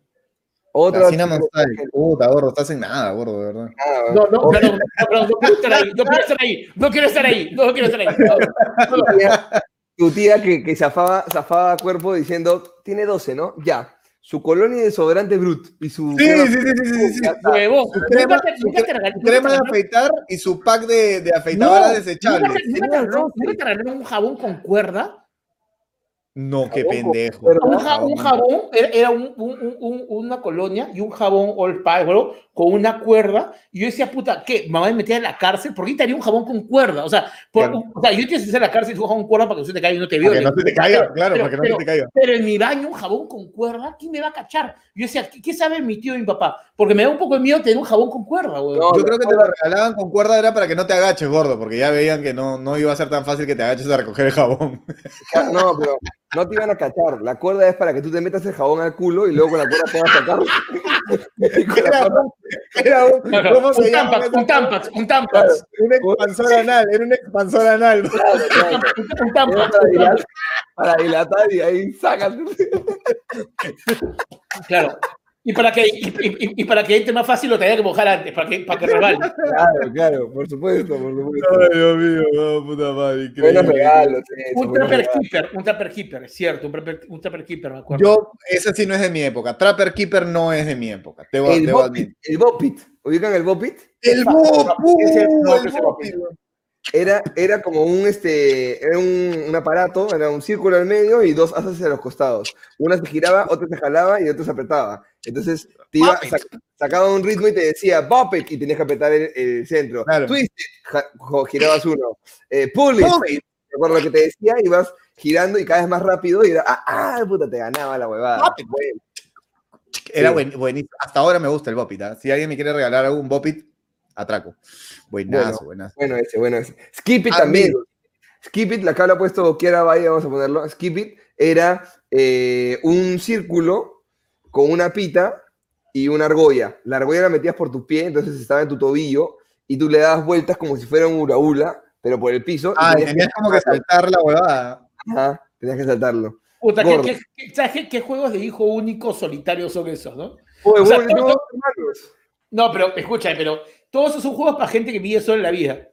Otra. Cinnamon Style. Puta, gordo, estás en nada, gordo, de verdad. no, no, no, no, no, no, quiero estar ahí, no quiero estar ahí, no quiero estar ahí, no quiero estar ahí. Tu tía que, que zafaba, zafaba cuerpo diciendo, tiene 12, ¿no? Ya. Su colonia de desodorante Brut y su... Sí, sí, sí, sí, sí. Huevo. Su crema, su crema de afeitar y su pack de, de afeitadoras desechables. ¿Nunca te regalaron un jabón con cuerda? No, qué pendejo. Un, jabón, era, una colonia y un jabón All con una cuerda. Y yo decía, puta, ¿qué? ¿Mamá me metía en la cárcel? ¿Por qué te haría un jabón con cuerda? O sea, o sea yo te hice en la cárcel y un jabón con cuerda para que no se te caiga y no te vea. Para que no se te caiga, claro, para que no se te caiga. Pero en mi baño un jabón con cuerda, ¿quién me va a cachar? Yo decía, ¿qué, sabe mi tío y mi papá? Porque me da un poco de miedo tener un jabón con cuerda, güey. No, yo creo que te lo regalaban con cuerda era para que no te agaches, gordo, porque ya veían que no, no iba a ser tan fácil que te agaches a recoger el jabón. No, pero no te iban a cachar. La cuerda es para que tú te metas el jabón al culo y luego con la cuerda puedas sacarlo. era, un, ¿cómo se llama? un tampax, un tampax. un expansor anal, era un expansor anal. un tampax. Para dilatar y ahí sacas. Claro. Y para que, y, y, y, para que entre más fácil lo tenía que mojar antes, para que, para que Claro, claro, por supuesto, por supuesto. Ay, Dios mío, no, puta madre. Buenos regalos. un Trapper Keeper, un Trapper Keeper, es cierto, un Trapper, un trapper Keeper, me acuerdo. Yo, ese sí no es de mi época. Trapper Keeper no es de mi época. Te voy, el, te Bopit, el Bopit, ¿ubican el Bopit? El Bopit. Era, era como un, este, era un, un, aparato, era un círculo al medio y dos asas a los costados. Una se giraba, otra se jalaba y otra se apretaba. Entonces te iba, sac, sacaba un ritmo y te decía bop it y tenías que apretar el, el centro. Claro. Twist girabas uno. Eh, pull it, recuerdo lo que te decía, ibas girando y cada vez más rápido y era, ah, ah puta, te ganaba la huevada. Bueno. Era sí. buen, buenísimo. Hasta ahora me gusta el Bopit. ¿eh? Si alguien me quiere regalar algún Bopit, atraco. Buenazo, bueno, buenazo. Bueno ese, bueno ese. Skip It ah, también. Skip It, la que lo ha puesto Kiara Valle, vamos a ponerlo. Skip It era eh, un círculo con una pita y una argolla. La argolla la metías por tu pie, entonces estaba en tu tobillo y tú le dabas vueltas como si fuera un uraula, pero por el piso. Ah, tenías, tenías como que saltar la huevada. Ajá, tenías que saltarlo. Puta, ¿qué, qué, qué, qué, qué juegos de hijo único solitario son esos, no? Oye, o sea, bueno, no, no, pero escucha, pero todos esos son juegos para gente que vive solo en la vida.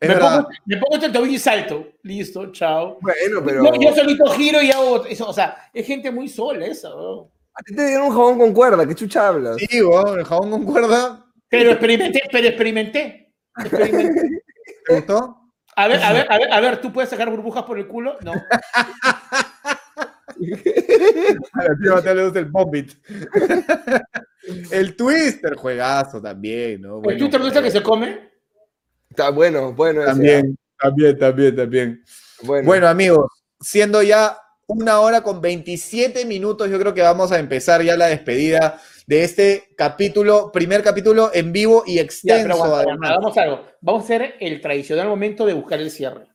Me pongo, me pongo, este tobillo y salto. Listo, chao. Bueno, pero. Yo, yo, solito giro y hago eso. O sea, es gente muy sola esa. ¿no? A ti te dieron un jabón con cuerda, ¿qué chucha hablas? Sí, bueno, el jabón con cuerda. Pero experimenté, pero experimenté. experimenté. ¿Te gustó? A ver, a ver, a ver, a ver, ¿tú puedes sacar burbujas por el culo? No. A la tía Mateo le gusta el bombit. el Twister, juegazo también, ¿no? Bueno, ¿El Twister gusta que se come? Está bueno, bueno. También, ese, también, también, también. Bueno. bueno, amigos, siendo ya una hora con 27 minutos, yo creo que vamos a empezar ya la despedida de este capítulo, primer capítulo en vivo y extenso. Ya, vamos a algo. Vamos a hacer el tradicional momento de buscar el cierre.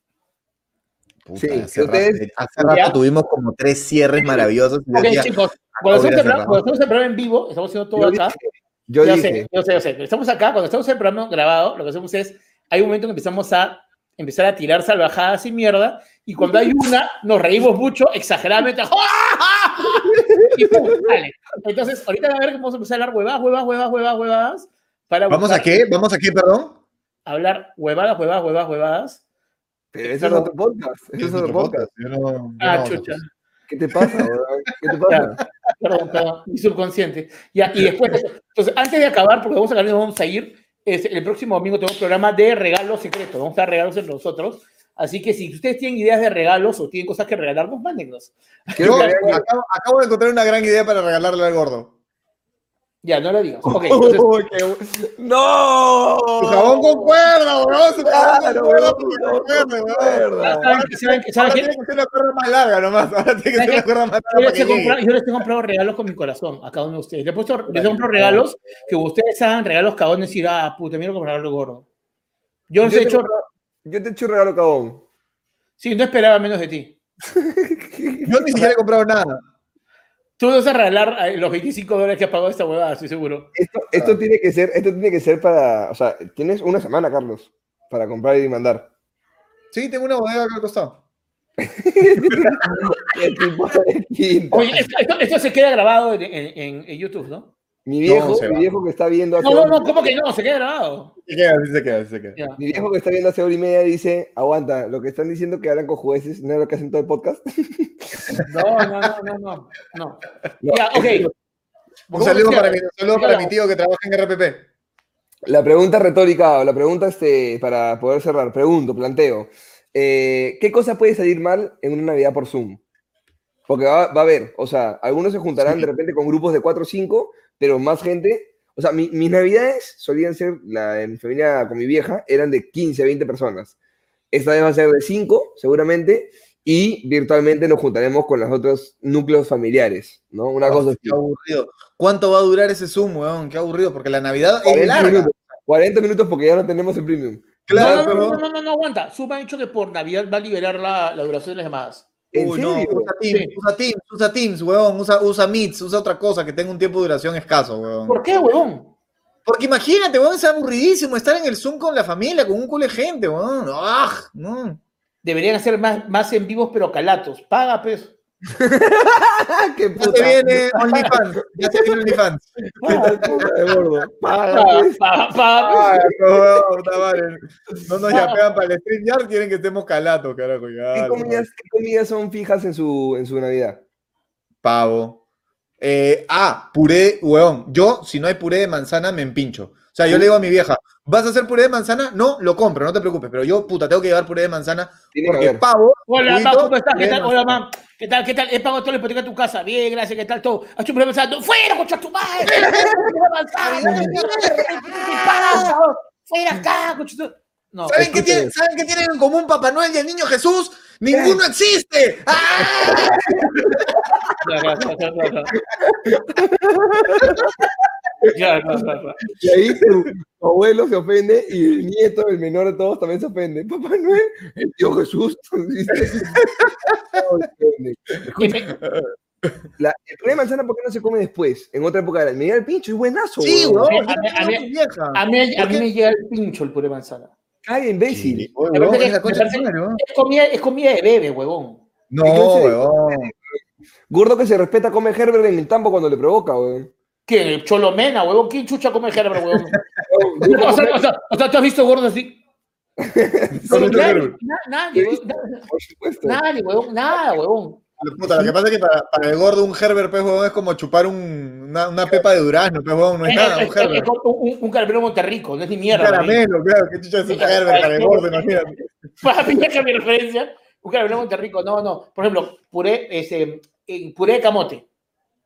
Puta, sí, hace, ustedes, rato, hace rato tuvimos como tres cierres maravillosos. Ok, decía, chicos, cuando estamos, en el programa en vivo, estamos haciendo todo yo acá. Dije, yo, yo dije. sé, yo sé, yo sé. Estamos acá, cuando estamos en el programa grabado, lo que hacemos es, hay un momento en que empezamos a empezar a tirar salvajadas y mierda, y cuando hay una, nos reímos mucho, exageradamente, y pum, dale. Entonces, ahorita a ver que vamos a empezar a hablar huevadas, huevadas, huevadas, huevadas, huevadas. Para ¿Vamos a qué? ¿Vamos a qué, perdón? Hablar huevadas, huevadas, huevadas, huevadas. Pero ese es otro podcast. Ese es otro podcast. Yo no, yo ah, no, chucha. ¿Qué te pasa, ¿Qué te pasa? Perdón, perdón, mi subconsciente. Ya, y después, entonces, antes de acabar, porque vamos a acabar, vamos a ir, es, el próximo domingo tenemos un programa de regalos secretos. Vamos a dar regalos entre nosotros. Así que si ustedes tienen ideas de regalos o tienen cosas que regalarnos, mándenlos. Acabo, acabo de encontrar una gran idea para regalarle al gordo. Ya, no lo digas. Okay, entonces... oh, qué... ¡No! Su jabón con cuerda, bro. Su jabón claro, con cuerda. Con cuerda. ¿Saben, saben, saben, Ahora tiene que ser una cuerda más larga nomás. Ahora tiene que ser una cuerda más larga. Yo les, he comprado, yo les he comprado regalos con mi corazón a cada uno de ustedes. Les he, puesto, les he comprado regalos que ustedes hagan regalos cada uno y decir, ah, puta, mira comprar algo gordo. Yo, Yo he te, hecho. yo te he hecho un regalo cabón. Sí, no esperaba menos de ti. Yo ni siquiera he comprado nada. Tú vas a regalar eh, los 25 dólares que has pagado esta huevada, estoy seguro. Esto, esto tiene que ser, esto tiene que ser para, o sea, tienes una semana, Carlos, para comprar y mandar. Sí, tengo una bodega acá al costado. Oye, esto, esto- esto se queda grabado en, en- en- en YouTube, ¿no? Mi viejo, No, mi viejo que está viendo hace No, no, hora- no, ¿cómo que no? Se queda grabado. Se queda, sí se queda, se queda. Mi viejo que está viendo hace hora y media dice, aguanta, lo que están diciendo que hablan con jueces, no es lo que hacen todo el podcast. No, no, no, no, no. no. Ya, ok. Un saludo, para mi, un saludo para mi tío que trabaja en RPP. La pregunta retórica, o la pregunta este, para poder cerrar, pregunto, planteo. eh, ¿Qué cosa puede salir mal en una Navidad por Zoom? Porque va, va a haber, o sea, algunos se juntarán Sí. de repente con grupos de 4 o 5, pero más gente. O sea, mi- mis Navidades solían ser, la de mi familia con mi vieja, eran de 15, 20 personas. Esta vez va a ser de 5, seguramente, y virtualmente nos juntaremos con los otros núcleos familiares, ¿no? Una cosa así. Qué aburrido. ¿Cuánto va a durar ese Zoom, weón? Qué aburrido, porque la Navidad es 40 larga. minutos, 40 minutos porque ya no tenemos el premium. Claro, no, no, no, pero- no, no, no, no, aguanta. Zoom ha dicho que por Navidad va a liberar la, la duración de las llamadas. ¿En Uy, no, usa Teams, Sí. usa Teams, usa Teams, weón, usa, usa Meets, usa otra cosa que tenga un tiempo de duración escaso, weón. ¿Por qué, huevón? Porque imagínate, weón, es aburridísimo estar en el Zoom con la familia, con un culo de gente, weón. ¡Ah! No. Deberían hacer más, más en vivos, pero calatos. Paga, pues. ¡Qué Ya puta! se viene OnlyFans, ya se viene OnlyFans. No nos yapean para el StreamYard, quieren que estemos calatos, carajo. Ya, ¿Qué comidas, qué comidas son fijas en su, en su Navidad? Pavo. Eh, ah, puré, weón. Yo, si no hay puré de manzana, me empincho. O sea, yo le digo a mi vieja, ¿vas a hacer puré de manzana? No, lo compro, no te preocupes. Pero yo, puta, tengo que llevar puré de manzana Tiene porque pavo. Hola, mamá, ¿cómo estás? ¿Qué puré de tal? Hola, manzana. mamá. ¿Qué tal? ¿Qué tal? He pagado todo la hipoteca de tu casa. Bien, gracias. ¿Qué tal todo? ¿Has hecho un problema pensando? ¡Fuera, concha tu madre! ¡Fuera, ¡Fuera acá, concha tu... No, ¿Saben qué, tienen, ¿Saben qué tienen en común Papá Noel y el niño Jesús? ¡Ninguno existe! ¡Ah! ya, ya. Y ahí tu, abuelo se ofende y el nieto, el menor de todos, también se ofende. Papá Noel, el tío Jesús. La, el puré de manzana, ¿por qué no se come después? En otra época año. Mira el pincho, es buenazo. Sí, weón. A a mí-. A mí, a ¿Por mí me llega el pincho el puré de manzana. Ay, imbécil. Es la de comida, es comida de bebé, huevón. No, weón. Gordo que se respeta come Herbert en el tambo cuando le provoca, weón. ¿Qué? ¿El cholomena, huevón? ¿Quién chucha come Herbert, huevón? O, sea, o, sea, o sea, ¿tú has visto gordos así? Solo nadie, nadie, huevón, nadie, nada, huevón. Puta, lo que pasa es que para, para el gordo un Herbert, pues, huevón, es como chupar un- una, una pepa de durazno, pues, huevón, no es Es- nada, es- un es- es Herbert. como un, un caramelo Monterrico, no es ni Un mierda. caramelo, claro, qué chucha es un Herbert para el gordo, imagínate. Papi, deja mi referencia. Un caramelo Monterrico, no, no. Por ejemplo, puré, ese, puré de camote.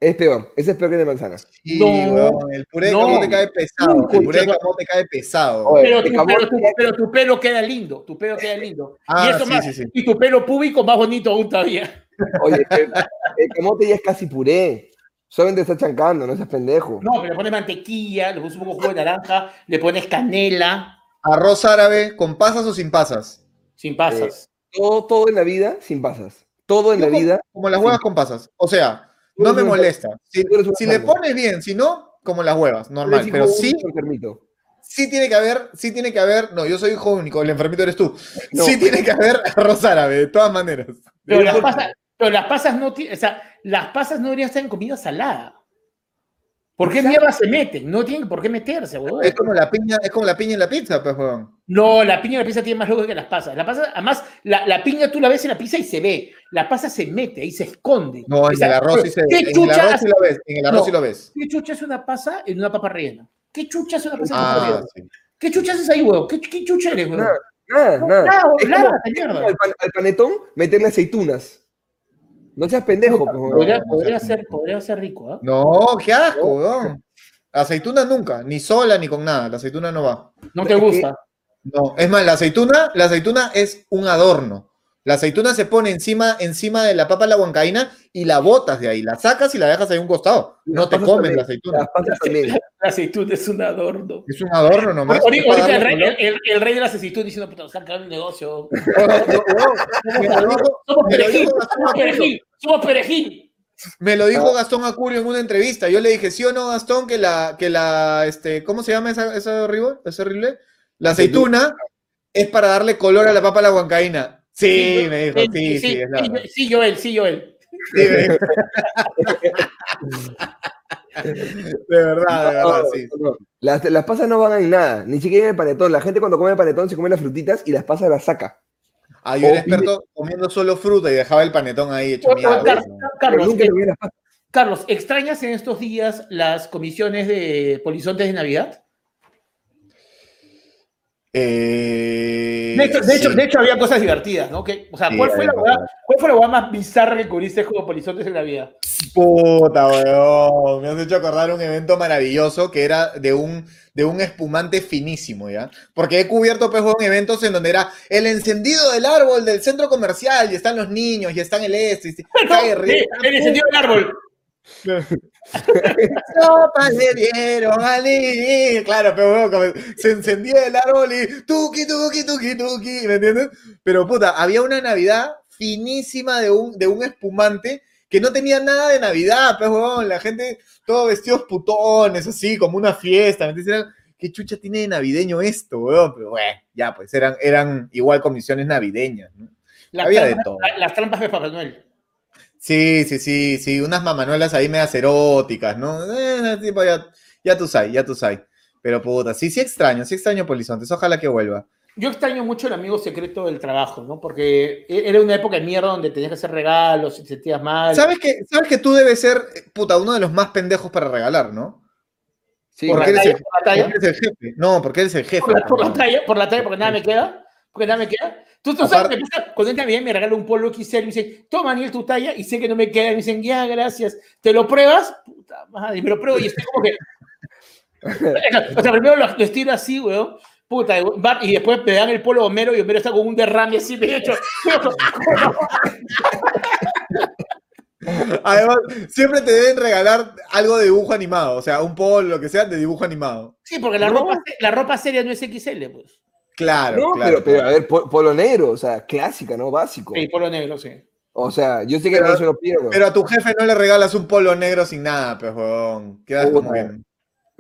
Es peor, ese es peor que el de manzana. Sí, No, el puré de no. camote cae pesado, el puré de camote cae pesado. Oye, Pero tu, camote pero, tu, ya- pero tu pelo queda lindo, tu pelo queda lindo. y, Ah, eso sí, más- sí, sí. y tu pelo público más bonito aún todavía. Oye, el, el camote ya es casi puré. Solamente está chancando, no seas pendejo. No, pero le pones mantequilla, le pones un poco de jugo de naranja, le pones canela, ¿Arroz árabe con pasas o sin pasas? sin pasas. Todo, todo en la vida sin pasas. Todo en la como- vida. Como las huevas con pasas. O sea, no me molesta. Si, le pones bien, si no, como las huevas, normal. Pero sí, sí tiene que haber, sí tiene que haber, no, yo soy hijo único, el enfermito eres tú. No. Sí tiene que haber arroz árabe, de todas maneras. Pero las pasas, pero las pasas no o sea, las pasas no deberían estar en comida salada. ¿Por qué mierda se meten? No tienen por qué meterse, huevón. Es como la piña, es como la piña en la pizza, pues, huevón. No, la piña y la pizza tiene más lógica que las pasas. La pasa, además, la, la piña tú la ves en la pizza y se ve. La pasa se mete y se esconde. No, en O sea, el arroz sí se ¿Qué en el chucha arroz sí lo ves, en el arroz No. sí lo ves. ¿Qué chucha es una pasa en una papa rellena? ¿Qué chucha es una pasa en una papa Ah, rellena? sí. ¿Qué chucha haces ahí, huevón? ¿Qué, qué chucha eres, huevón? Nada, nada, No, nada. nada, Es nada, como- esta es mierda. como al, pan- al panetón meterle aceitunas. No seas pendejo, pues, weón. Podría, no, podría no, ser, no. podría ser rico, ¿ah? No, qué asco, huevón. Aceituna nunca, ni sola ni con nada. La aceituna no va. No te gusta. No, es más, la aceituna, la aceituna es un adorno. La aceituna se pone encima, encima de la papa la huancaína y la botas de ahí, la sacas y la dejas ahí a un costado. No te comes la aceituna. La aceituna es un adorno. Es un adorno nomás. Ahorita, el, rey, el, rey, de las aceitunas diciendo, puta, han un negocio. somos perejil, somos perejil, somos perejil. Me lo dijo Gastón Acurio en una entrevista. Yo le dije, ¿sí o no, Gastón, que la, que la, este, ¿cómo se llama esa, esa horrible? ¿Ese horrible? La aceituna es para darle color a la papa a la huancaína. Sí, me dijo, sí, sí, es sí, sí, Joel, sí, Joel. de verdad, de verdad, sí. Las, las, pasas no van en nada, ni siquiera en el panetón. La gente cuando come el panetón se come las frutitas y las pasas las saca. Ah, yo era experto comiendo solo fruta y dejaba el panetón ahí hecho mierda. Carlos, eh, Carlos, ¿extrañas en estos días las comisiones de polizontes de Navidad? Eh, de, hecho, de, hecho, había cosas divertidas, ¿no? Que, o sea, ¿cuál, fue la ¿cuál, fue la más bizarra que cubriste como Polizontes en la vida? Puta, weón. Me has hecho acordar un evento maravilloso que era de un, de un espumante finísimo, ¿ya? Porque he cubierto, pues, eventos en donde era el encendido del árbol del centro comercial y están los niños y están el este. Y, el encendido del árbol. Sopas le dieron al Claro, pero se encendía el árbol y tuki, tuki, tuki, tuki, ¿me entiendes? Pero puta, había una Navidad finísima de un, de un espumante que no tenía nada de Navidad, pero la gente, todos vestidos putones, así, como una fiesta, ¿me entiendes? ¿Qué chucha tiene de navideño esto, weón? Pero bueno, ya, pues eran, eran igual comisiones navideñas, ¿no? Había de todo. Las trampas de Papá Noel. Sí, sí, sí, sí, unas mamanuelas ahí medias eróticas, ¿no? Eh, tipo, ya, ya tú sabes, ya tú sabes. Pero puta, sí, sí extraño, sí extraño Polizontes, ojalá que vuelva. Yo extraño mucho el amigo secreto del trabajo, ¿no? Porque e, era una época de mierda donde tenías que hacer regalos y te sentías mal. ¿Sabes que, ¿Sabes que tú debes ser, puta, uno de los más pendejos para regalar, ¿no? Sí, porque, eres, el, jefe. No, porque eres el jefe. Por la, por la talla, por la talla, porque nada me queda. Porque nada me queda. Tú, tú sabes, me cuando entra bien me regala un polo XL y me dice, toma, Daniel, tu talla, y sé que no me queda. Y me dicen, ya, gracias. ¿Te lo pruebas? Puta madre, me lo pruebo y estoy como que. o sea, primero lo, estiro así, weón. Puta, y después me dan el polo Homero y Homero está con un derrame así, me he hecho. Además, siempre te deben regalar algo de dibujo animado, o sea, un polo, lo que sea, de dibujo animado. Sí, porque la, ropa, la ropa seria no es XL, pues. Claro, claro. Pero, a ver, polo negro, o sea, clásica, ¿no? Básico. Sí, polo negro, sí. O sea, yo sé que no se lo pierdo. Pero a tu jefe no le regalas un polo negro sin nada, pues, Quedas como bien.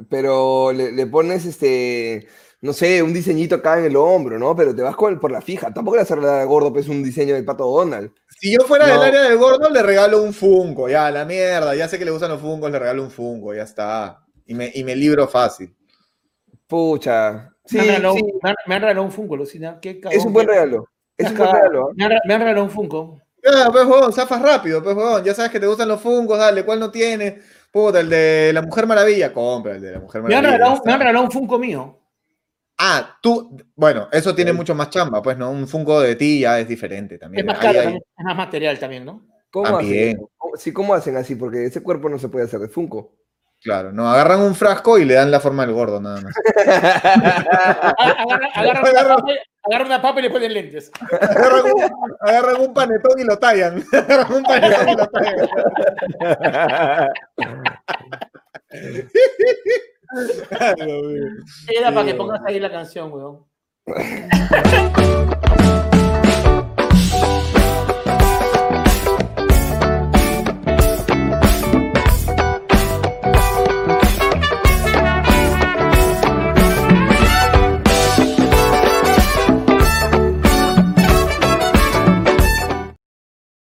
Pero le, pones este, no sé, un diseñito acá en el hombro, ¿no? Pero te vas con por la fija. Tampoco le vas a regalar al gordo, pues, un diseño del pato Donald. Si yo fuera del área del gordo, le regalo un Funko, ya, la mierda. Ya sé que le gustan los Funkos, le regalo un Funko, ya está. Y me, y me libro fácil. Pucha, me, han regalado, un Funko, Lucina. es un buen regalo. Es un buen regalo. Me, han, regalado un Funko. Ya, pues, huevón, zafas rápido, pues, huevón. Ya sabes que te gustan los Funkos, dale, ¿cuál no tiene? Puta, el de la Mujer Maravilla, compra el de la Mujer Maravilla. Me han regalado, me han regalado un Funko mío. Ah, tú, bueno, eso tiene mucho más chamba, pues, ¿no? Un Funko de ti ya es diferente también. Es más caro, es más material también, ¿no? ¿Cómo hacen? Sí, ¿cómo hacen así? Porque ese cuerpo no se puede hacer de Funko. Claro, no, agarran un frasco y le dan la forma del gordo, nada más. agarran, una papa, y le ponen lentes. Agarran un, panetón y lo tallan. Agarran un panetón y lo tallan. Era para que pongas ahí la canción, weón.